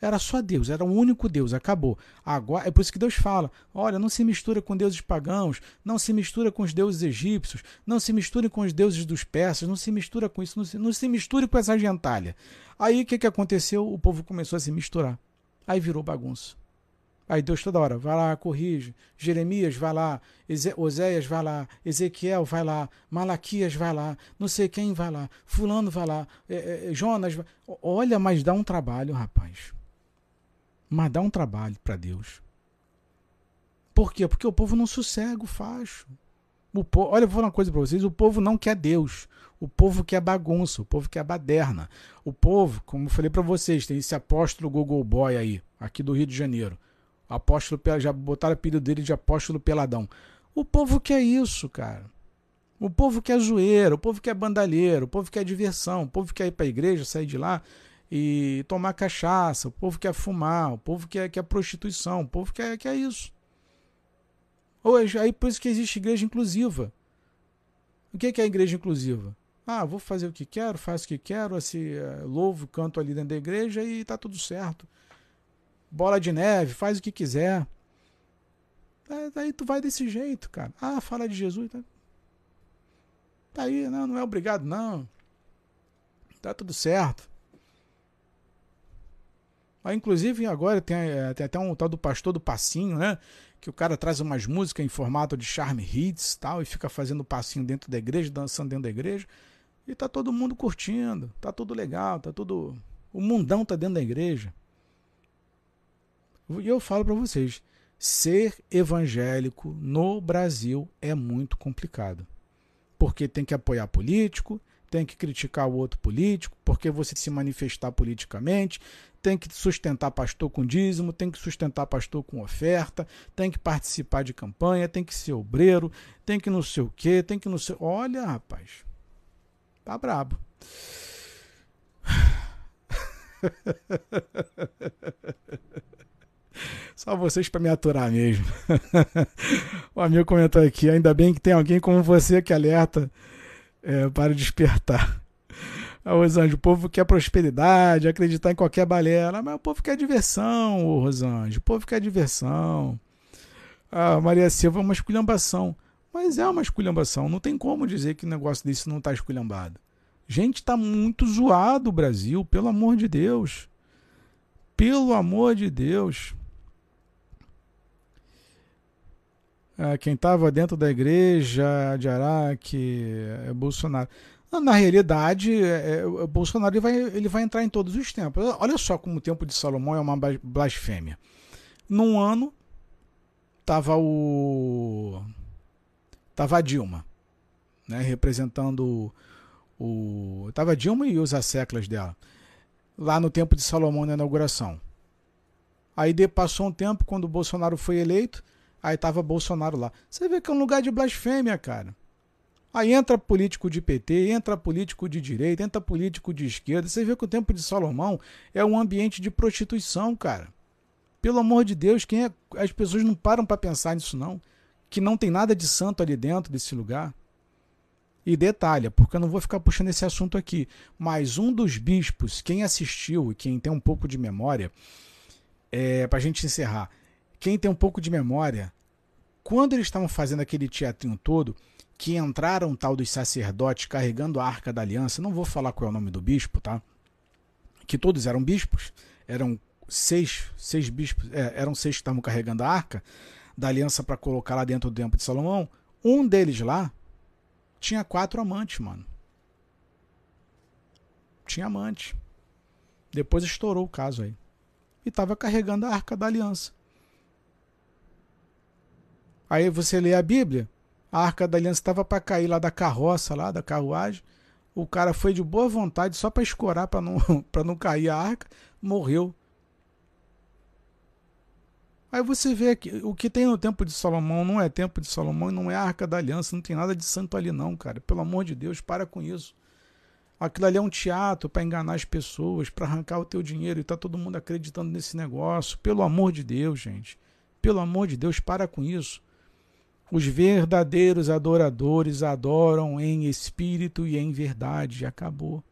Era só Deus, era o único Deus, acabou. Agora, é por isso que Deus fala: olha, não se mistura com deuses pagãos, não se mistura com os deuses egípcios, não se misture com os deuses dos persas, não se mistura com isso, não se, não se misture com essa gentalha. Aí o que, que aconteceu? O povo começou a se misturar. Aí virou bagunça. Aí Deus toda hora, vai lá, corrige. Jeremias, vai lá. Oséias, vai lá. Ezequiel, vai lá. Malaquias, vai lá. Não sei quem, vai lá. Fulano, vai lá. É, é, Jonas, vai... olha, mas dá um trabalho, rapaz. Mas dá um trabalho para Deus. Por quê? Porque o povo não sossega o facho. O povo, olha, eu vou falar uma coisa para vocês: o povo não quer Deus. O povo quer bagunça, o povo quer baderna. O povo, como eu falei para vocês, tem esse apóstolo Google Boy aí, aqui do Rio de Janeiro. Apóstolo, já botaram o apelido dele de apóstolo peladão. O povo quer isso, cara. O povo quer zoeira, o povo quer bandalheiro, o povo quer diversão, o povo quer ir para a igreja, sair de lá e tomar cachaça, o povo quer fumar, o povo quer, quer prostituição, o povo quer, quer isso. Hoje, aí por isso que existe igreja inclusiva. O que é a igreja inclusiva? Ah, vou fazer o que quero, faço o que quero, assim, louvo, canto ali dentro da igreja e tá tudo certo. Bola de neve, faz o que quiser. É, daí tu vai desse jeito, cara. Ah, fala de Jesus. Tá, tá aí, não, não é obrigado, não. Tá tudo certo. Aí, inclusive, agora tem, é, tem, até um tal do pastor do passinho, né? Que o cara traz umas músicas em formato de charme hits tal, e fica fazendo passinho dentro da igreja, dançando dentro da igreja. E tá todo mundo curtindo, tá tudo legal, tá tudo. O mundão tá dentro da igreja. E eu falo para vocês, ser evangélico no Brasil é muito complicado. Porque tem que apoiar político, tem que criticar o outro político, porque você se manifestar politicamente, tem que sustentar pastor com dízimo, tem que sustentar pastor com oferta, tem que participar de campanha, tem que ser obreiro, tem que não sei o quê, tem que não sei. Olha, rapaz, tá brabo. Só vocês para me aturar mesmo. o amigo comentou aqui: ainda bem que tem alguém como você que alerta é, para despertar. Ah, Rosângela, o povo quer prosperidade, acreditar em qualquer balela, mas o povo quer diversão, ô Rosângela, o povo quer diversão. A Maria Silva é uma esculhambação, mas é uma esculhambação, não tem como dizer que o negócio desse não está esculhambado. Gente, está muito zoado o Brasil, pelo amor de Deus. Pelo amor de Deus. Ah, quem estava dentro da igreja de Araque é Bolsonaro. Na realidade, é, é, Bolsonaro ele vai, ele vai entrar em todos os tempos. Olha só como o tempo de Salomão é uma blasfêmia. Num ano, estava o. Tava a Dilma, né, representando o. Tava a Dilma e os asseclas dela, lá no tempo de Salomão na inauguração. Aí passou um tempo, quando o Bolsonaro foi eleito, aí tava Bolsonaro lá. Você vê que é um lugar de blasfêmia, cara. Aí entra político de PT, entra político de direita, entra político de esquerda. Você vê que o tempo de Salomão é um ambiente de prostituição, cara. Pelo amor de Deus, quem é... as pessoas não param para pensar nisso não, que não tem nada de santo ali dentro desse lugar. E detalhe, porque eu não vou ficar puxando esse assunto aqui, mas um dos bispos, quem assistiu e quem tem um pouco de memória, é, para a gente encerrar, quem tem um pouco de memória, quando eles estavam fazendo aquele teatrinho todo, que entraram tal dos sacerdotes carregando a arca da aliança, não vou falar qual é o nome do bispo, tá? Que todos eram bispos, eram seis, seis bispos, é, eram seis que estavam carregando a arca da aliança para colocar lá dentro do templo de Salomão. Um deles lá tinha quatro amantes, mano. Tinha amante. Depois estourou o caso aí. E estava carregando a arca da aliança. Aí você lê a Bíblia, a arca da aliança estava para cair lá da carroça, lá da carruagem. O cara foi de boa vontade só para escorar, para não, não cair a arca, morreu. Aí você vê que o que tem no tempo de Salomão não é tempo de Salomão e não é arca da aliança, não tem nada de santo ali não, cara. Pelo amor de Deus, para com isso. Aquilo ali é um teatro para enganar as pessoas, para arrancar o teu dinheiro e tá todo mundo acreditando nesse negócio. Pelo amor de Deus, gente. Pelo amor de Deus, para com isso. Os verdadeiros adoradores adoram em espírito e em verdade. Acabou.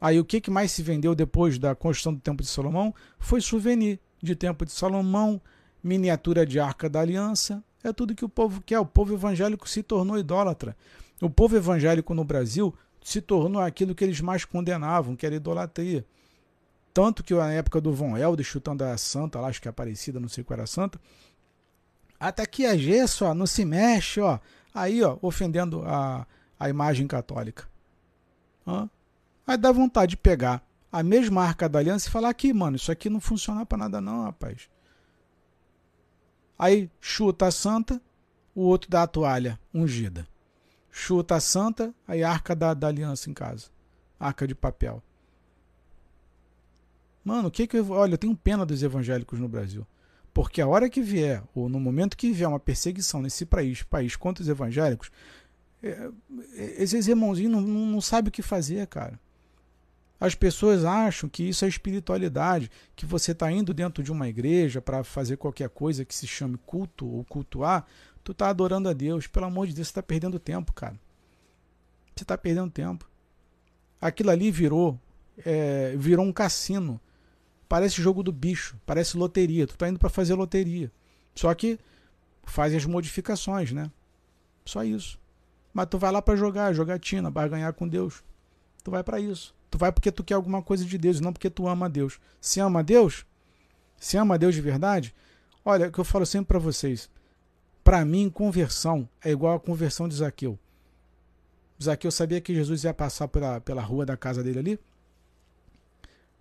Aí o que, que mais se vendeu depois da construção do Templo de Salomão? Foi souvenir de Templo de Salomão, miniatura de Arca da Aliança. É tudo que o povo quer. O povo evangélico se tornou idólatra. O povo evangélico no Brasil se tornou aquilo que eles mais condenavam, que era idolatria. Tanto que na época do Von Helder, chutando a santa, lá, acho que é Aparecida, não sei qual era a santa, até aqui é gesso, ó, não se mexe, ó. Aí, ó, ofendendo a, a imagem católica. Hã? Aí dá vontade de pegar a mesma arca da aliança e falar aqui, mano, isso aqui não funciona para nada não, rapaz. Aí chuta a santa, o outro dá a toalha ungida. Chuta a santa, aí a arca da, da aliança em casa. Arca de papel. Mano, o que que eu, olha, eu tenho pena dos evangélicos no Brasil. Porque a hora que vier, ou no momento que vier uma perseguição nesse país, país contra os evangélicos, é, é esses irmãozinhos não, não, sabem o que fazer, cara. As pessoas acham que isso é espiritualidade, que você está indo dentro de uma igreja para fazer qualquer coisa que se chame culto ou cultuar, tu está adorando a Deus. Pelo amor de Deus, você está perdendo tempo, cara. Você está perdendo tempo. Aquilo ali virou, é, virou um cassino Parece jogo do bicho, parece loteria. Tu tá indo para fazer loteria. Só que faz as modificações, né? Só isso. Mas tu vai lá para jogar, jogatina, ganhar com Deus. Tu vai para isso. Tu vai porque tu quer alguma coisa de Deus, não porque tu ama a Deus. Se ama a Deus, se ama a Deus de verdade, olha, o que eu falo sempre para vocês. Para mim, conversão é igual a conversão de Zaqueu. Zaqueu sabia que Jesus ia passar pela, pela rua da casa dele ali.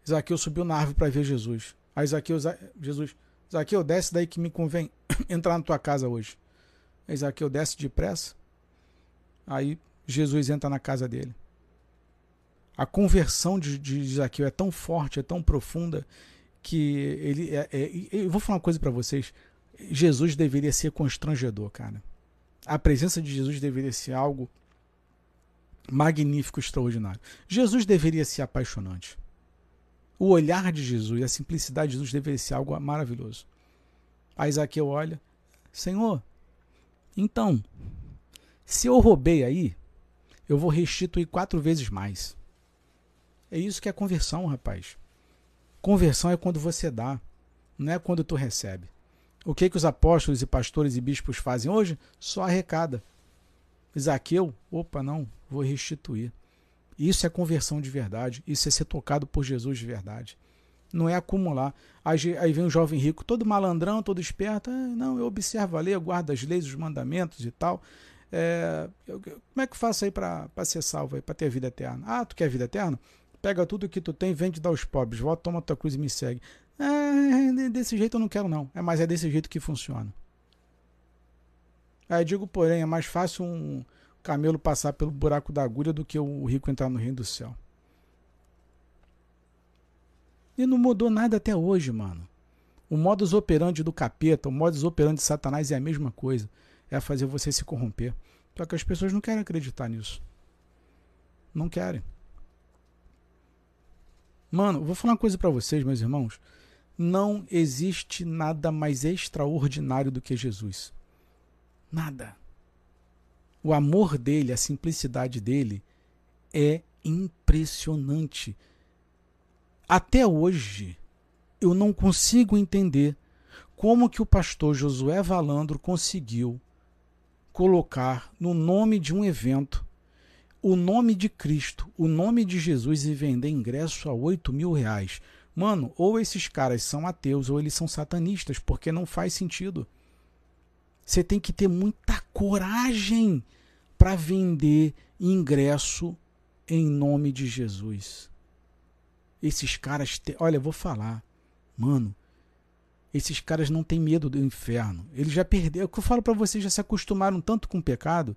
Zaqueu subiu na árvore para ver Jesus. Aí Zaqueu, Jesus, Zaqueu, desce daí que me convém entrar na tua casa hoje. Aí Zaqueu desce depressa. Aí Jesus entra na casa dele. A conversão de, de Zaqueu é tão forte, é tão profunda, que ele. É, é, eu vou falar uma coisa para vocês. Jesus deveria ser constrangedor, cara. A presença de Jesus deveria ser algo magnífico, extraordinário. Jesus deveria ser apaixonante. O olhar de Jesus, a simplicidade de Jesus deveria ser algo maravilhoso. Aí Zaqueu olha, Senhor, então, se eu roubei aí, eu vou restituir quatro vezes mais. É isso que é conversão, rapaz. Conversão é quando você dá, não é quando tu recebe. O que que os apóstolos e pastores e bispos fazem hoje? Só arrecada. Zaqueu, opa, não, vou restituir. Isso é conversão de verdade. Isso é ser tocado por Jesus de verdade. Não é acumular. Aí, vem um jovem rico, todo malandrão, todo esperto. Ah, não, eu observo a lei, eu guardo as leis, os mandamentos e tal. É, eu, como é que eu faço aí para ser salvo, para ter vida eterna? Ah, tu quer vida eterna? Pega tudo que tu tem, vende dá aos pobres. Volta, toma tua cruz e me segue. É, desse jeito eu não quero, não. É, mas é desse jeito que funciona. Aí digo, porém, é mais fácil um, camelo passar pelo buraco da agulha do que o rico entrar no reino do céu. E não mudou nada até hoje, mano. O modus operandi do capeta, o modus operandi de Satanás é a mesma coisa. É fazer você se corromper. Só que as pessoas não querem acreditar nisso. Não querem. Mano, vou falar uma coisa para vocês, meus irmãos. Não existe nada mais extraordinário do que Jesus. Nada. O amor dele, a simplicidade dele é impressionante. Até hoje, eu não consigo entender como que o pastor Josué Valandro conseguiu colocar no nome de um evento o nome de Cristo, o nome de Jesus e vender ingresso a 8 mil reais. Mano, ou esses caras são ateus ou eles são satanistas, porque não faz sentido. Você tem que ter muita coragem para vender ingresso em nome de Jesus. Esses caras, te... olha, eu vou falar, mano, esses caras não têm medo do inferno. Eles já perderam, é o que eu falo para vocês, já se acostumaram tanto com o pecado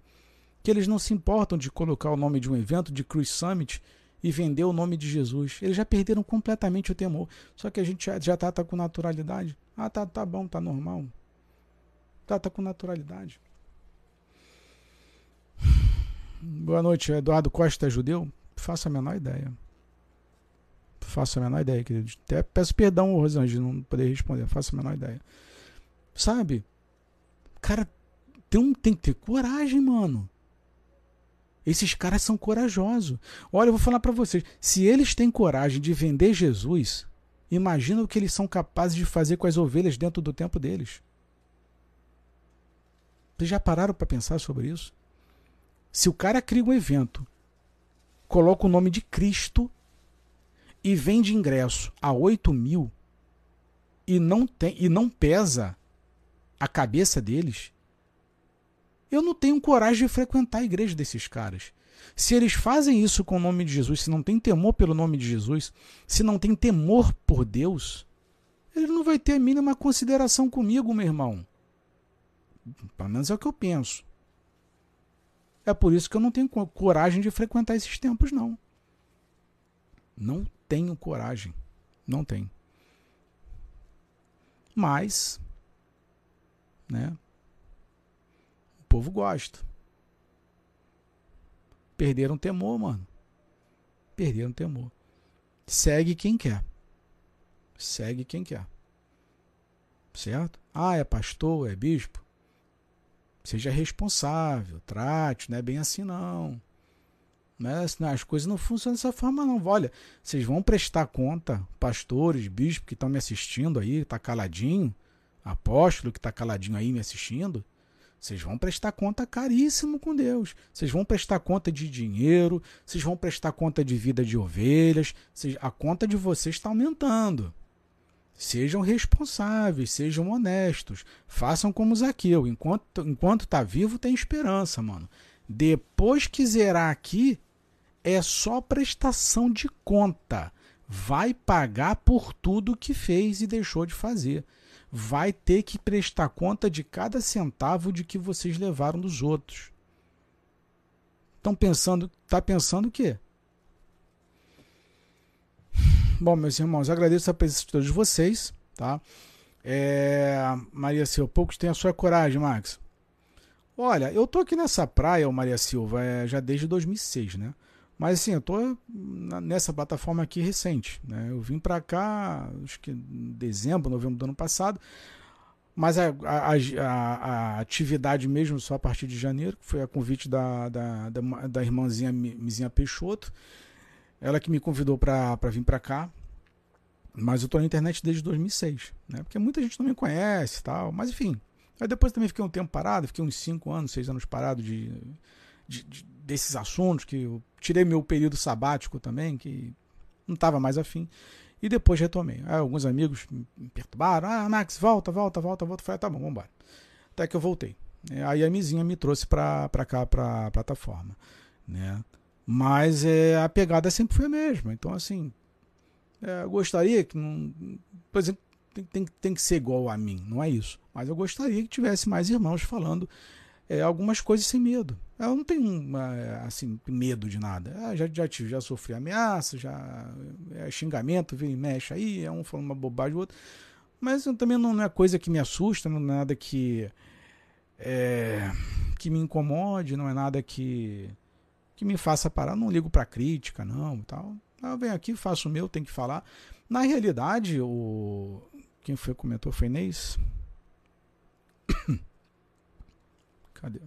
que eles não se importam de colocar o nome de um evento, de Cruise Summit, e vender o nome de Jesus. Eles já perderam completamente o temor. Só que a gente já, já tá, tá com naturalidade. Ah, tá, tá bom, tá normal. Tá com naturalidade. Boa noite, Eduardo Costa é judeu? Faço a menor ideia. Faço a menor ideia, querido. Até peço perdão, Rosângela, não poder responder. Faço a menor ideia. Sabe? Cara, tem, um, tem que ter coragem, mano. Esses caras são corajosos. Olha, eu vou falar para vocês: se eles têm coragem de vender Jesus, imagina o que eles são capazes de fazer com as ovelhas dentro do tempo deles. Vocês já pararam para pensar sobre isso? Se o cara cria um evento, coloca o nome de Cristo e vende ingresso a 8 mil e não, tem, e não pesa a cabeça deles, eu não tenho coragem de frequentar a igreja desses caras. Se eles fazem isso com o nome de Jesus, se não tem temor pelo nome de Jesus, se não tem temor por Deus, ele não vai ter a mínima consideração comigo, meu irmão. Pelo menos é o que eu penso. É por isso que eu não tenho coragem de frequentar esses tempos, não. Não tenho coragem. Não tenho. Mas, né? povo gosta. Perderam temor, mano. Perderam temor. Segue quem quer. Segue quem quer. Certo? Ah, é pastor, é bispo. Seja responsável, trate, não é bem assim não. Né? As coisas não funcionam dessa forma, não. Olha, vocês vão prestar conta, pastores, bispos que estão me assistindo aí, tá caladinho, apóstolo que tá caladinho aí me assistindo. Vocês vão prestar conta caríssimo com Deus. Vocês vão prestar conta de dinheiro, vocês vão prestar conta de vida de ovelhas. a conta de vocês está aumentando. Sejam responsáveis, sejam honestos. Façam como Zaqueu. Enquanto enquanto está vivo, tem esperança, mano. Depois que zerar aqui, é só prestação de conta. Vai pagar por tudo que fez e deixou de fazer vai ter que prestar conta de cada centavo de que vocês levaram dos outros. Estão pensando, tá pensando o quê? Bom, meus irmãos, agradeço a presença de todos vocês, tá? É, Maria Silva, poucos têm a sua coragem, Max. Olha, eu tô aqui nessa praia, Maria Silva, é, já desde 2006, né? Mas assim, eu tô nessa plataforma aqui recente. Né? Eu vim para cá, acho que em dezembro, novembro do ano passado. Mas a, a, a, a, atividade mesmo só a partir de janeiro, que foi a convite da, da, da, da irmãzinha Mizinha Peixoto. Ela que me convidou para vir para cá. Mas eu tô na internet desde 2006, né? Porque muita gente não me conhece e tal. Mas enfim. Aí depois também fiquei um tempo parado, fiquei uns 5 anos, 6 anos parado de, de, de desses assuntos, que eu tirei meu período sabático também, que não estava mais afim. E depois retomei. Aí alguns amigos me perturbaram. Ah, Max, volta, volta, volta, volta. Falei, ah, tá bom, vamos embora. Até que eu voltei. Aí a Mizinha me trouxe para cá, para a plataforma. Né? Mas é, a pegada sempre foi a mesma. Então, assim, é, gostaria que, não, por exemplo, tem, tem, tem que ser igual a mim, não é isso. Mas eu gostaria que tivesse mais irmãos falando é, algumas coisas sem medo. Eu não tenho assim, medo de nada. Ah, já, já, já sofri ameaça, já é, xingamento, vem e mexe aí, é um falando uma bobagem, o outro. Mas também não é coisa que me assusta, não é nada que, é, que me incomode, não é nada que que me faça parar. Não ligo para crítica, não, tal. Eu venho aqui, faço o meu, tenho que falar. Na realidade, o quem foi comentou foi Neis. Cadê?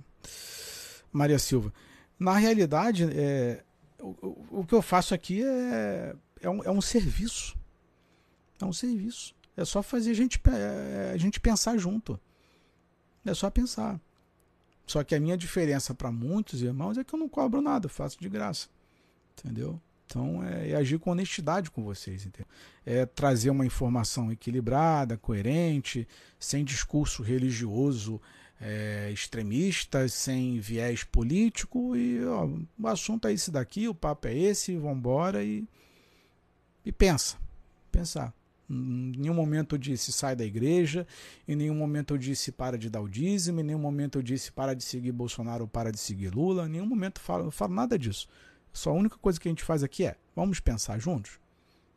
Maria Silva. Na realidade, é, o, o, que eu faço aqui é, é, um, é um serviço. É um serviço. É só fazer a gente, é, a gente pensar junto. É só pensar. Só que a minha diferença para muitos irmãos é que eu não cobro nada, eu faço de graça. Entendeu? Então é, é, agir com honestidade com vocês. Entendeu? É trazer uma informação equilibrada, coerente, sem discurso religioso é, extremista, sem viés político. E ó, o assunto é esse daqui, o papo é esse, vamos embora e, e pensa. Pensar. Em nenhum momento eu disse sai da igreja, em nenhum momento eu disse para de dar o dízimo, em nenhum momento eu disse para de seguir Bolsonaro ou para de seguir Lula, em nenhum momento eu falo, eu falo nada disso. Só a única coisa que a gente faz aqui é vamos pensar juntos.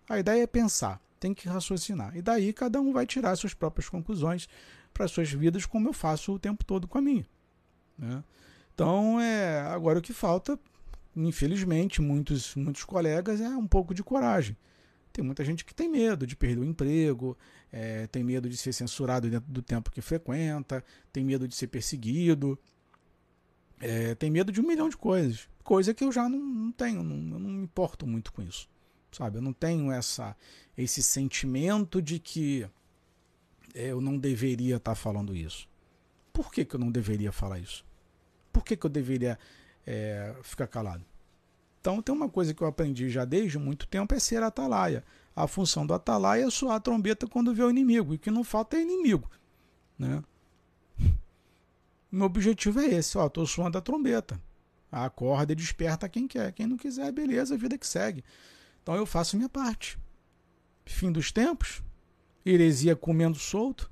A ideia é pensar, tem que raciocinar. E daí cada um vai tirar suas próprias conclusões para suas vidas, como eu faço o tempo todo com a minha. Né? Então, é, agora o que falta, infelizmente, muitos, muitos colegas, é um pouco de coragem. Tem muita gente que tem medo de perder o emprego, é, tem medo de ser censurado dentro do tempo que frequenta, tem medo de ser perseguido, é, tem medo de um milhão de coisas. Coisa que eu já não, não tenho, não, eu não me importo muito com isso. Sabe? Eu não tenho essa, esse sentimento de que é, eu não deveria estar falando isso. Por que, que eu não deveria falar isso? Por que, que eu deveria é, ficar calado? Então tem uma coisa que eu aprendi já desde muito tempo é ser atalaia. A função do atalaia é soar a trombeta quando vê o inimigo. E o que não falta é inimigo. Né? Meu objetivo é esse, ó, tô suando a trombeta. Acorda e desperta quem quer. Quem não quiser, beleza, vida que segue. Então eu faço minha parte. Fim dos tempos, heresia comendo solto,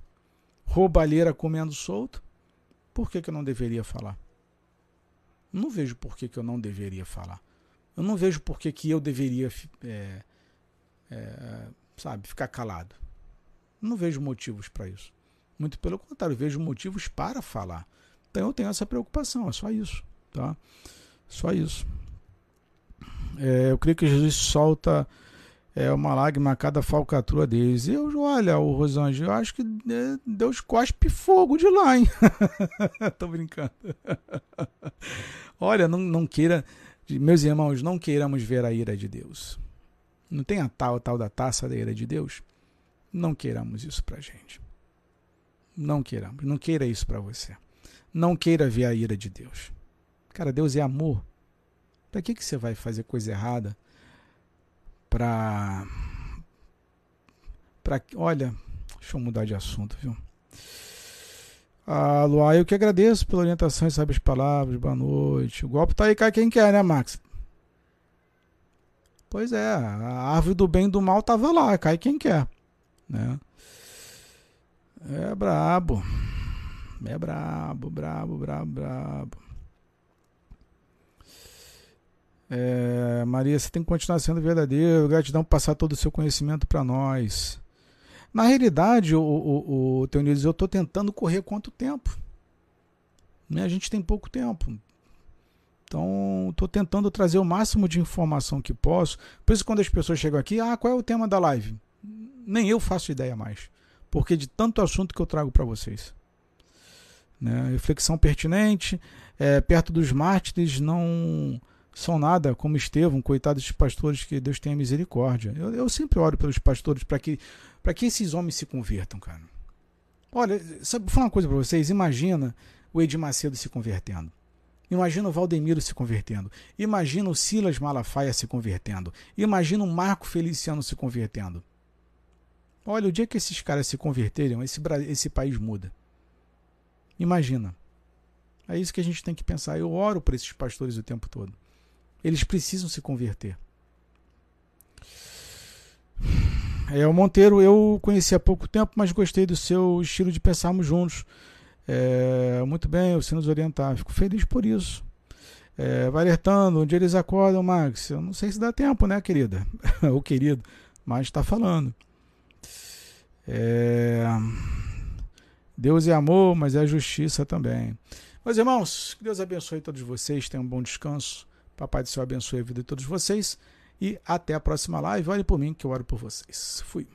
roubalheira comendo solto. Por que, que eu não deveria falar? Não vejo por que, que eu não deveria falar. Eu não vejo por que, que eu deveria, é, é, sabe, ficar calado. Não vejo motivos para isso. Muito pelo contrário, vejo motivos para falar. Então eu tenho essa preocupação, é só isso. Tá? Só isso. É, eu creio que Jesus solta é, uma lágrima a cada falcatrua deles. Eu, olha, o Rosângela, eu acho que é, Deus cospe fogo de lá, hein? Tô brincando. olha, não, não queira meus irmãos, não queiramos ver a ira de Deus. Não tem a tal, a tal da taça da ira de Deus? Não queiramos isso para gente. Não queiramos. Não queira isso para você. Não queira ver a ira de Deus. Cara, Deus é amor. Para que, que você vai fazer coisa errada? Para. Pra... Olha, deixa eu mudar de assunto, viu? Ah, Luá, eu que agradeço pela orientação e sabe as palavras. Boa noite. O golpe tá aí, cai quem quer, né, Max? Pois é, a árvore do bem e do mal tava lá, cai quem quer. Né? É brabo. É brabo, brabo, brabo, brabo. É, Maria, você tem que continuar sendo verdadeiro. Gratidão por passar todo o seu conhecimento para nós. Na realidade, o, o, o Teonides, eu estou tentando correr quanto tempo? Né? A gente tem pouco tempo. Então, estou tentando trazer o máximo de informação que posso. Por isso, quando as pessoas chegam aqui, ah, qual é o tema da live? Nem eu faço ideia mais. Porque de tanto assunto que eu trago para vocês. Né? Reflexão pertinente, é, perto dos mártires, não são nada como Estevão, coitados dos pastores, que Deus tenha misericórdia. Eu, eu sempre oro pelos pastores para que para que esses homens se convertam, cara. Olha, sabe, vou falar uma coisa para vocês. Imagina o Edir Macedo se convertendo. Imagina o Valdemiro se convertendo. Imagina o Silas Malafaia se convertendo. Imagina o Marco Feliciano se convertendo. Olha, o dia que esses caras se converterem, esse, esse país muda. Imagina. É isso que a gente tem que pensar. Eu oro por esses pastores o tempo todo. Eles precisam se converter. É, o Monteiro eu conheci há pouco tempo, mas gostei do seu estilo de pensarmos juntos. É, muito bem, você nos orientar. Fico feliz por isso. É, vai alertando, onde eles acordam, Max? Eu não sei se dá tempo, né, querida? Ou querido, mas está falando. É, Deus é amor, mas é justiça também. Meus irmãos, que Deus abençoe todos vocês, tenham um bom descanso. Papai do céu abençoe a vida de todos vocês. E até a próxima live. Ore por mim, que eu oro por vocês. Fui.